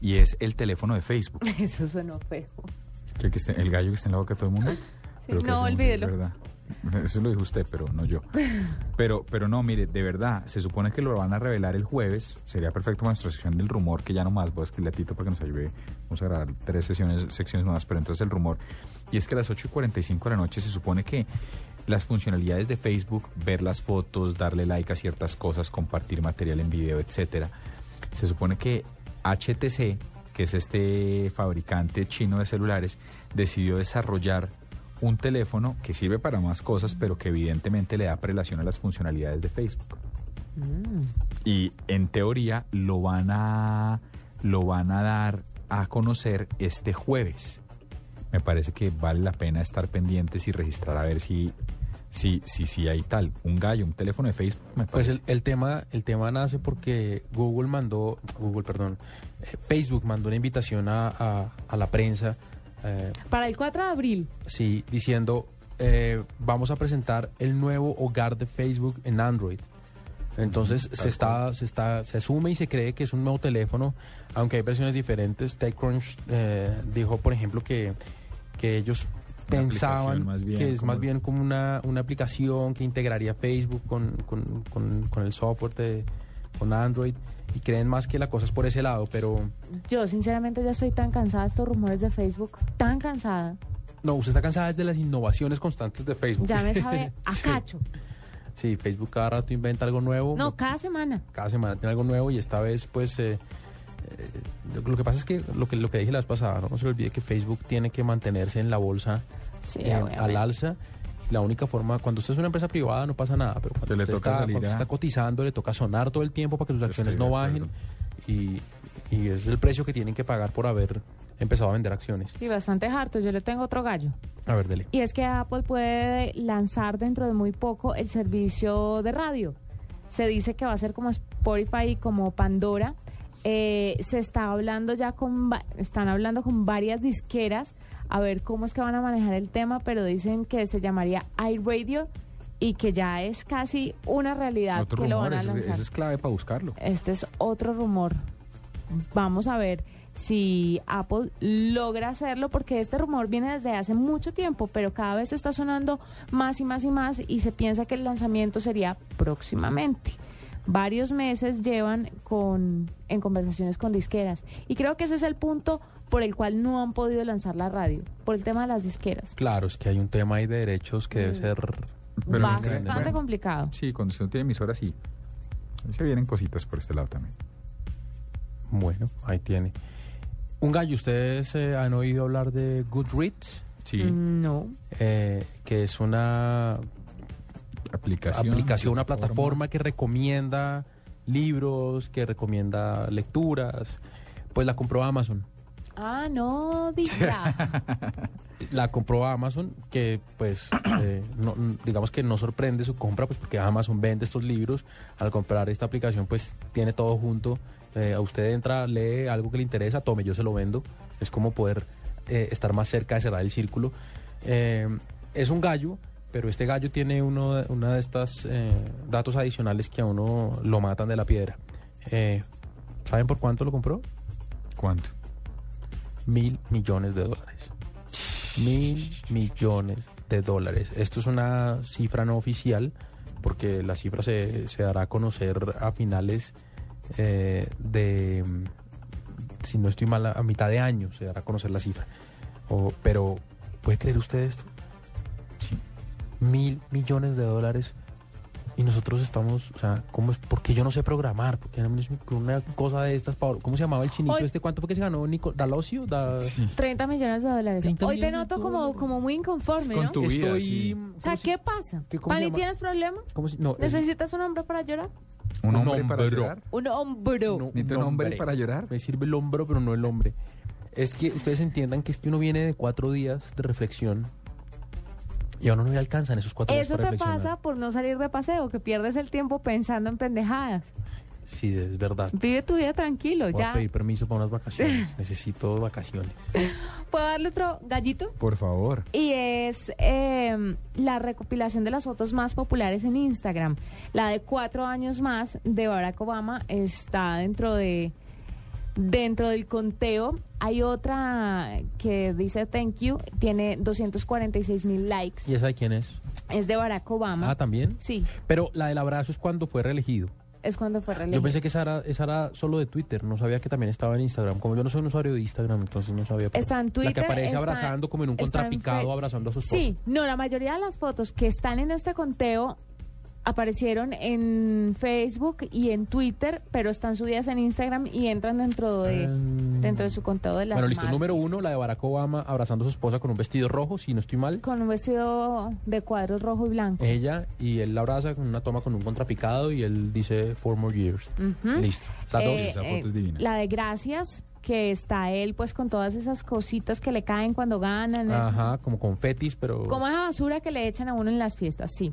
Speaker 7: y es el teléfono de Facebook.
Speaker 2: Eso suena feo.
Speaker 7: ¿Que el, que esté- el gallo que está en la boca de todo el mundo? Que
Speaker 2: no, olvídelo.
Speaker 7: verdad. Eso lo dijo usted, pero no yo. Pero, pero no, mire, de verdad, se supone que lo van a revelar el jueves. Sería perfecto nuestra sección del rumor, que ya no más voy a escribirle a Tito para que nos ayude. Vamos a grabar tres sesiones, secciones nuevas, pero entonces el rumor. Y es que a las 8 y 45 de la noche se supone que las funcionalidades de Facebook, ver las fotos, darle like a ciertas cosas, compartir material en video, etcétera, se supone que HTC, que es este fabricante chino de celulares, decidió desarrollar un teléfono que sirve para más cosas, pero que evidentemente le da prelación a las funcionalidades de Facebook. Y en teoría lo van a lo van a dar a conocer este jueves. Me parece que vale la pena estar pendientes y registrar a ver si si si si hay tal un gallo, un teléfono de Facebook. Me
Speaker 3: Pues el, el tema el tema nace porque Google mandó, Google, perdón, eh, Facebook mandó una invitación a, a- a la prensa, eh,
Speaker 2: Para el 4 de abril.
Speaker 3: sí, diciendo eh, vamos a presentar el nuevo hogar de Facebook en Android. Entonces se está, se está, se asume y se cree que es un nuevo teléfono, aunque hay versiones diferentes. TechCrunch eh, dijo, por ejemplo, que, que ellos pensaban
Speaker 7: aplicación más bien,
Speaker 3: que es más bien como una, una aplicación que integraría Facebook con, con- con- con el software de con Android y creen más que la cosa es por ese lado, pero
Speaker 2: Yo sinceramente ya estoy tan cansada de estos rumores de Facebook, tan cansada.
Speaker 3: no, usted está cansada desde las innovaciones constantes de Facebook.
Speaker 2: Ya me sabe a
Speaker 3: Sí.
Speaker 2: cacho.
Speaker 3: Sí, Facebook cada rato inventa algo nuevo.
Speaker 2: No, cada semana.
Speaker 3: cada semana tiene algo nuevo y esta vez pues eh, lo, lo que pasa es que lo que lo que dije la vez pasada no, No se le olvide que Facebook tiene que mantenerse en la bolsa
Speaker 2: Sí,
Speaker 3: eh, al alza la única forma cuando usted es una empresa privada no pasa nada pero cuando
Speaker 7: le
Speaker 3: usted,
Speaker 7: toca
Speaker 3: está,
Speaker 7: salir
Speaker 3: cuando
Speaker 7: a-
Speaker 3: usted está cotizando le toca sonar todo el tiempo para que sus acciones
Speaker 7: Estoy
Speaker 3: no bajen y, y ese es el precio que tienen que pagar por haber empezado a vender acciones
Speaker 2: Sí, bastante harto. Yo le tengo otro gallo.
Speaker 3: a ver dele
Speaker 2: Y es que Apple puede lanzar dentro de muy poco el servicio de radio. Se dice que va a ser como Spotify y como Pandora. Eh, se está hablando ya con, están hablando con varias disqueras a ver cómo es que van a manejar el tema, pero dicen que se llamaría iRadio y que ya es casi una realidad
Speaker 7: Otro
Speaker 2: que lo
Speaker 7: rumor,
Speaker 2: van a
Speaker 7: ese,
Speaker 2: lanzar.
Speaker 7: ese es clave para buscarlo.
Speaker 2: Este es otro rumor. Vamos a ver si Apple logra hacerlo, porque este rumor viene desde hace mucho tiempo, pero cada vez está sonando más y más y más y se piensa que el lanzamiento sería próximamente. Varios meses llevan con, en conversaciones con disqueras y creo que ese es el punto por el cual no han podido lanzar la radio, por el tema de las disqueras.
Speaker 3: claro es que hay un tema ahí de derechos que debe ser
Speaker 7: Pero
Speaker 2: Bastante
Speaker 7: bueno,
Speaker 2: complicado.
Speaker 7: Sí, cuando usted no tiene emisora, sí. Se vienen cositas por este lado también.
Speaker 3: Bueno, ahí tiene. Un gallo, ¿ustedes eh, han oído hablar de Goodreads?
Speaker 7: Sí.
Speaker 2: Mm, No.
Speaker 3: Eh, que es una
Speaker 7: aplicación,
Speaker 3: aplicación, una plataforma que recomienda libros, que recomienda lecturas. Pues la compró Amazon.
Speaker 2: Ah, no, diga.
Speaker 3: La compró Amazon, que pues eh, no- digamos que no sorprende su compra, pues porque Amazon vende estos libros. Al comprar esta aplicación, pues tiene todo junto. Eh, a usted entra, lee algo que le interesa, tome, yo se lo vendo. Es como poder eh, estar más cerca de cerrar el círculo. Eh, es un gallo, pero este gallo tiene uno, una de estas eh, datos adicionales que a uno lo matan de la piedra. Eh, ¿Saben por cuánto lo compró?
Speaker 7: ¿Cuánto?
Speaker 3: Mil millones de dólares. Mil millones de dólares. Esto es una cifra no oficial, porque la cifra se, se dará a conocer a finales eh, de, si no estoy mal, a a mitad de año se dará a conocer la cifra. O- pero, ¿puede creer usted esto?
Speaker 7: Sí.
Speaker 3: Mil millones de dólares y nosotros estamos, o sea, ¿cómo es? Porque yo no sé programar, porque una cosa de estas, Pablo. ¿cómo se llamaba el chinito
Speaker 2: Hoy-
Speaker 3: este? ¿Cuánto fue que se ganó? Nico, ¿Dalosio? Da-
Speaker 2: 30 millones de dólares.
Speaker 3: 30
Speaker 2: Hoy te noto como, como muy inconforme,
Speaker 7: Con
Speaker 2: ¿no?
Speaker 7: tu vida,
Speaker 3: Estoy-
Speaker 7: sí.
Speaker 2: O sea, ¿qué pasa?
Speaker 3: ¿Qué-
Speaker 2: tienes problema?
Speaker 3: ¿Cómo se- no, es-
Speaker 2: ¿Necesitas un hombre para llorar?
Speaker 7: ¿Un
Speaker 3: Un
Speaker 7: hombre para
Speaker 3: hombro.
Speaker 7: llorar?
Speaker 2: Un hombro.
Speaker 3: no,
Speaker 7: ¿Necesita un hombre para llorar?
Speaker 3: Me sirve el hombro, pero no el hombre. Es que ustedes entiendan que es que uno viene de cuatro días de reflexión y a uno no le alcanzan esos cuatro días
Speaker 2: Eso
Speaker 3: para
Speaker 2: te pasa por no salir de paseo, que pierdes el tiempo pensando en pendejadas.
Speaker 3: Sí, es verdad.
Speaker 2: Vive tu vida tranquilo,
Speaker 3: Voy a
Speaker 2: ya.
Speaker 3: pedir permiso para unas vacaciones. Necesito vacaciones.
Speaker 2: ¿Puedo darle otro gallito?
Speaker 7: Por favor.
Speaker 2: Y es eh, la recopilación de las fotos más populares en Instagram. La de cuatro años más de Barack Obama está dentro de dentro del conteo. Hay otra que dice thank you, tiene 246 mil likes.
Speaker 3: ¿Y esa de quién es?
Speaker 2: Es de Barack Obama.
Speaker 3: Ah, ¿también?
Speaker 2: Sí,
Speaker 3: Pero la del abrazo es cuando fue reelegido.
Speaker 2: es cuando fue reelegido.
Speaker 3: Yo pensé que esa era, esa era solo de Twitter, no sabía que también estaba en Instagram. Como yo no soy un usuario de Instagram, entonces no sabía.
Speaker 2: Está en
Speaker 3: La que
Speaker 2: Twitter,
Speaker 3: aparece
Speaker 2: está-
Speaker 3: abrazando como en un
Speaker 2: en
Speaker 3: contrapicado, abrazando a su esposa.
Speaker 2: Sí, no, la mayoría de las fotos que están en este conteo aparecieron en Facebook y en Twitter, pero están subidas en Instagram y entran dentro de dentro de su conteo de las
Speaker 3: Bueno, listo. Número uno, la de Barack Obama abrazando a su esposa con un vestido rojo, si no estoy mal.
Speaker 2: con un vestido de cuadros rojo y blanco.
Speaker 3: Ella y él la abraza con una toma con un contrapicado y él dice four more years. Listo. La dos.
Speaker 2: Eh, eh, La de gracias, que está él pues con todas esas cositas que le caen cuando ganan. eso.
Speaker 3: Ajá, como confetis, pero.
Speaker 2: Como esa basura que le echan a uno en las fiestas, sí.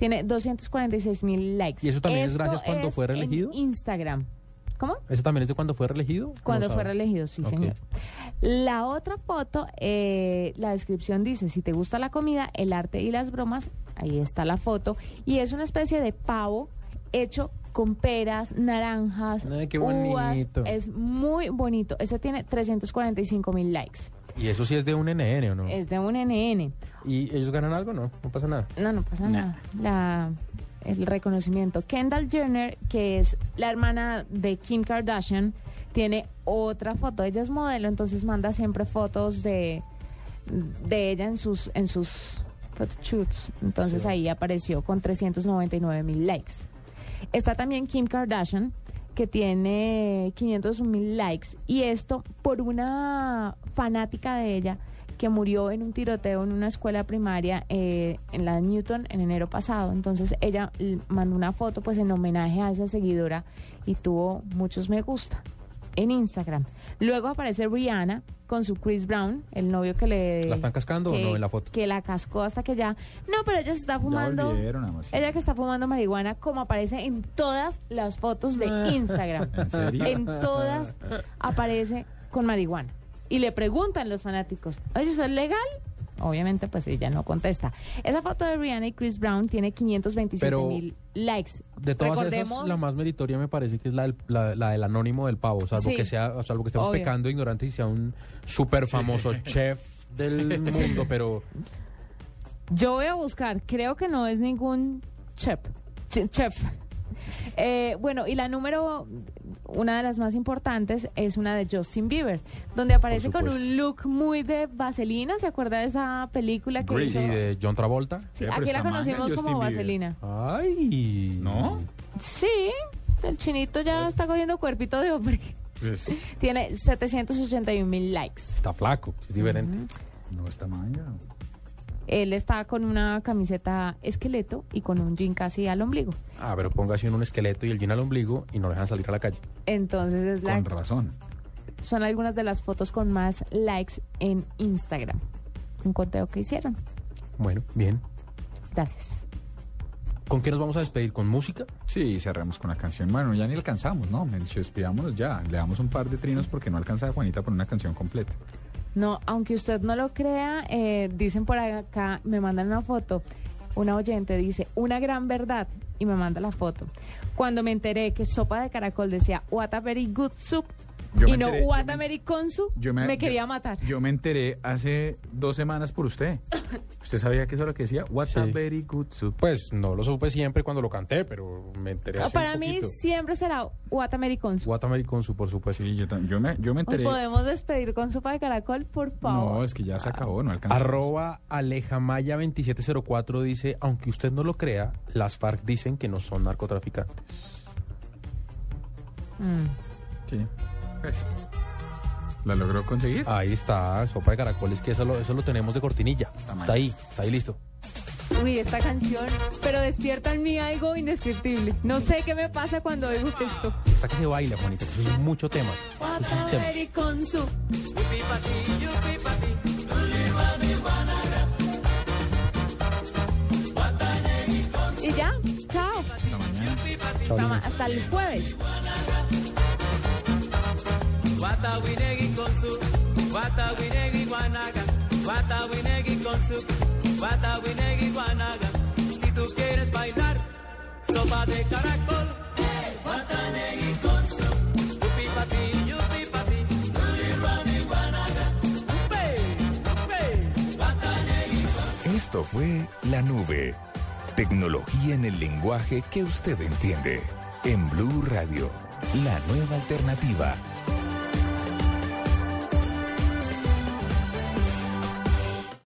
Speaker 2: Tiene 246 mil likes.
Speaker 3: ¿Y eso también es gracias cuando
Speaker 2: es
Speaker 3: fue
Speaker 2: en
Speaker 3: reelegido?
Speaker 2: Instagram. ¿Cómo?
Speaker 3: ¿Ese también es de cuando fue reelegido? ¿Cómo
Speaker 2: Cuando fue
Speaker 3: sabe?
Speaker 2: reelegido, sí,
Speaker 3: Ok.
Speaker 2: señor. La otra foto, eh, la descripción dice, si te gusta la comida, el arte y las bromas, ahí está la foto, y es una especie de pavo hecho con peras, naranjas,
Speaker 3: Ay, qué
Speaker 2: uvas.
Speaker 3: bonito.
Speaker 2: Es muy bonito. Ese tiene 345 mil likes.
Speaker 3: Y eso sí es de un NN, ¿o no?
Speaker 2: Es de un NN.
Speaker 3: ¿Y ellos ganan algo? No, no pasa nada.
Speaker 2: No, no pasa
Speaker 3: Nah.
Speaker 2: nada. La, el reconocimiento. Kendall Jenner, que es la hermana de Kim Kardashian, tiene otra foto. Ella es modelo, entonces manda siempre fotos de, de ella en sus, en sus photoshoots. Entonces ahí apareció con 399 mil likes. Está también Kim Kardashian, que tiene 500 mil likes. Y esto por una fanática de ella que murió en un tiroteo en una escuela primaria eh, en la Newton en enero pasado. Entonces ella mandó una foto pues en homenaje a esa seguidora y tuvo muchos me gusta en Instagram. Luego aparece Rihanna con su Chris Brown, el novio que le...
Speaker 3: ¿La están cascando o no en la foto?
Speaker 2: Que la cascó hasta que ya... No, pero ella se está fumando...
Speaker 7: volvieron, nada más.
Speaker 2: Ella que está fumando marihuana como aparece en todas las fotos de Instagram.
Speaker 7: ¿En serio?
Speaker 2: En todas aparece con marihuana. Y le preguntan los fanáticos, oye, ¿eso es legal? Obviamente, pues ella no contesta. Esa foto de Rihanna y Chris Brown tiene 527
Speaker 3: Pero,
Speaker 2: mil likes.
Speaker 3: De todas
Speaker 2: Recordemos,
Speaker 3: esas, la más meritoria me parece que es la del, la, la del anónimo del pavo, salvo
Speaker 2: Sí.
Speaker 3: que sea, salvo que estemos
Speaker 2: Obvio.
Speaker 3: pecando ignorante y sea un súper famoso chef del mundo, pero
Speaker 2: yo voy a buscar, creo que no es ningún chef. Ch- chef. Eh, bueno, y la número, una de las más importantes, es una de Justin Bieber, donde aparece con un look muy de vaselina. ¿Se acuerda de esa película que
Speaker 3: Grease
Speaker 2: hizo?
Speaker 3: y de John Travolta.
Speaker 2: Sí, aquí la conocimos como vaselina.
Speaker 3: Ay.
Speaker 7: ¿No?
Speaker 2: Sí, el chinito ya está cogiendo cuerpito de hombre. Tiene 781 mil likes.
Speaker 3: Está flaco, es diferente.
Speaker 7: No está.
Speaker 2: Él está con una camiseta esqueleto y con un jean casi al ombligo.
Speaker 3: Ah, pero ponga así un esqueleto y el jean al ombligo y no lo dejan salir a la calle.
Speaker 2: Entonces es la,
Speaker 7: Con razón.
Speaker 2: son algunas de las fotos con más likes en Instagram. Un conteo que hicieron.
Speaker 3: Bueno, bien.
Speaker 2: Gracias.
Speaker 3: ¿Con qué nos vamos a despedir? ¿Con música?
Speaker 7: Sí, cerramos con la canción. Bueno, ya ni alcanzamos, ¿no? Despidámonos ya. Le damos un par de trinos porque no alcanza a Juanita por una canción completa.
Speaker 2: No, aunque usted no lo crea, eh, dicen por acá, me mandan una foto. Una oyente dice, una gran verdad, y me manda la foto. Cuando me enteré que sopa de caracol decía, what a very good soup,
Speaker 7: Yo me
Speaker 2: y no
Speaker 7: enteré-
Speaker 2: a
Speaker 7: me-
Speaker 2: very consu,
Speaker 7: yo
Speaker 2: me,
Speaker 7: me-
Speaker 2: quería
Speaker 7: yo-
Speaker 2: matar.
Speaker 7: Yo me enteré hace dos semanas por usted. ¿Usted sabía que eso es lo que decía? What a
Speaker 3: Sí.
Speaker 7: very good soup.
Speaker 3: Pues no lo supe siempre cuando lo canté, pero me enteré
Speaker 2: No,
Speaker 3: hace
Speaker 2: para
Speaker 3: un
Speaker 2: mí
Speaker 3: poquito.
Speaker 2: siempre será very consu.
Speaker 3: Soup, por supuesto.
Speaker 7: Sí, yo, yo me, yo me
Speaker 2: ¿Nos
Speaker 7: enteré.
Speaker 2: podemos despedir con sopa de caracol, por favor?
Speaker 7: No, es que ya se acabó, no alcanza.
Speaker 3: Arroba Alejamaya2704 dice, aunque usted no lo crea, las FARC dicen que no son narcotraficantes.
Speaker 2: Mm.
Speaker 7: Sí. Pues, ¿La logró conseguir?
Speaker 3: Ahí está, sopa de caracoles, que eso lo, eso lo tenemos de cortinilla. Está ahí, está ahí listo.
Speaker 2: Uy, esta canción, pero despierta en mí algo indescriptible. No sé qué me pasa cuando oigo esto.
Speaker 3: Está que se baila, Juanita, eso es mucho tema. Eso es un tema.
Speaker 2: Very consu. Y ya, chao.
Speaker 7: Hasta mañana.
Speaker 2: Hasta, ma- hasta el jueves.
Speaker 29: Watawinegi con su, Watawinegi guanaga, Watawinegi con su, Watawinegi guanaga. Si tú quieres bailar, sopa de caracol. Watanegi con su, yupi papi, yupi papi, ruli rani guanaga. Upe, Watanegi con
Speaker 13: Esto fue La Nube. Tecnología en el lenguaje que usted entiende. En Blue Radio, la nueva alternativa.